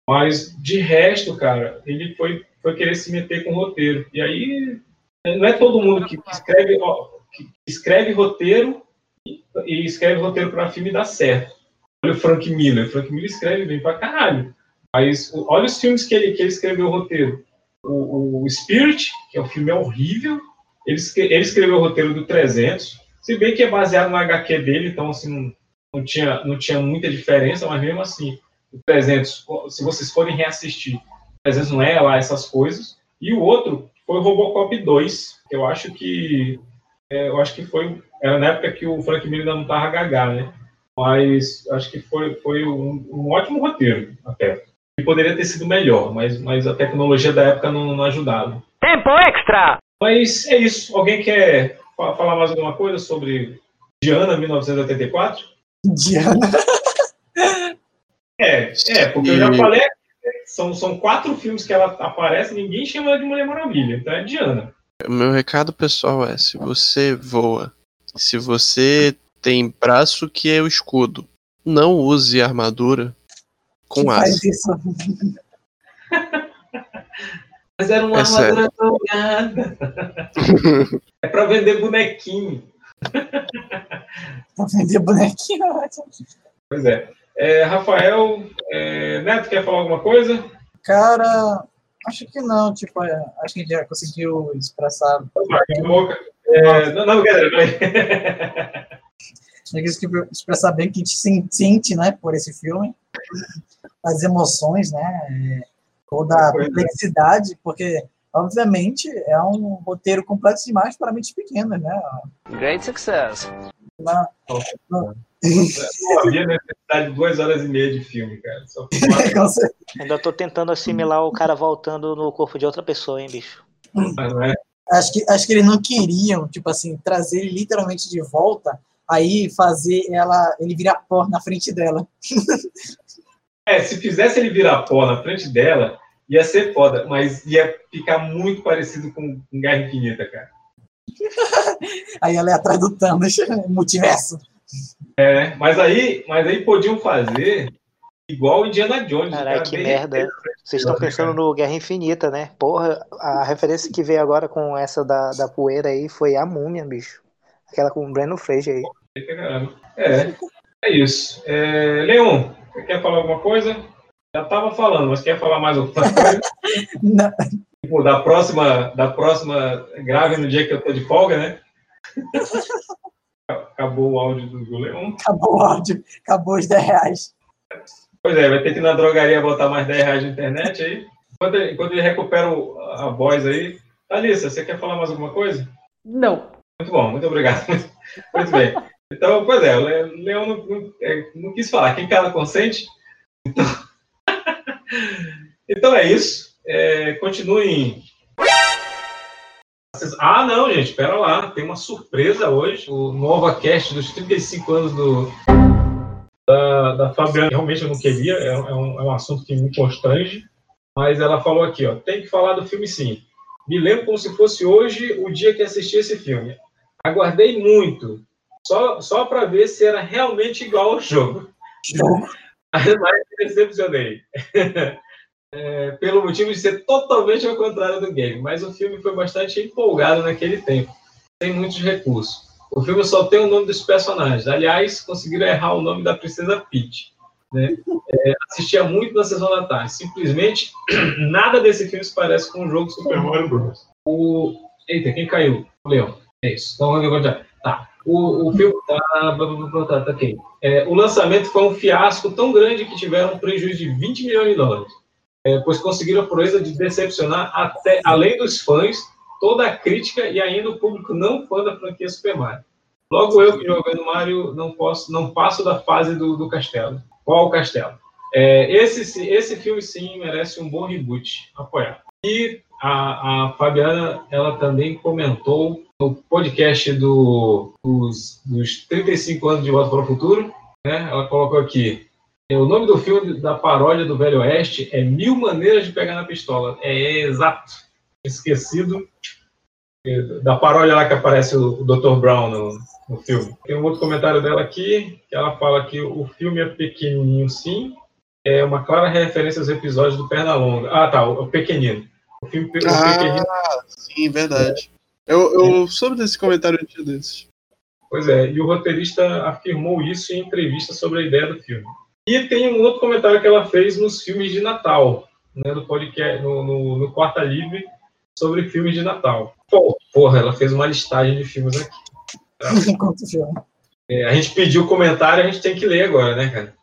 mas de resto, cara, ele foi, foi querer se meter com roteiro. E aí não é todo mundo que escreve, ó, que escreve roteiro e, escreve roteiro para filme dá certo. Olha o Frank Miller, o Frank Miller escreve bem pra caralho. Mas olha os filmes que ele, que ele escreveu o roteiro. O, o Spirit, que é um filme horrível, ele, ele escreveu o roteiro do 300, se bem que é baseado no HQ dele, então assim, não, não tinha, não tinha muita diferença, mas mesmo assim, o 300, se vocês forem reassistir, o 300 não é lá essas coisas. E o outro foi o Robocop 2, que eu acho que é, eu acho que foi era na época que o Frank Miller não estava gagá, né? Mas acho que foi, foi um, um ótimo roteiro até. que poderia ter sido melhor, mas, mas a tecnologia da época não, não ajudava. Tempo extra! Mas é isso. Alguém quer fa- falar mais alguma coisa sobre Diana 1984? Diana. É, é, porque eu já falei, são, são quatro filmes que ela aparece, ninguém chama ela de Mulher Maravilha, então é Diana. O meu recado pessoal é: se você voa, se você tem braço que é o escudo, não use armadura com Que aço. faz isso. Mas era uma É armadura dourada. é pra vender bonequinho. Pra vender bonequinho. Pois é. É, Rafael, é, Neto, quer falar alguma coisa? Cara, acho que não. Tipo, é, acho que a gente já conseguiu expressar. A. É, não, não, galera. A gente conseguiu expressar bem o que a gente sen- sente, né, por esse filme. As emoções, né? é, Toda a Pois é. complexidade, porque, obviamente, é um roteiro complexo demais para mentes pequenas, né? Great success. Na- na- Não havia necessidade de duas horas e meia de filme, cara. Ainda tô tentando assimilar o cara voltando no corpo de outra pessoa, hein, bicho? Mas não é. acho que, acho que eles não queriam, tipo assim, trazer ele literalmente de volta, aí fazer ela, ele virar pó na frente dela. É, se fizesse ele virar pó na frente dela, ia ser foda, mas ia ficar muito parecido com, com Guerra Infinita, cara. Aí ela é atrás do Thanos, multiverso. É, mas aí, mas aí podiam fazer igual o Indiana Jones. Caralho, cara, que merda. Vocês estão pensando no Guerra Infinita, né? Porra, a referência que veio agora com essa da, da poeira aí foi a múmia, bicho. Aquela com o Breno Fraser aí. É, é isso. É, Leon, você quer falar alguma coisa? Já tava falando, mas quer falar mais alguma coisa? Não. Tipo, da próxima, da próxima grave no dia que eu tô de folga, né? Acabou o áudio do, Leon. Acabou o áudio, acabou os 10 reais. Pois é, vai ter que ir na drogaria botar mais 10 reais de internet aí. Enquanto ele, enquanto ele recupera o- a voz aí. Alissa, você quer falar mais alguma coisa? Não. Muito bom, muito obrigado. Muito bem. Então, pois é, o Le- Leão não, não- é, não quis falar. Quem cala consente. Então, então é isso. É, continuem. Ah, não, gente, espera lá. Tem uma surpresa hoje. O Nova Cast dos 35 anos do, da, da Fabiana. Realmente eu não queria, é, é um, é um assunto que me constrange. Mas ela falou aqui, ó, tem que falar do filme sim. Me lembro como se fosse hoje o dia que assisti esse filme. Aguardei muito, só, só para ver se era realmente igual ao jogo. Mas decepcionei. É, pelo motivo de ser totalmente ao contrário do game. Mas o filme foi bastante empolgado naquele tempo, sem muitos recursos. O filme só tem o nome dos personagens. Aliás, conseguiram errar o nome da Princesa Peach. Né? É, assistia muito na sessão da tarde. Simplesmente nada desse filme se parece com o jogo Super Mario Bros. O... Eita, quem caiu? O Leão. É isso. Então vamos continuar. Tá. O, o filme. Tá, tá, tá, ok. É, o lançamento foi um fiasco tão grande que tiveram um prejuízo de 20 milhões de dólares. É, pois conseguiram a proeza de decepcionar até, além dos fãs, toda a crítica e ainda o público não fã da franquia Super Mario. Logo eu que jogando Mario não posso, não passo da fase do, do castelo. Qual o castelo? É, esse, esse filme sim merece um bom reboot, apoiar. E a, a Fabiana, ela também comentou no podcast do, dos, dos 35 anos de Volta para o Futuro, né? Ela colocou aqui, o nome do filme da paródia do Velho Oeste é Mil Maneiras de Pegar na Pistola. É exato. Esquecido é, da paródia lá que aparece o, Dr. Brown no, no filme. Tem um outro comentário dela aqui, que ela fala que o filme é pequenininho sim, é uma clara referência aos episódios do Pernalonga. Ah, tá, o, Pequenino. O filme o Pequenino Ah, sim, verdade. Eu, eu soube desse comentário antes desses. Pois é, e o roteirista afirmou isso em entrevista sobre a ideia do filme. E tem um outro comentário que ela fez nos filmes de Natal, né, no podcast, no, no, no Quarta Livre, sobre filmes de Natal. Pô, porra, ela fez uma listagem de filmes aqui. É, a gente pediu comentário, a gente tem que ler agora, né, cara?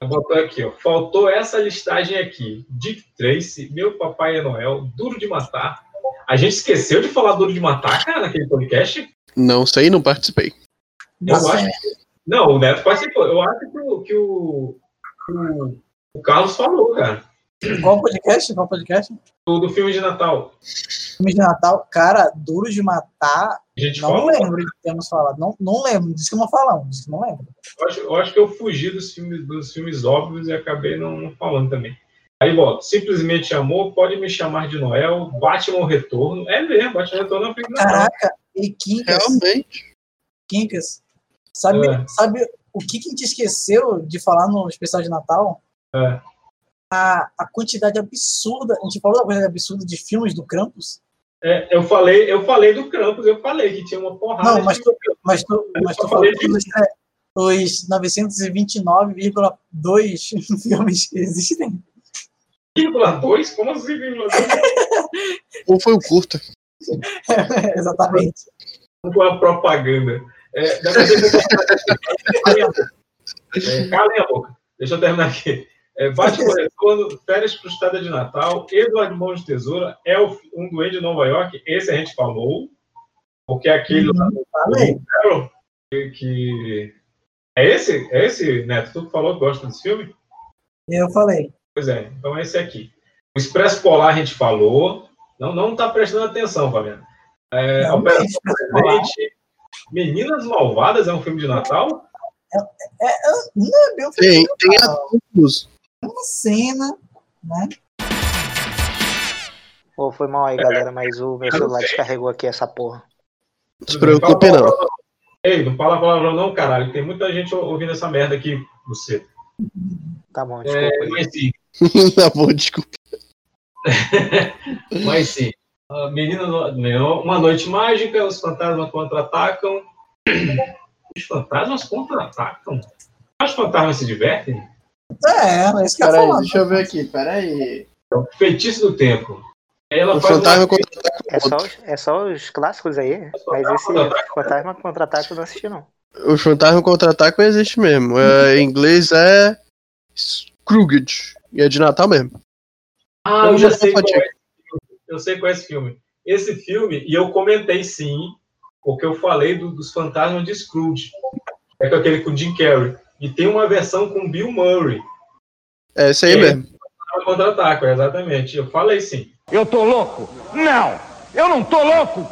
Ela Botou aqui, ó. Faltou essa listagem aqui. Dick Tracy, Meu Papai é Noel, Duro de Matar. A gente esqueceu de falar Duro de Matar, cara, naquele podcast? Não sei, não participei. Eu acho que, não, o Neto participou. Eu acho que o, que o, que o, O Carlos falou, cara. Qual podcast? Qual podcast? Do, do filme de Natal. Filme de Natal, cara, Duro de Matar. A gente não falou. lembro de termos falado. Não, não lembro. Disse que não falamos. Disse que não lembro. Eu acho, eu acho que eu fugi dos filmes, dos filmes óbvios e acabei não, não falando também. Aí, bota, simplesmente amor, pode me chamar de Noel, Batman Retorno. É mesmo, Batman Retorno é um filme de Natal. Caraca, e Quincas. Realmente. Quincas. Sabe, É. sabe o que, que a gente esqueceu de falar no especial de Natal? É. A, a quantidade absurda. A gente falou da quantidade absurda de filmes do Krampus. É, eu falei, eu falei do Krampus, eu falei que tinha uma porrada Não, de mas tu, mas tu, mas tu falou falei que os, é, os 929,2 filmes que existem. 1,2? Como assim, 1,2? Ou foi o curta? Exatamente. com a propaganda. É, daqui a pouco- calem a boca. É. Deixa eu terminar aqui. É, Batman Retorno, Férias Frustrada de Natal, Eduardo Mãos de Tesoura, Elf, Um Duende de Nova York, esse a gente falou, porque é aquele lá do. Carol, que, É esse? É esse, Neto? Tu que falou que gosta desse filme? Eu falei. Pois é, então é esse aqui. O Expresso Polar a gente falou. Não, não tá prestando atenção, Fabiano. É, Operação. Presente. Meninas Malvadas é um filme de Natal? É, é, não é bem um filme Tem, de tem Natal. adultos. É uma cena, né? Pô, foi mal aí, galera, mas o meu celular descarregou aqui essa porra. Não se preocupe, não. Ei, não fala palavrão não, caralho. Tem muita gente ouvindo essa merda aqui, você. Tá bom, desculpa. É, mas sim, tá bom, desculpa. mas sim. A menina, no- uma noite mágica, os fantasmas contra-atacam. Os fantasmas contra-atacam? Os fantasmas se divertem? É, é isso que eu Peraí, falar. deixa eu ver aqui, peraí. Feitiço do tempo. Ela O faz fantasma uma... contra É só, os- é só os clássicos aí, mas esse Fantasma Contra-Ataque eu não assisti, não. O fantasma contra-ataque existe mesmo. É, em inglês é Scrooge. E é de Natal mesmo. Ah, eu já sei qual é. Eu sei qual é esse filme. Esse filme, e eu comentei sim, porque eu falei do- dos fantasmas de Scrooge. É com aquele com o Jim Carrey. E tem uma versão com Bill Murray. É esse aí É. mesmo. Contra-ataque, exatamente. Eu falei sim. Eu tô louco? Não! Eu não tô louco!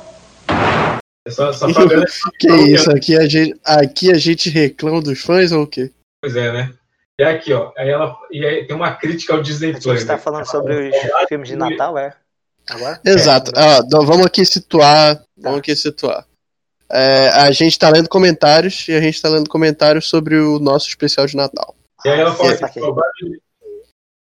É Só, só Fabiana- que isso, aqui a, gente, aqui a gente reclama dos fãs ou o quê? Pois é, né? É aqui, ó. Aí ela, e aí tem uma crítica ao Disney A Plus. gente tá né? falando sobre os filmes de Natal, é? Agora? Exato. Ah, então vamos aqui situar. Vamos aqui situar. É, a gente tá lendo comentários e a gente tá lendo comentários sobre o nosso especial de Natal. E aí ela fala Ah, assim, saquei. saudade...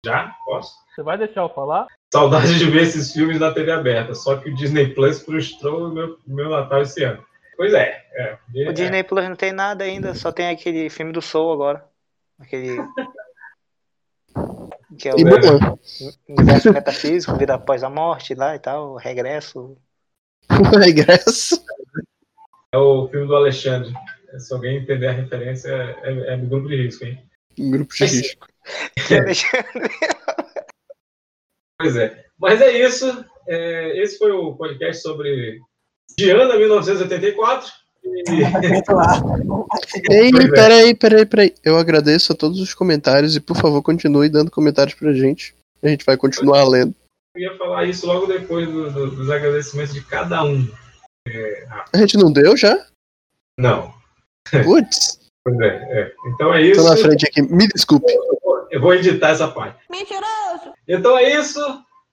Já? Posso? Você vai deixar eu falar? Saudade de ver esses filmes na TV aberta. Só que o Disney Plus frustrou o meu, meu Natal esse ano. Pois é. é, O Disney Plus não tem nada ainda, só tem aquele filme do Soul agora. Aquele. Que é o E universo metafísico, vida após a morte lá e tal, regresso. O regresso. É o filme do Alexandre. Se alguém entender a referência, é, é, é do grupo de risco, hein? Grupo de risco. Pois é. Mas é isso. É, esse foi o podcast sobre Diana 1984. Ei, peraí, peraí, peraí. Eu agradeço a todos os comentários e por favor continue dando comentários pra gente. A gente vai continuar lendo. Eu ia falar isso logo depois do- do- dos agradecimentos de cada um. É, ah, A gente não deu já? não. Putz, Pois é, é. Então é isso. tô na frente aqui. Me desculpe. Eu vou editar essa parte. Mentiroso! Então é isso.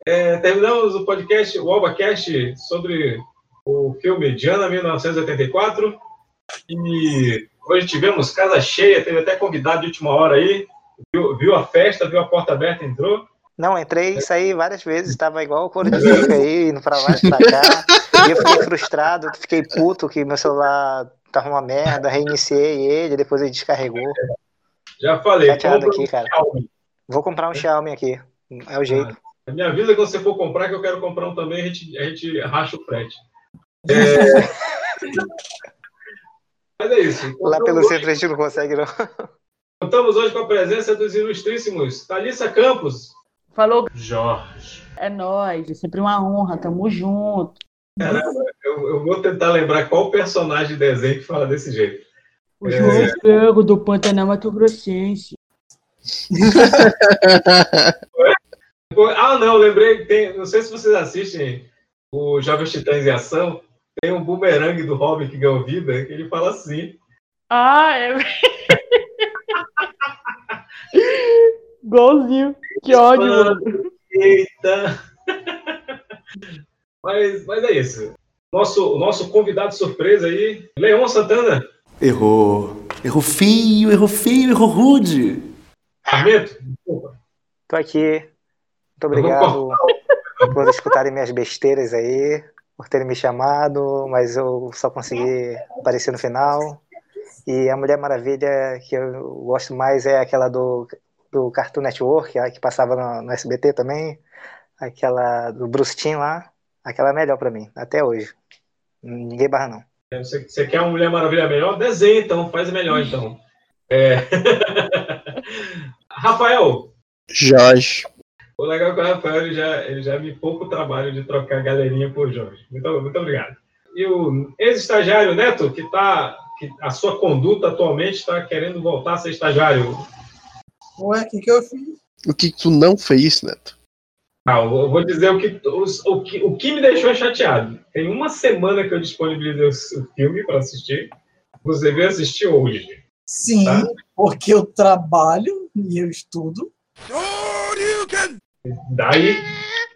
É, terminamos o podcast, o AlbaCast, sobre o filme Diana 1984. E hoje tivemos casa cheia, teve até convidado de última hora aí. Viu, viu a festa, viu a porta aberta, entrou. Não, entrei e saí várias vezes, tava igual o coro de bico aí, indo pra lá e pra cá. E eu fiquei frustrado, fiquei puto que meu celular tava uma merda, reiniciei ele, depois ele descarregou. Já falei. Chateado um aqui, cara. Xiaomi. Vou comprar um Xiaomi aqui. É o jeito. Me avisa quando você for comprar, que eu quero comprar um também, a gente, a gente racha o frete. É... Mas é isso. Lá pelo Contamos centro a gente não consegue, não. Contamos hoje com a presença dos ilustríssimos Thalissa Campos. Falou, Jorge. é nóis, é sempre uma honra, tamo junto. Caramba, eu, eu vou tentar lembrar qual personagem de desenho que fala desse jeito. O É. João Frango do Pantanal Mato Grossense. ah, não, lembrei. Tem, não sei se vocês assistem o Jovens Titãs em Ação. Tem um boomerang do Robin que ganhou vida, que ele fala assim. Ah, é. Golzinho. Que ódio, mano. Eita! Mas, mas é isso. Nosso, nosso convidado surpresa aí, Leon Santana. Errou. Errou feio, errou feio, errou rude. Armeto, desculpa. Tô aqui. Muito obrigado por escutarem minhas besteiras aí, por terem me chamado, mas eu só consegui aparecer no final. E a Mulher Maravilha que eu gosto mais é aquela do, do Cartoon Network, a que passava no, no SBT também. Aquela do Bruce Timm lá. Aquela é melhor pra mim, até hoje. Ninguém barra não. É, Você, você quer uma Mulher Maravilha melhor? Desenha então, faz melhor então. É. Rafael, Jorge. O legal é que o Rafael ele já, ele já me poupa o trabalho de trocar galerinha por Jorge. Muito, muito obrigado. E o ex-estagiário Neto, que tá. Que a sua conduta atualmente está querendo voltar a ser estagiário. Ué, o que, que eu fiz? O que tu não fez, Neto? Ah, eu vou- dizer o que, os- o, que, o que me deixou chateado. Tem uma semana que eu disponibilizei o, filme para assistir. Você veio assistir hoje. Sim, Tá. porque eu trabalho e eu estudo. Daí,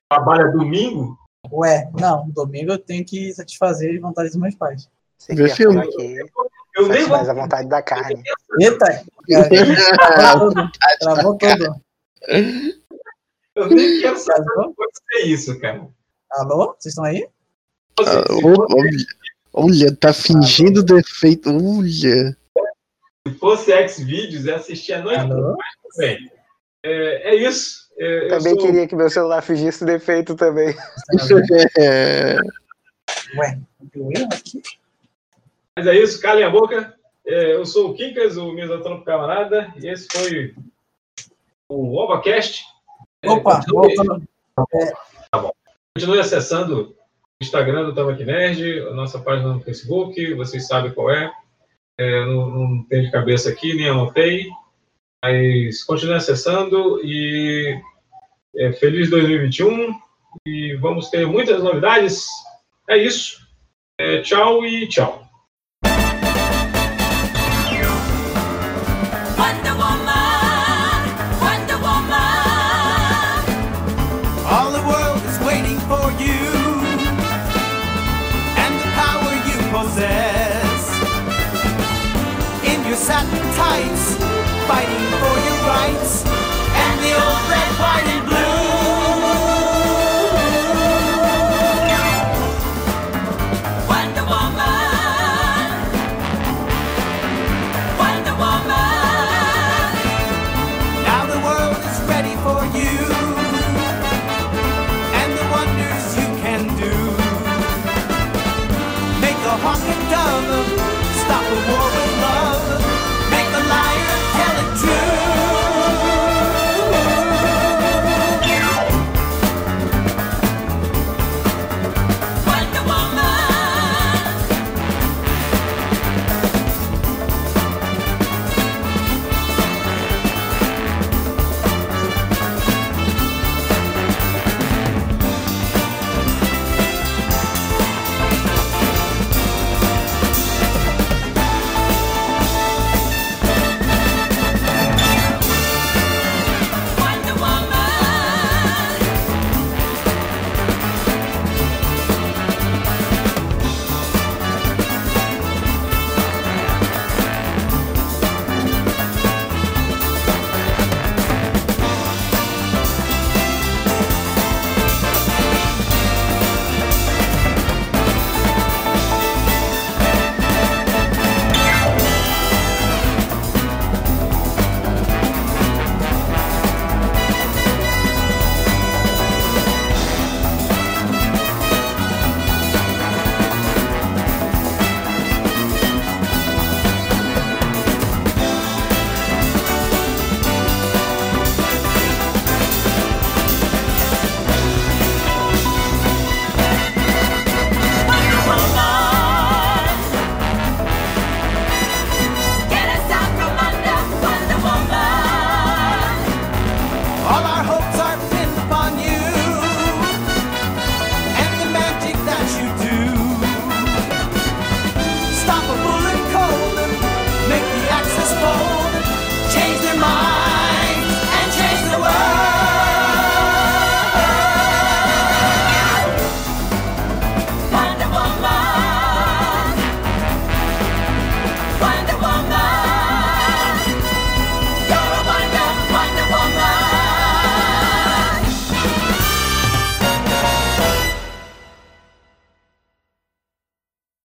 trabalha domingo. Ué, não, domingo eu tenho que satisfazer as vontades dos meus pais. Você Vê quer filme. que Eu nem vou. a vontade da carne. Eita! Travou tudo. Travou tudo. Eu nem quero saber como pode ser isso, cara. Alô? Vocês estão aí? Ah, olha, olha, tá fingindo defeito. Olha. Se fosse X-Videos, eu assistia a noite Alô? bem. É, é isso. É, eu Também sou- queria que meu celular fingisse defeito também. É, Ué, aqui? Mas é isso, calem a boca. É, eu sou o Kikas, o Misantropo Camarada, e esse foi o OvaCast. É, Opa, continue, voltando. continue acessando o Instagram do Tamaki Nerd, a nossa página no Facebook, vocês sabem qual é. É, não, não tenho de cabeça aqui, nem anotei. Mas continue acessando e é, feliz 2021 e vamos ter muitas novidades. É isso. É, tchau e tchau.